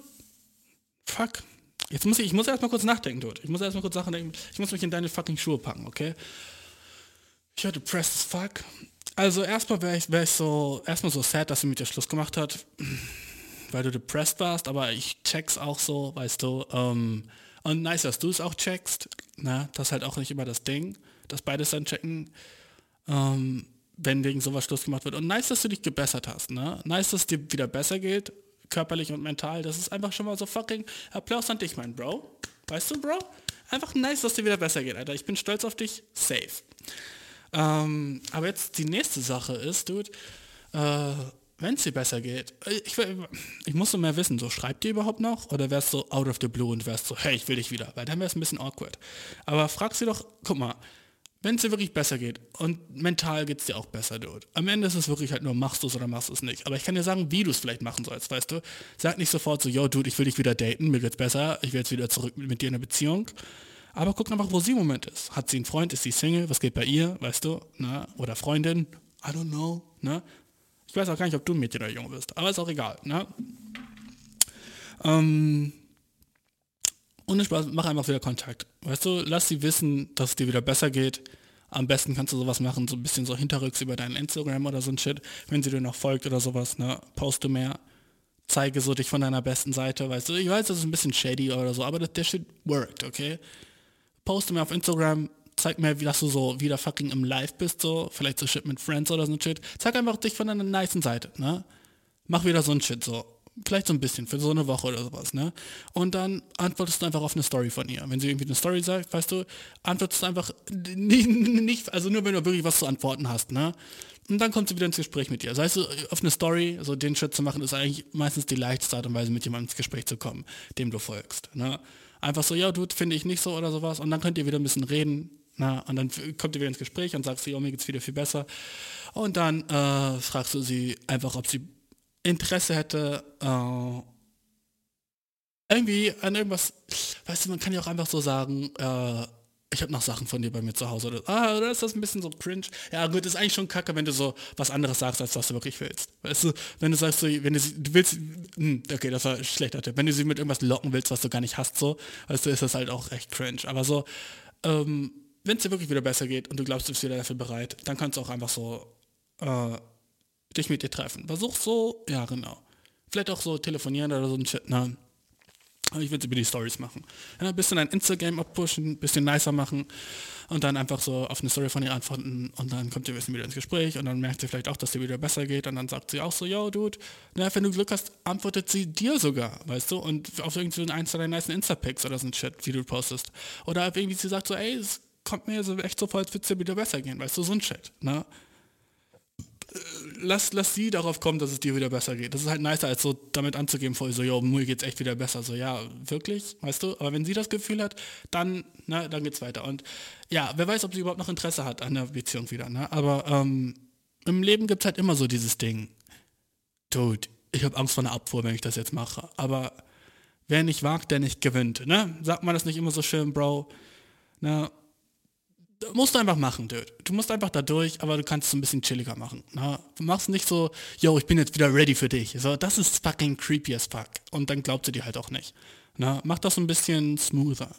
fuck. Jetzt muss ich, ich muss erstmal kurz nachdenken, Dude. Ich muss erstmal kurz Sachen denken. Ich muss mich in deine fucking Schuhe packen, okay? Ich höre depressed as fuck. Also erstmal wäre ich, wär ich so, erstmal so sad, dass sie mit dir Schluss gemacht hat, weil du depressed warst, aber ich check's auch so, weißt du. Ähm, und nice, dass du es auch checkst. Na, das ist halt auch nicht immer das Ding, dass beides dann checken, ähm, wenn wegen sowas Schluss gemacht wird. Und nice, dass du dich gebessert hast. Ne? Nice, dass dir wieder besser geht, körperlich und mental. Das ist einfach schon mal so fucking Applaus an dich, mein Bro. Weißt du, Bro? Einfach nice, dass dir wieder besser geht, Alter. Ich bin stolz auf dich. Safe. Ähm, aber jetzt die nächste Sache ist, Dude, äh, wenn es dir besser geht, äh, ich, ich muss so mehr wissen, so schreibt ihr überhaupt noch oder wärst du so out of the blue und wärst so, hey, ich will dich wieder, weil dann wäre es ein bisschen awkward. Aber frag sie doch, guck mal, wenn es dir wirklich besser geht und mental geht es dir auch besser, Dude. Am Ende ist es wirklich halt nur, machst du es oder machst du es nicht. Aber ich kann dir sagen, wie du es vielleicht machen sollst, weißt du. Sag nicht sofort so, yo, Dude, ich will dich wieder daten, mir geht's besser, ich will jetzt wieder zurück mit, mit dir in eine Beziehung. Aber guck einfach, wo sie im Moment ist. Hat sie einen Freund, ist sie Single, was geht bei ihr, weißt du, ne? Oder Freundin, I don't know, ne? Ich weiß auch gar nicht, ob du ein Mädchen oder Junge bist, aber ist auch egal, ne? Ähm, ohne Spaß, mach einfach wieder Kontakt. Weißt du, lass sie wissen, dass es dir wieder besser geht. Am besten kannst du sowas machen, so ein bisschen so hinterrücks über deinen Instagram oder so ein Shit. Wenn sie dir noch folgt oder sowas, ne, poste mehr. Zeige so dich von deiner besten Seite, weißt du. Ich weiß, das ist ein bisschen shady oder so, aber das, der Shit worked, okay? Poste mir auf Instagram, zeig mir, wie dass du so wieder fucking im Live bist, so, vielleicht so Shit mit Friends oder so ein Shit. Zeig einfach dich von deiner niceen Seite, ne? Mach wieder so ein Shit, so. Vielleicht so ein bisschen, für so eine Woche oder sowas, ne? Und dann antwortest du einfach auf eine Story von ihr. Wenn sie irgendwie eine Story sagt, weißt du, antwortest du einfach nicht, also nur wenn du wirklich was zu antworten hast, ne? Und dann kommt sie wieder ins Gespräch mit dir. Das heißt, auf eine Story, so den Schritt zu machen, ist eigentlich meistens die leichteste Art und Weise, mit jemandem ins Gespräch zu kommen, dem du folgst. Ne? Einfach so, ja, du, finde ich nicht so oder sowas. Und dann könnt ihr wieder ein bisschen reden. Na, und dann kommt ihr wieder ins Gespräch und sagst, ja, mir geht's wieder viel besser. Und dann äh, fragst du sie einfach, ob sie Interesse hätte, äh, irgendwie an irgendwas, weißt du, man kann ja auch einfach so sagen, äh, ich habe noch Sachen von dir bei mir zu Hause. Oder, ah, oder ist das ein bisschen so cringe? Ja gut, ist eigentlich schon kacke, wenn du so was anderes sagst, als was du wirklich willst. Weißt du, wenn du sagst, so, wenn du, sie, du willst, hm, okay, das war ein schlechter Tipp. Wenn du sie mit irgendwas locken willst, was du gar nicht hast, so, weißt du, ist das halt auch recht cringe. Aber so, ähm, wenn es dir wirklich wieder besser geht und du glaubst, du bist wieder dafür bereit, dann kannst du auch einfach so äh, dich mit dir treffen. Versuch so, ja genau. Vielleicht auch so telefonieren oder so ein Shit, ne? Ich würde über die Stories machen. Ja, ein bisschen ein Instagram abpushen, ein bisschen nicer machen und dann einfach so auf eine Story von ihr antworten und dann kommt ihr ein bisschen wieder ins Gespräch und dann merkt sie vielleicht auch, dass dir wieder besser geht und dann sagt sie auch so, yo, Dude, na, wenn du Glück hast, antwortet sie dir sogar, weißt du, und auf irgendwie so ein, zwei nice Insta-Pics oder so ein Chat, wie du postest. Oder irgendwie sie sagt so, ey, es kommt mir so echt so vor, als würde es dir wieder besser gehen, weißt du, so ein Chat, ne? Lass, lass sie darauf kommen, dass es dir wieder besser geht. Das ist halt nicer, als so damit anzugeben, vor so, jo, mir geht's echt wieder besser. So, ja, wirklich, weißt du? Aber wenn sie das Gefühl hat, dann, na, dann geht's weiter. Und ja, wer weiß, ob sie überhaupt noch Interesse hat an der Beziehung wieder, ne? Aber ähm, im Leben gibt's halt immer so dieses Ding. Dude, ich habe Angst vor einer Abfuhr, wenn ich das jetzt mache. Aber wer nicht wagt, der nicht gewinnt, ne? Sagt man das nicht immer so schön, Bro? Na, musst du einfach machen, dude. Du musst einfach da durch, aber du kannst es ein bisschen chilliger machen. Na? Du machst nicht so, yo, ich bin jetzt wieder ready für dich. So, das ist fucking creepy as fuck. Und dann glaubt sie dir halt auch nicht. Na? Mach das ein bisschen smoother.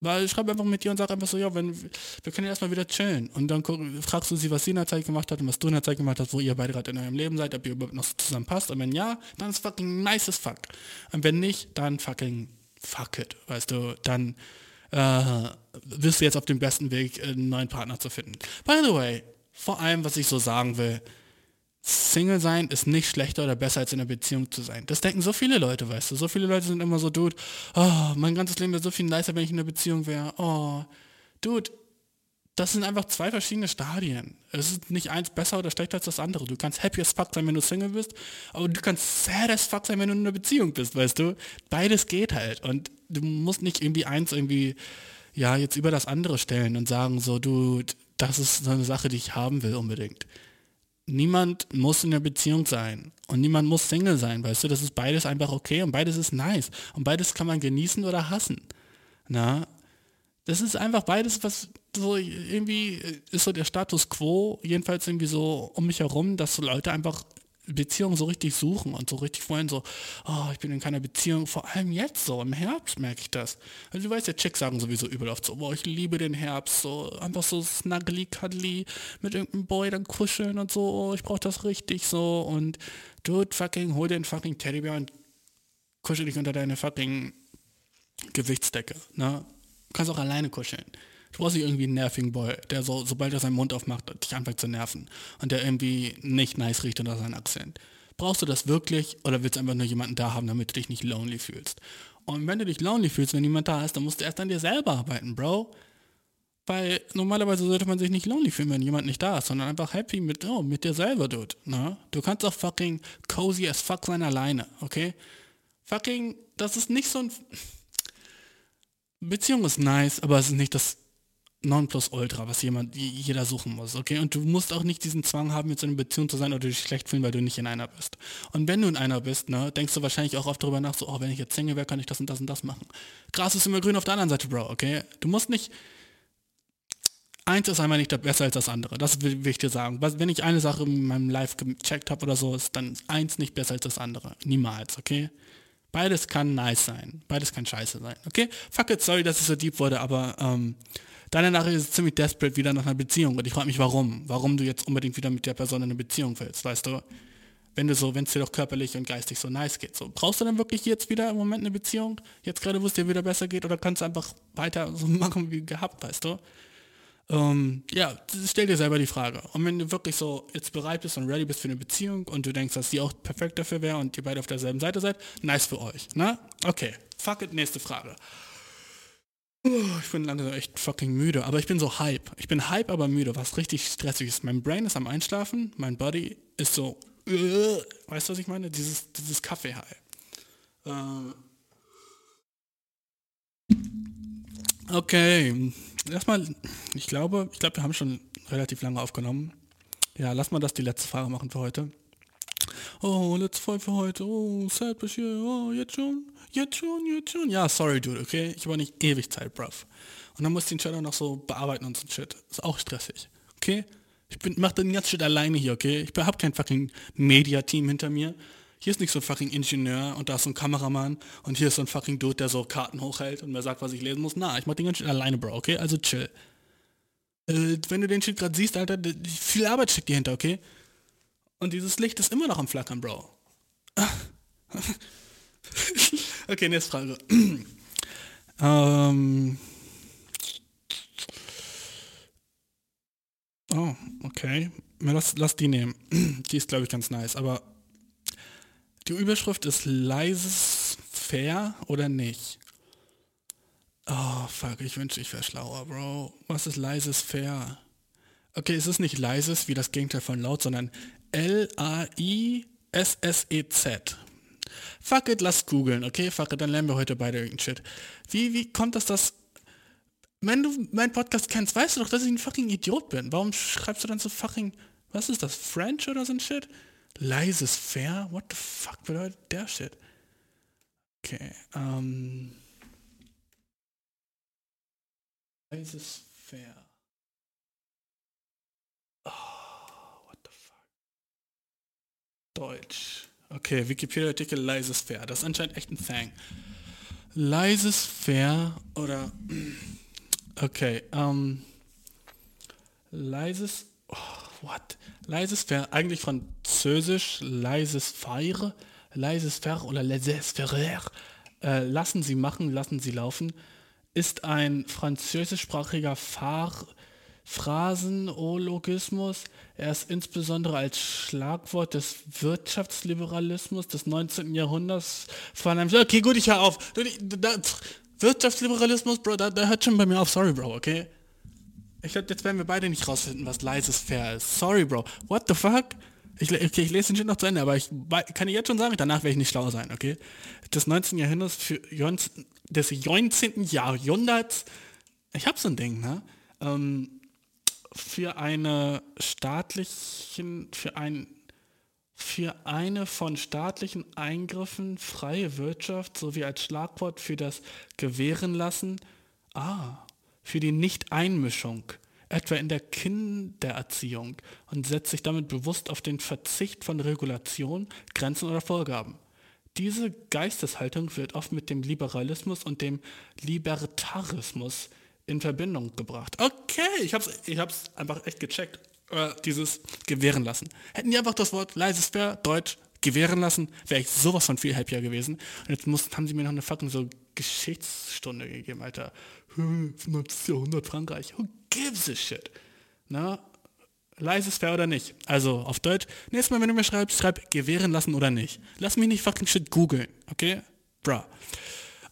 Weil schreib einfach mit dir und sag einfach so, ja, wenn, wir können ja erstmal wieder chillen. Und dann fragst du sie, was sie in der Zeit gemacht hat und was du in der Zeit gemacht hast, wo ihr beide gerade in eurem Leben seid, ob ihr überhaupt noch zusammen passt. Und wenn ja, dann ist fucking nice as fuck. Und wenn nicht, dann fucking fuck it. Weißt du, dann äh, bist du jetzt auf dem besten Weg, einen neuen Partner zu finden. By the way, vor allem, was ich so sagen will, Single sein ist nicht schlechter oder besser als in einer Beziehung zu sein. Das denken so viele Leute, weißt du. So viele Leute sind immer so, Dude, oh, mein ganzes Leben wäre so viel nicer, wenn ich in einer Beziehung wäre. Oh, Dude, das sind einfach zwei verschiedene Stadien. Es ist nicht eins besser oder schlechter als das andere. Du kannst happy as fuck sein, wenn du Single bist, aber du kannst sad as fuck sein, wenn du in einer Beziehung bist, weißt du. Beides geht halt. Und du musst nicht irgendwie eins irgendwie, ja, jetzt über das andere stellen und sagen, so, du, das ist so eine Sache, die ich haben will unbedingt. Niemand muss in einer Beziehung sein und niemand muss Single sein, weißt du, das ist beides einfach okay und beides ist nice und beides kann man genießen oder hassen. Na, das ist einfach beides, was so irgendwie ist so der Status quo, jedenfalls irgendwie so um mich herum, dass so Leute einfach Beziehungen so richtig suchen und so richtig wollen, so, oh, ich bin in keiner Beziehung, vor allem jetzt so, im Herbst merke ich das. Also du weißt ja, Chicks sagen sowieso überall oft so, boah, ich liebe den Herbst, so einfach so snuggly, cuddly, mit irgendeinem Boy dann kuscheln und so, oh, ich brauche das richtig so und dude, fucking, hol den fucking Teddybär und kuschel dich unter deine fucking Gewichtsdecke, ne? Du kannst auch alleine kuscheln. Du brauchst nicht irgendwie einen nervigen Boy, der so, sobald er seinen Mund aufmacht, dich anfängt zu nerven. Und der irgendwie nicht nice riecht unter seinen Akzent. Brauchst du das wirklich oder willst du einfach nur jemanden da haben, damit du dich nicht lonely fühlst? Und wenn du dich lonely fühlst, wenn niemand da ist, dann musst du erst an dir selber arbeiten, Bro. Weil normalerweise sollte man sich nicht lonely fühlen, wenn jemand nicht da ist, sondern einfach happy mit, oh, mit dir selber, dude. Ne? Du kannst auch fucking cozy as fuck sein alleine, okay? Fucking, das ist nicht so ein... Beziehung ist nice, aber es ist nicht das Nonplusultra, was jemand, jeder suchen muss, okay? Und du musst auch nicht diesen Zwang haben, mit so einer Beziehung zu sein oder dich schlecht fühlen, weil du nicht in einer bist. Und wenn du in einer bist, ne, denkst du wahrscheinlich auch oft darüber nach, so, oh, wenn ich jetzt Single wäre, kann ich das und das und das machen. Gras ist immer grün auf der anderen Seite, Bro, okay? Du musst nicht, eins ist einmal nicht besser als das andere. Das will, will ich dir sagen. Wenn ich eine Sache in meinem Live gecheckt habe oder so, ist dann eins nicht besser als das andere. Niemals, okay? Beides kann nice sein. Beides kann scheiße sein, okay? Fuck it, sorry, dass es so deep wurde, aber ähm, Deine Nachricht ist ziemlich desperate wieder nach einer Beziehung und ich frage mich warum. Warum du jetzt unbedingt wieder mit der Person in eine Beziehung willst, weißt du? Wenn du so, wenn es dir doch körperlich und geistig so nice geht. So, brauchst du dann wirklich jetzt wieder im Moment eine Beziehung? Jetzt gerade, wo es dir wieder besser geht oder kannst du einfach weiter so machen wie gehabt, weißt du? Ähm, ja, stell dir selber die Frage. Und wenn du wirklich so jetzt bereit bist und ready bist für eine Beziehung und du denkst, dass die auch perfekt dafür wäre und ihr beide auf derselben Seite seid, nice für euch, ne? Okay, fuck it, nächste Frage. Ich bin langsam echt fucking müde, aber ich bin so hype. Ich bin hype, aber müde, was richtig stressig ist. Mein Brain ist am Einschlafen, mein Body ist so, äh, weißt du, was ich meine? Dieses, dieses Kaffee-High. Äh, okay, erstmal, ich glaube, ich glaube, wir haben schon relativ lange aufgenommen. Ja, lass mal das die letzte Frage machen für heute. oh, letzte Folge für heute, oh, sad Bashir, oh, jetzt schon, jetzt schon, jetzt schon. Ja, sorry, Dude, okay? Ich habe nicht ewig Zeit, bruv. Und dann muss ich den auch noch so bearbeiten und so Shit. Ist auch stressig, okay? Ich bin, mach den ganzen Shit alleine hier, okay? Ich habe kein fucking Media-Team hinter mir. Hier ist nicht so ein fucking Ingenieur und da ist so ein Kameramann und hier ist so ein fucking Dude, der so Karten hochhält und mir sagt, was ich lesen muss. Na, ich mach den ganzen Shit alleine, Bro, okay? Also chill. Äh, wenn du den Shit gerade siehst, Alter, viel Arbeit steckt dir hinter, okay? Und dieses Licht ist immer noch am Flackern, Bro. okay, nächste Frage. ähm. Oh, okay. Lass, lass die nehmen. Die ist, glaube ich, ganz nice. Aber die Überschrift ist leises fair oder nicht? Oh, fuck, ich wünschte, ich wäre schlauer, Bro. Was ist leises fair? Okay, es ist nicht leises wie das Gegenteil von laut, sondern L-A-I-S-S-E-Z. Fuck it, lass googeln, okay? Fuck it, dann lernen wir heute beide irgendeinen Shit. Wie, wie kommt das, dass... Wenn du meinen Podcast kennst, weißt du doch, dass ich ein fucking Idiot bin. Warum schreibst du dann so fucking... Was ist das, French oder so ein Shit? Leises fair? What the fuck bedeutet der Shit? Okay, ähm... Leises fair. Oh, what the fuck? Deutsch. Okay, Wikipedia-Artikel leises fair. Das ist anscheinend echt ein Thing. Leises fair oder... Okay, ähm... Leises... Oh, what? Leises fair, eigentlich französisch, leises faire, leises faire oder leises faire. Äh, lassen Sie machen, lassen Sie laufen, ist ein französischsprachiger Fahr Phrasenologismus. Er ist insbesondere als Schlagwort des Wirtschaftsliberalismus des 19. Jahrhunderts vor allem. Okay, gut, ich höre auf. Wirtschaftsliberalismus, Bro, da, da hört schon bei mir auf. Sorry, Bro, okay? Ich glaube, jetzt werden wir beide nicht rausfinden, was leises fair ist. Sorry, Bro. What the fuck? Ich, okay, ich lese den Shit noch zu Ende, aber ich kann dir jetzt schon sagen, danach werde ich nicht schlau sein, okay? Des 19. Jahrhunderts für des 19. Jahrhunderts, ich habe so ein Ding, ne? Ähm, für eine staatlichen, für ein für eine von staatlichen Eingriffen freie Wirtschaft sowie als Schlagwort für das Gewähren lassen, ah, für die Nicht-Einmischung, etwa in der Kindererziehung und setzt sich damit bewusst auf den Verzicht von Regulation, Grenzen oder Vorgaben. Diese Geisteshaltung wird oft mit dem Liberalismus und dem Libertarismus in Verbindung gebracht. Okay, ich hab's, ich hab's einfach echt gecheckt. Äh, dieses gewähren lassen. Hätten die einfach das Wort leises fair, Deutsch, gewähren lassen, wäre ich sowas von viel happier gewesen. Und jetzt mussten, haben sie mir noch eine fucking so Geschichtsstunde gegeben, Alter. Hm, 19. Jahrhundert Frankreich. Who gives a shit? Na, leises fair oder nicht? Also auf Deutsch, nächstes Mal, wenn du mir schreibst, schreib gewähren lassen oder nicht. Lass mich nicht fucking shit googeln, okay? Bruh.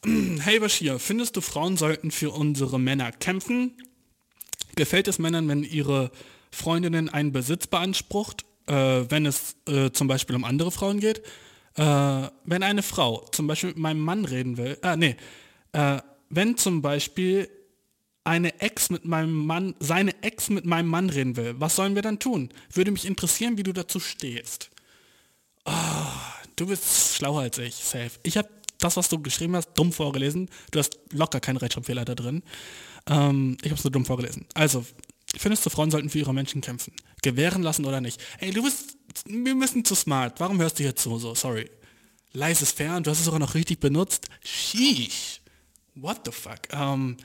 Hey Bashir, findest du Frauen sollten für unsere Männer kämpfen? Gefällt es Männern, wenn ihre Freundinnen einen Besitz beansprucht, äh, wenn es äh, zum Beispiel um andere Frauen geht? Äh, wenn eine Frau zum Beispiel mit meinem Mann reden will, ah nee, äh, wenn zum Beispiel eine Ex mit meinem Mann, seine Ex mit meinem Mann reden will, was sollen wir dann tun? Würde mich interessieren, wie du dazu stehst. Du bist schlauer als ich, safe. Ich habe das, was du geschrieben hast, dumm vorgelesen. Du hast locker keinen Rechtschreibfehler da drin. Ähm, ich habe es nur dumm vorgelesen. Also, findest du, Frauen sollten für ihre Menschen kämpfen? Gewähren lassen oder nicht? Ey, du bist, wir müssen zu smart. Warum hörst du hier zu? So, sorry. Leises und du hast es sogar noch richtig benutzt. Sheesh. What the fuck? Ähm,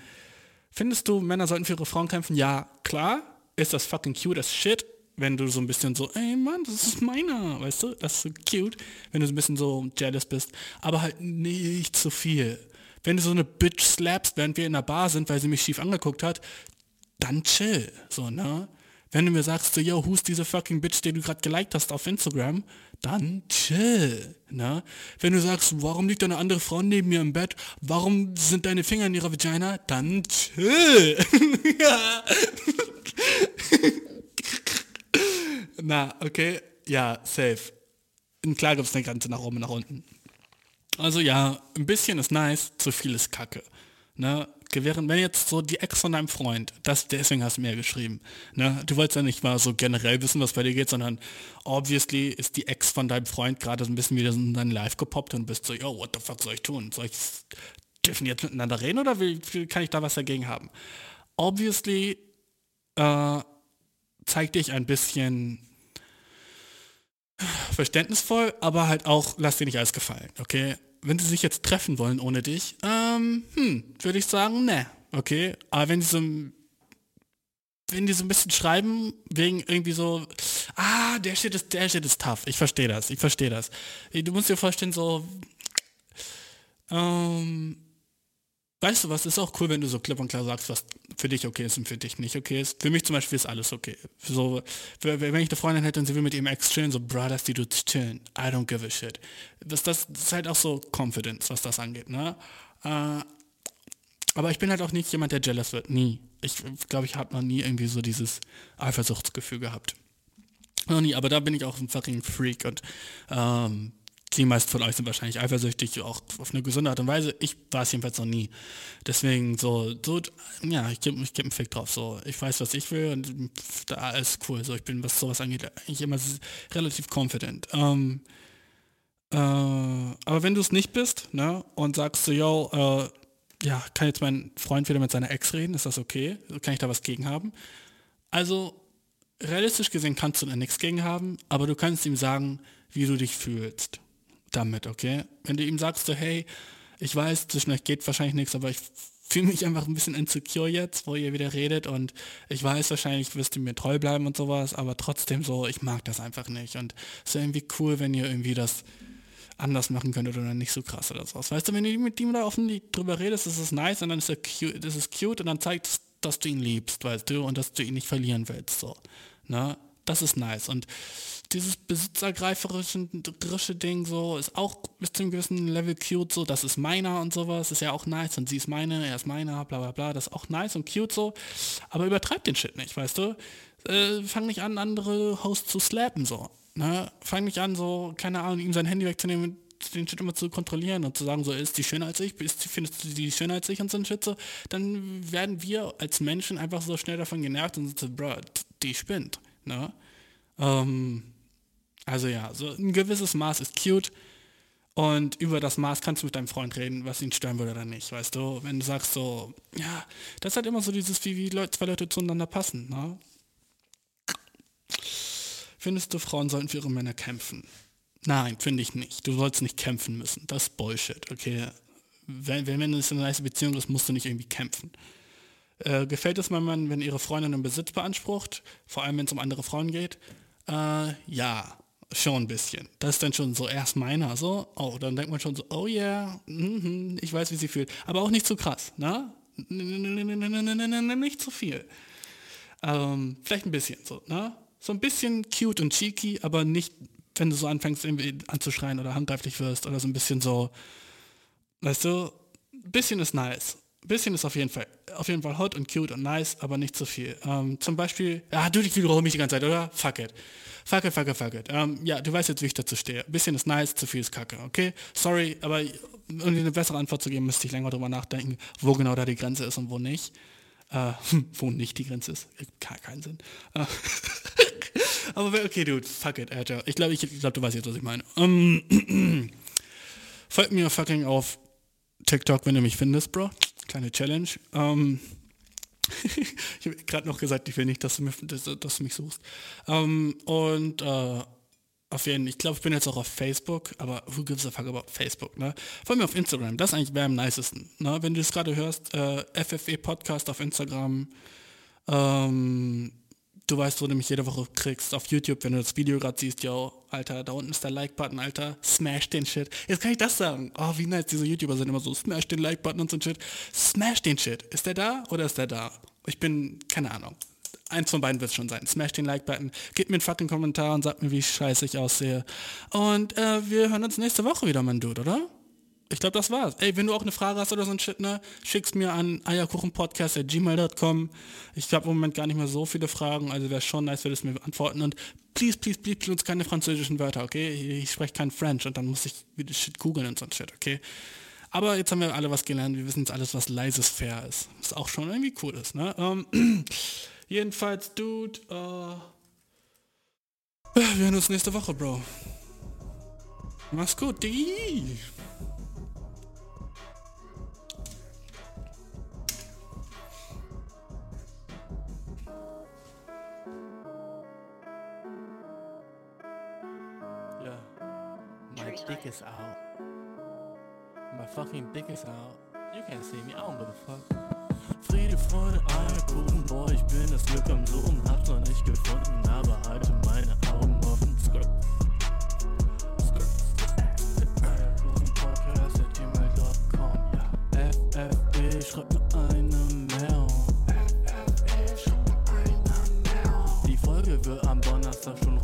findest du, Männer sollten für ihre Frauen kämpfen? Ja, klar. Ist das fucking cute as shit? Wenn du so ein bisschen so, ey Mann, das ist meiner, weißt du? Das ist so cute. Wenn du so ein bisschen so jealous bist. Aber halt nicht zu viel. Wenn du so eine Bitch slappst, während wir in der Bar sind, weil sie mich schief angeguckt hat, dann chill. So, ne? Wenn du mir sagst, so, yo, who's diese fucking Bitch, die du gerade geliked hast auf Instagram, dann chill. Ne? Wenn du sagst, warum liegt eine andere Frau neben mir im Bett, warum sind deine Finger in ihrer Vagina, dann chill. Na, okay. Ja, safe. Und klar gibt es eine Grenze nach oben nach unten. Also ja, ein bisschen ist nice, zu viel ist kacke. Ne? Gewähren, wenn jetzt so die Ex von deinem Freund, das, deswegen hast du mir geschrieben, ne? du wolltest ja nicht mal so generell wissen, was bei dir geht, sondern obviously ist die Ex von deinem Freund gerade so ein bisschen wieder in dein Live gepoppt und bist so, yo, what the fuck soll ich tun? Soll ich, dürfen jetzt miteinander reden oder will, kann ich da was dagegen haben? Obviously äh, zeig dich ein bisschen verständnisvoll, aber halt auch, lass dir nicht alles gefallen, okay? Wenn sie sich jetzt treffen wollen ohne dich, ähm, hm, würde ich sagen, ne, okay? Aber wenn sie so, wenn die so ein bisschen schreiben, wegen irgendwie so, ah, der Shit ist, der Shit ist tough, ich verstehe das, ich verstehe das. Du musst dir vorstellen, so, ähm, Weißt du was, ist auch cool, wenn du so klipp und klar sagst, was für dich okay ist und für dich nicht okay ist. Für mich zum Beispiel ist alles okay. So, wenn ich eine Freundin hätte und sie will mit ihm ex chillen, so, dass die Dudes chillen. I don't give a shit. Das, das, das ist halt auch so Confidence, was das angeht, ne? Äh, aber ich bin halt auch nicht jemand, der jealous wird. Nie. Ich glaube, ich habe noch nie irgendwie so dieses Eifersuchtsgefühl gehabt. Noch nie, aber da bin ich auch ein fucking Freak und ähm, die meisten von euch sind wahrscheinlich eifersüchtig, auch auf eine gesunde Art und Weise. Ich war es jedenfalls noch nie. Deswegen so, so ja, ich gebe ich geb einen Fick drauf. So, ich weiß, was ich will und da ist cool. So, ich bin, was sowas angeht, eigentlich immer relativ confident. Ähm, äh, aber wenn du es nicht bist, ne, und sagst so, yo, äh, ja, kann jetzt mein Freund wieder mit seiner Ex reden, ist das okay? Kann ich da was gegen haben? Also, realistisch gesehen kannst du da nichts gegen haben, aber du kannst ihm sagen, wie du dich fühlst damit, okay? Wenn du ihm sagst, so, hey, ich weiß, zwischen euch geht wahrscheinlich nichts, aber ich fühle mich einfach ein bisschen insecure jetzt, wo ihr wieder redet und ich weiß wahrscheinlich, wirst du mir treu bleiben und sowas, aber trotzdem so, ich mag das einfach nicht und es ist irgendwie cool, wenn ihr irgendwie das anders machen könntet oder nicht so krass oder sowas. Weißt du, wenn du mit ihm da offen drüber redest, ist es nice und dann ist er cute, das ist cute und dann zeigt es, dass du ihn liebst, weißt du, und dass du ihn nicht verlieren willst, so. Ne? Das ist nice. Und dieses besitzergreiferische Ding so ist auch bis zu einem gewissen Level cute so, das ist meiner und sowas, ist ja auch nice und sie ist meine, er ist meiner, bla bla bla, das ist auch nice und cute so, aber übertreib den Shit nicht, weißt du? Äh, fang nicht an, andere Hosts zu slappen so, ne? Fang nicht an, so, keine Ahnung, ihm sein Handy wegzunehmen den Shit immer zu kontrollieren und zu sagen, so ist die schöner als ich, ist, findest du die schöner als ich und so ein Shit so, dann werden wir als Menschen einfach so schnell davon genervt und so, bro, die spinnt, ne? Ähm, also ja, so ein gewisses Maß ist cute und über das Maß kannst du mit deinem Freund reden, was ihn stören würde oder nicht, weißt du? Wenn du sagst so, ja, das halt immer so dieses, wie, wie Leute, zwei Leute zueinander passen, ne? Findest du, Frauen sollten für ihre Männer kämpfen? Nein, finde ich nicht. Du sollst nicht kämpfen müssen. Das ist Bullshit, okay? Wenn, wenn es eine nice Beziehung ist, musst du nicht irgendwie kämpfen. Äh, gefällt es meinem Mann, wenn ihre Freundin einen Besitz beansprucht, vor allem wenn es um andere Frauen geht? Äh, ja, schon ein bisschen. Das ist dann schon so erst meiner, so, oh, dann denkt man schon so, oh yeah, mm ich weiß, wie sie fühlt. Aber auch nicht zu krass, ne? Nicht zu viel. Ähm, vielleicht ein bisschen so, ne? So ein bisschen cute und cheeky, aber nicht, wenn du so anfängst irgendwie anzuschreien oder handgreiflich wirst oder so ein bisschen so, weißt du, ein bisschen ist nice. Ein bisschen ist auf jeden Fall, auf jeden Fall hot und cute und nice, aber nicht zu viel. Ähm, zum Beispiel, ja, du, ich wiederhole mich die ganze Zeit, oder? Fuck it. Fuck it, fuck it, fuck it. Ähm, ja, du weißt jetzt, wie ich dazu stehe. Ein bisschen ist nice, zu viel ist kacke, okay? Sorry, aber um dir eine bessere Antwort zu geben, müsste ich länger drüber nachdenken, wo genau da die Grenze ist und wo nicht. Äh, wo nicht die Grenze ist. Gar keinen Sinn. Äh, aber okay, dude, fuck it, Alter. Ich glaube, ich, ich glaub, du weißt jetzt, was ich meine. Ähm, folgt mir fucking auf TikTok, wenn du mich findest, Bro. Kleine Challenge. Ähm, ich habe gerade noch gesagt, ich will nicht, dass du, mich, dass, dass du mich suchst. Ähm, und äh, auf jeden Fall, ich glaube, ich bin jetzt auch auf Facebook, aber who gives a fuck about Facebook, ne? Vor allem auf Instagram, das eigentlich wäre am nicesten, ne? Wenn du es gerade hörst, äh, FFE Podcast auf Instagram, ähm, du weißt, wo du mich jede Woche kriegst, auf YouTube, wenn du das Video gerade siehst, yo, Alter, da unten ist der Like-Button, Alter, smash den Shit. Jetzt kann ich das sagen. Oh, wie nice, diese YouTuber sind immer so, smash den Like-Button und so ein Shit. Smash den Shit. Ist der da oder ist der da? Ich bin, keine Ahnung. Eins von beiden wird es schon sein. Smash den Like-Button, gib mir einen fucking Kommentar und sag mir, wie scheiße ich aussehe. Und äh, wir hören uns nächste Woche wieder, mein Dude, oder? Ich glaube, das war's. Ey, wenn du auch eine Frage hast oder so ein Shit, ne, schick's mir an eierkuchenpodcast.gmail.com. Ich habe im Moment gar nicht mehr so viele Fragen, also wäre schon nice, würdest du mir beantworten. Und please, please, please, please uns keine französischen Wörter, okay? Ich spreche kein French und dann muss ich wieder Shit googeln und so ein Shit, okay? Aber jetzt haben wir alle was gelernt. Wir wissen jetzt alles, was leises fair ist. Was auch schon irgendwie cool ist. Ne? Ähm, jedenfalls, Dude, äh, wir hören uns nächste Woche, Bro. Mach's gut, Diggi. Dick is out. My fucking dick is out. You can't see me, I don't give a fuck. Friede, Freude, Eierkuchen, boy, ich bin das Glück am Suchen, hab's noch nicht gefunden, aber halte meine Augen offen. Skirt. Skirt. Eierkuchen Podcast at gmail.com, ja. FFB, schreib mir eine Mail. Die Folge wird am Donnerstag schon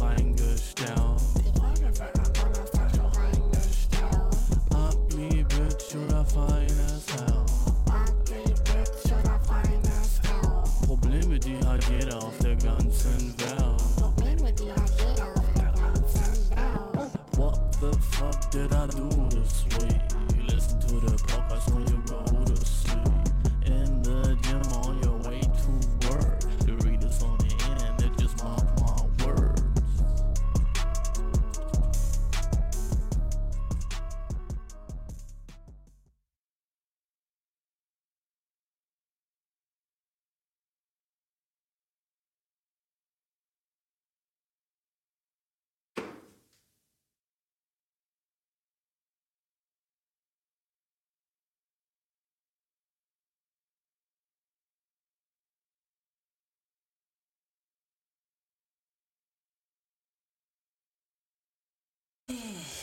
Yeah.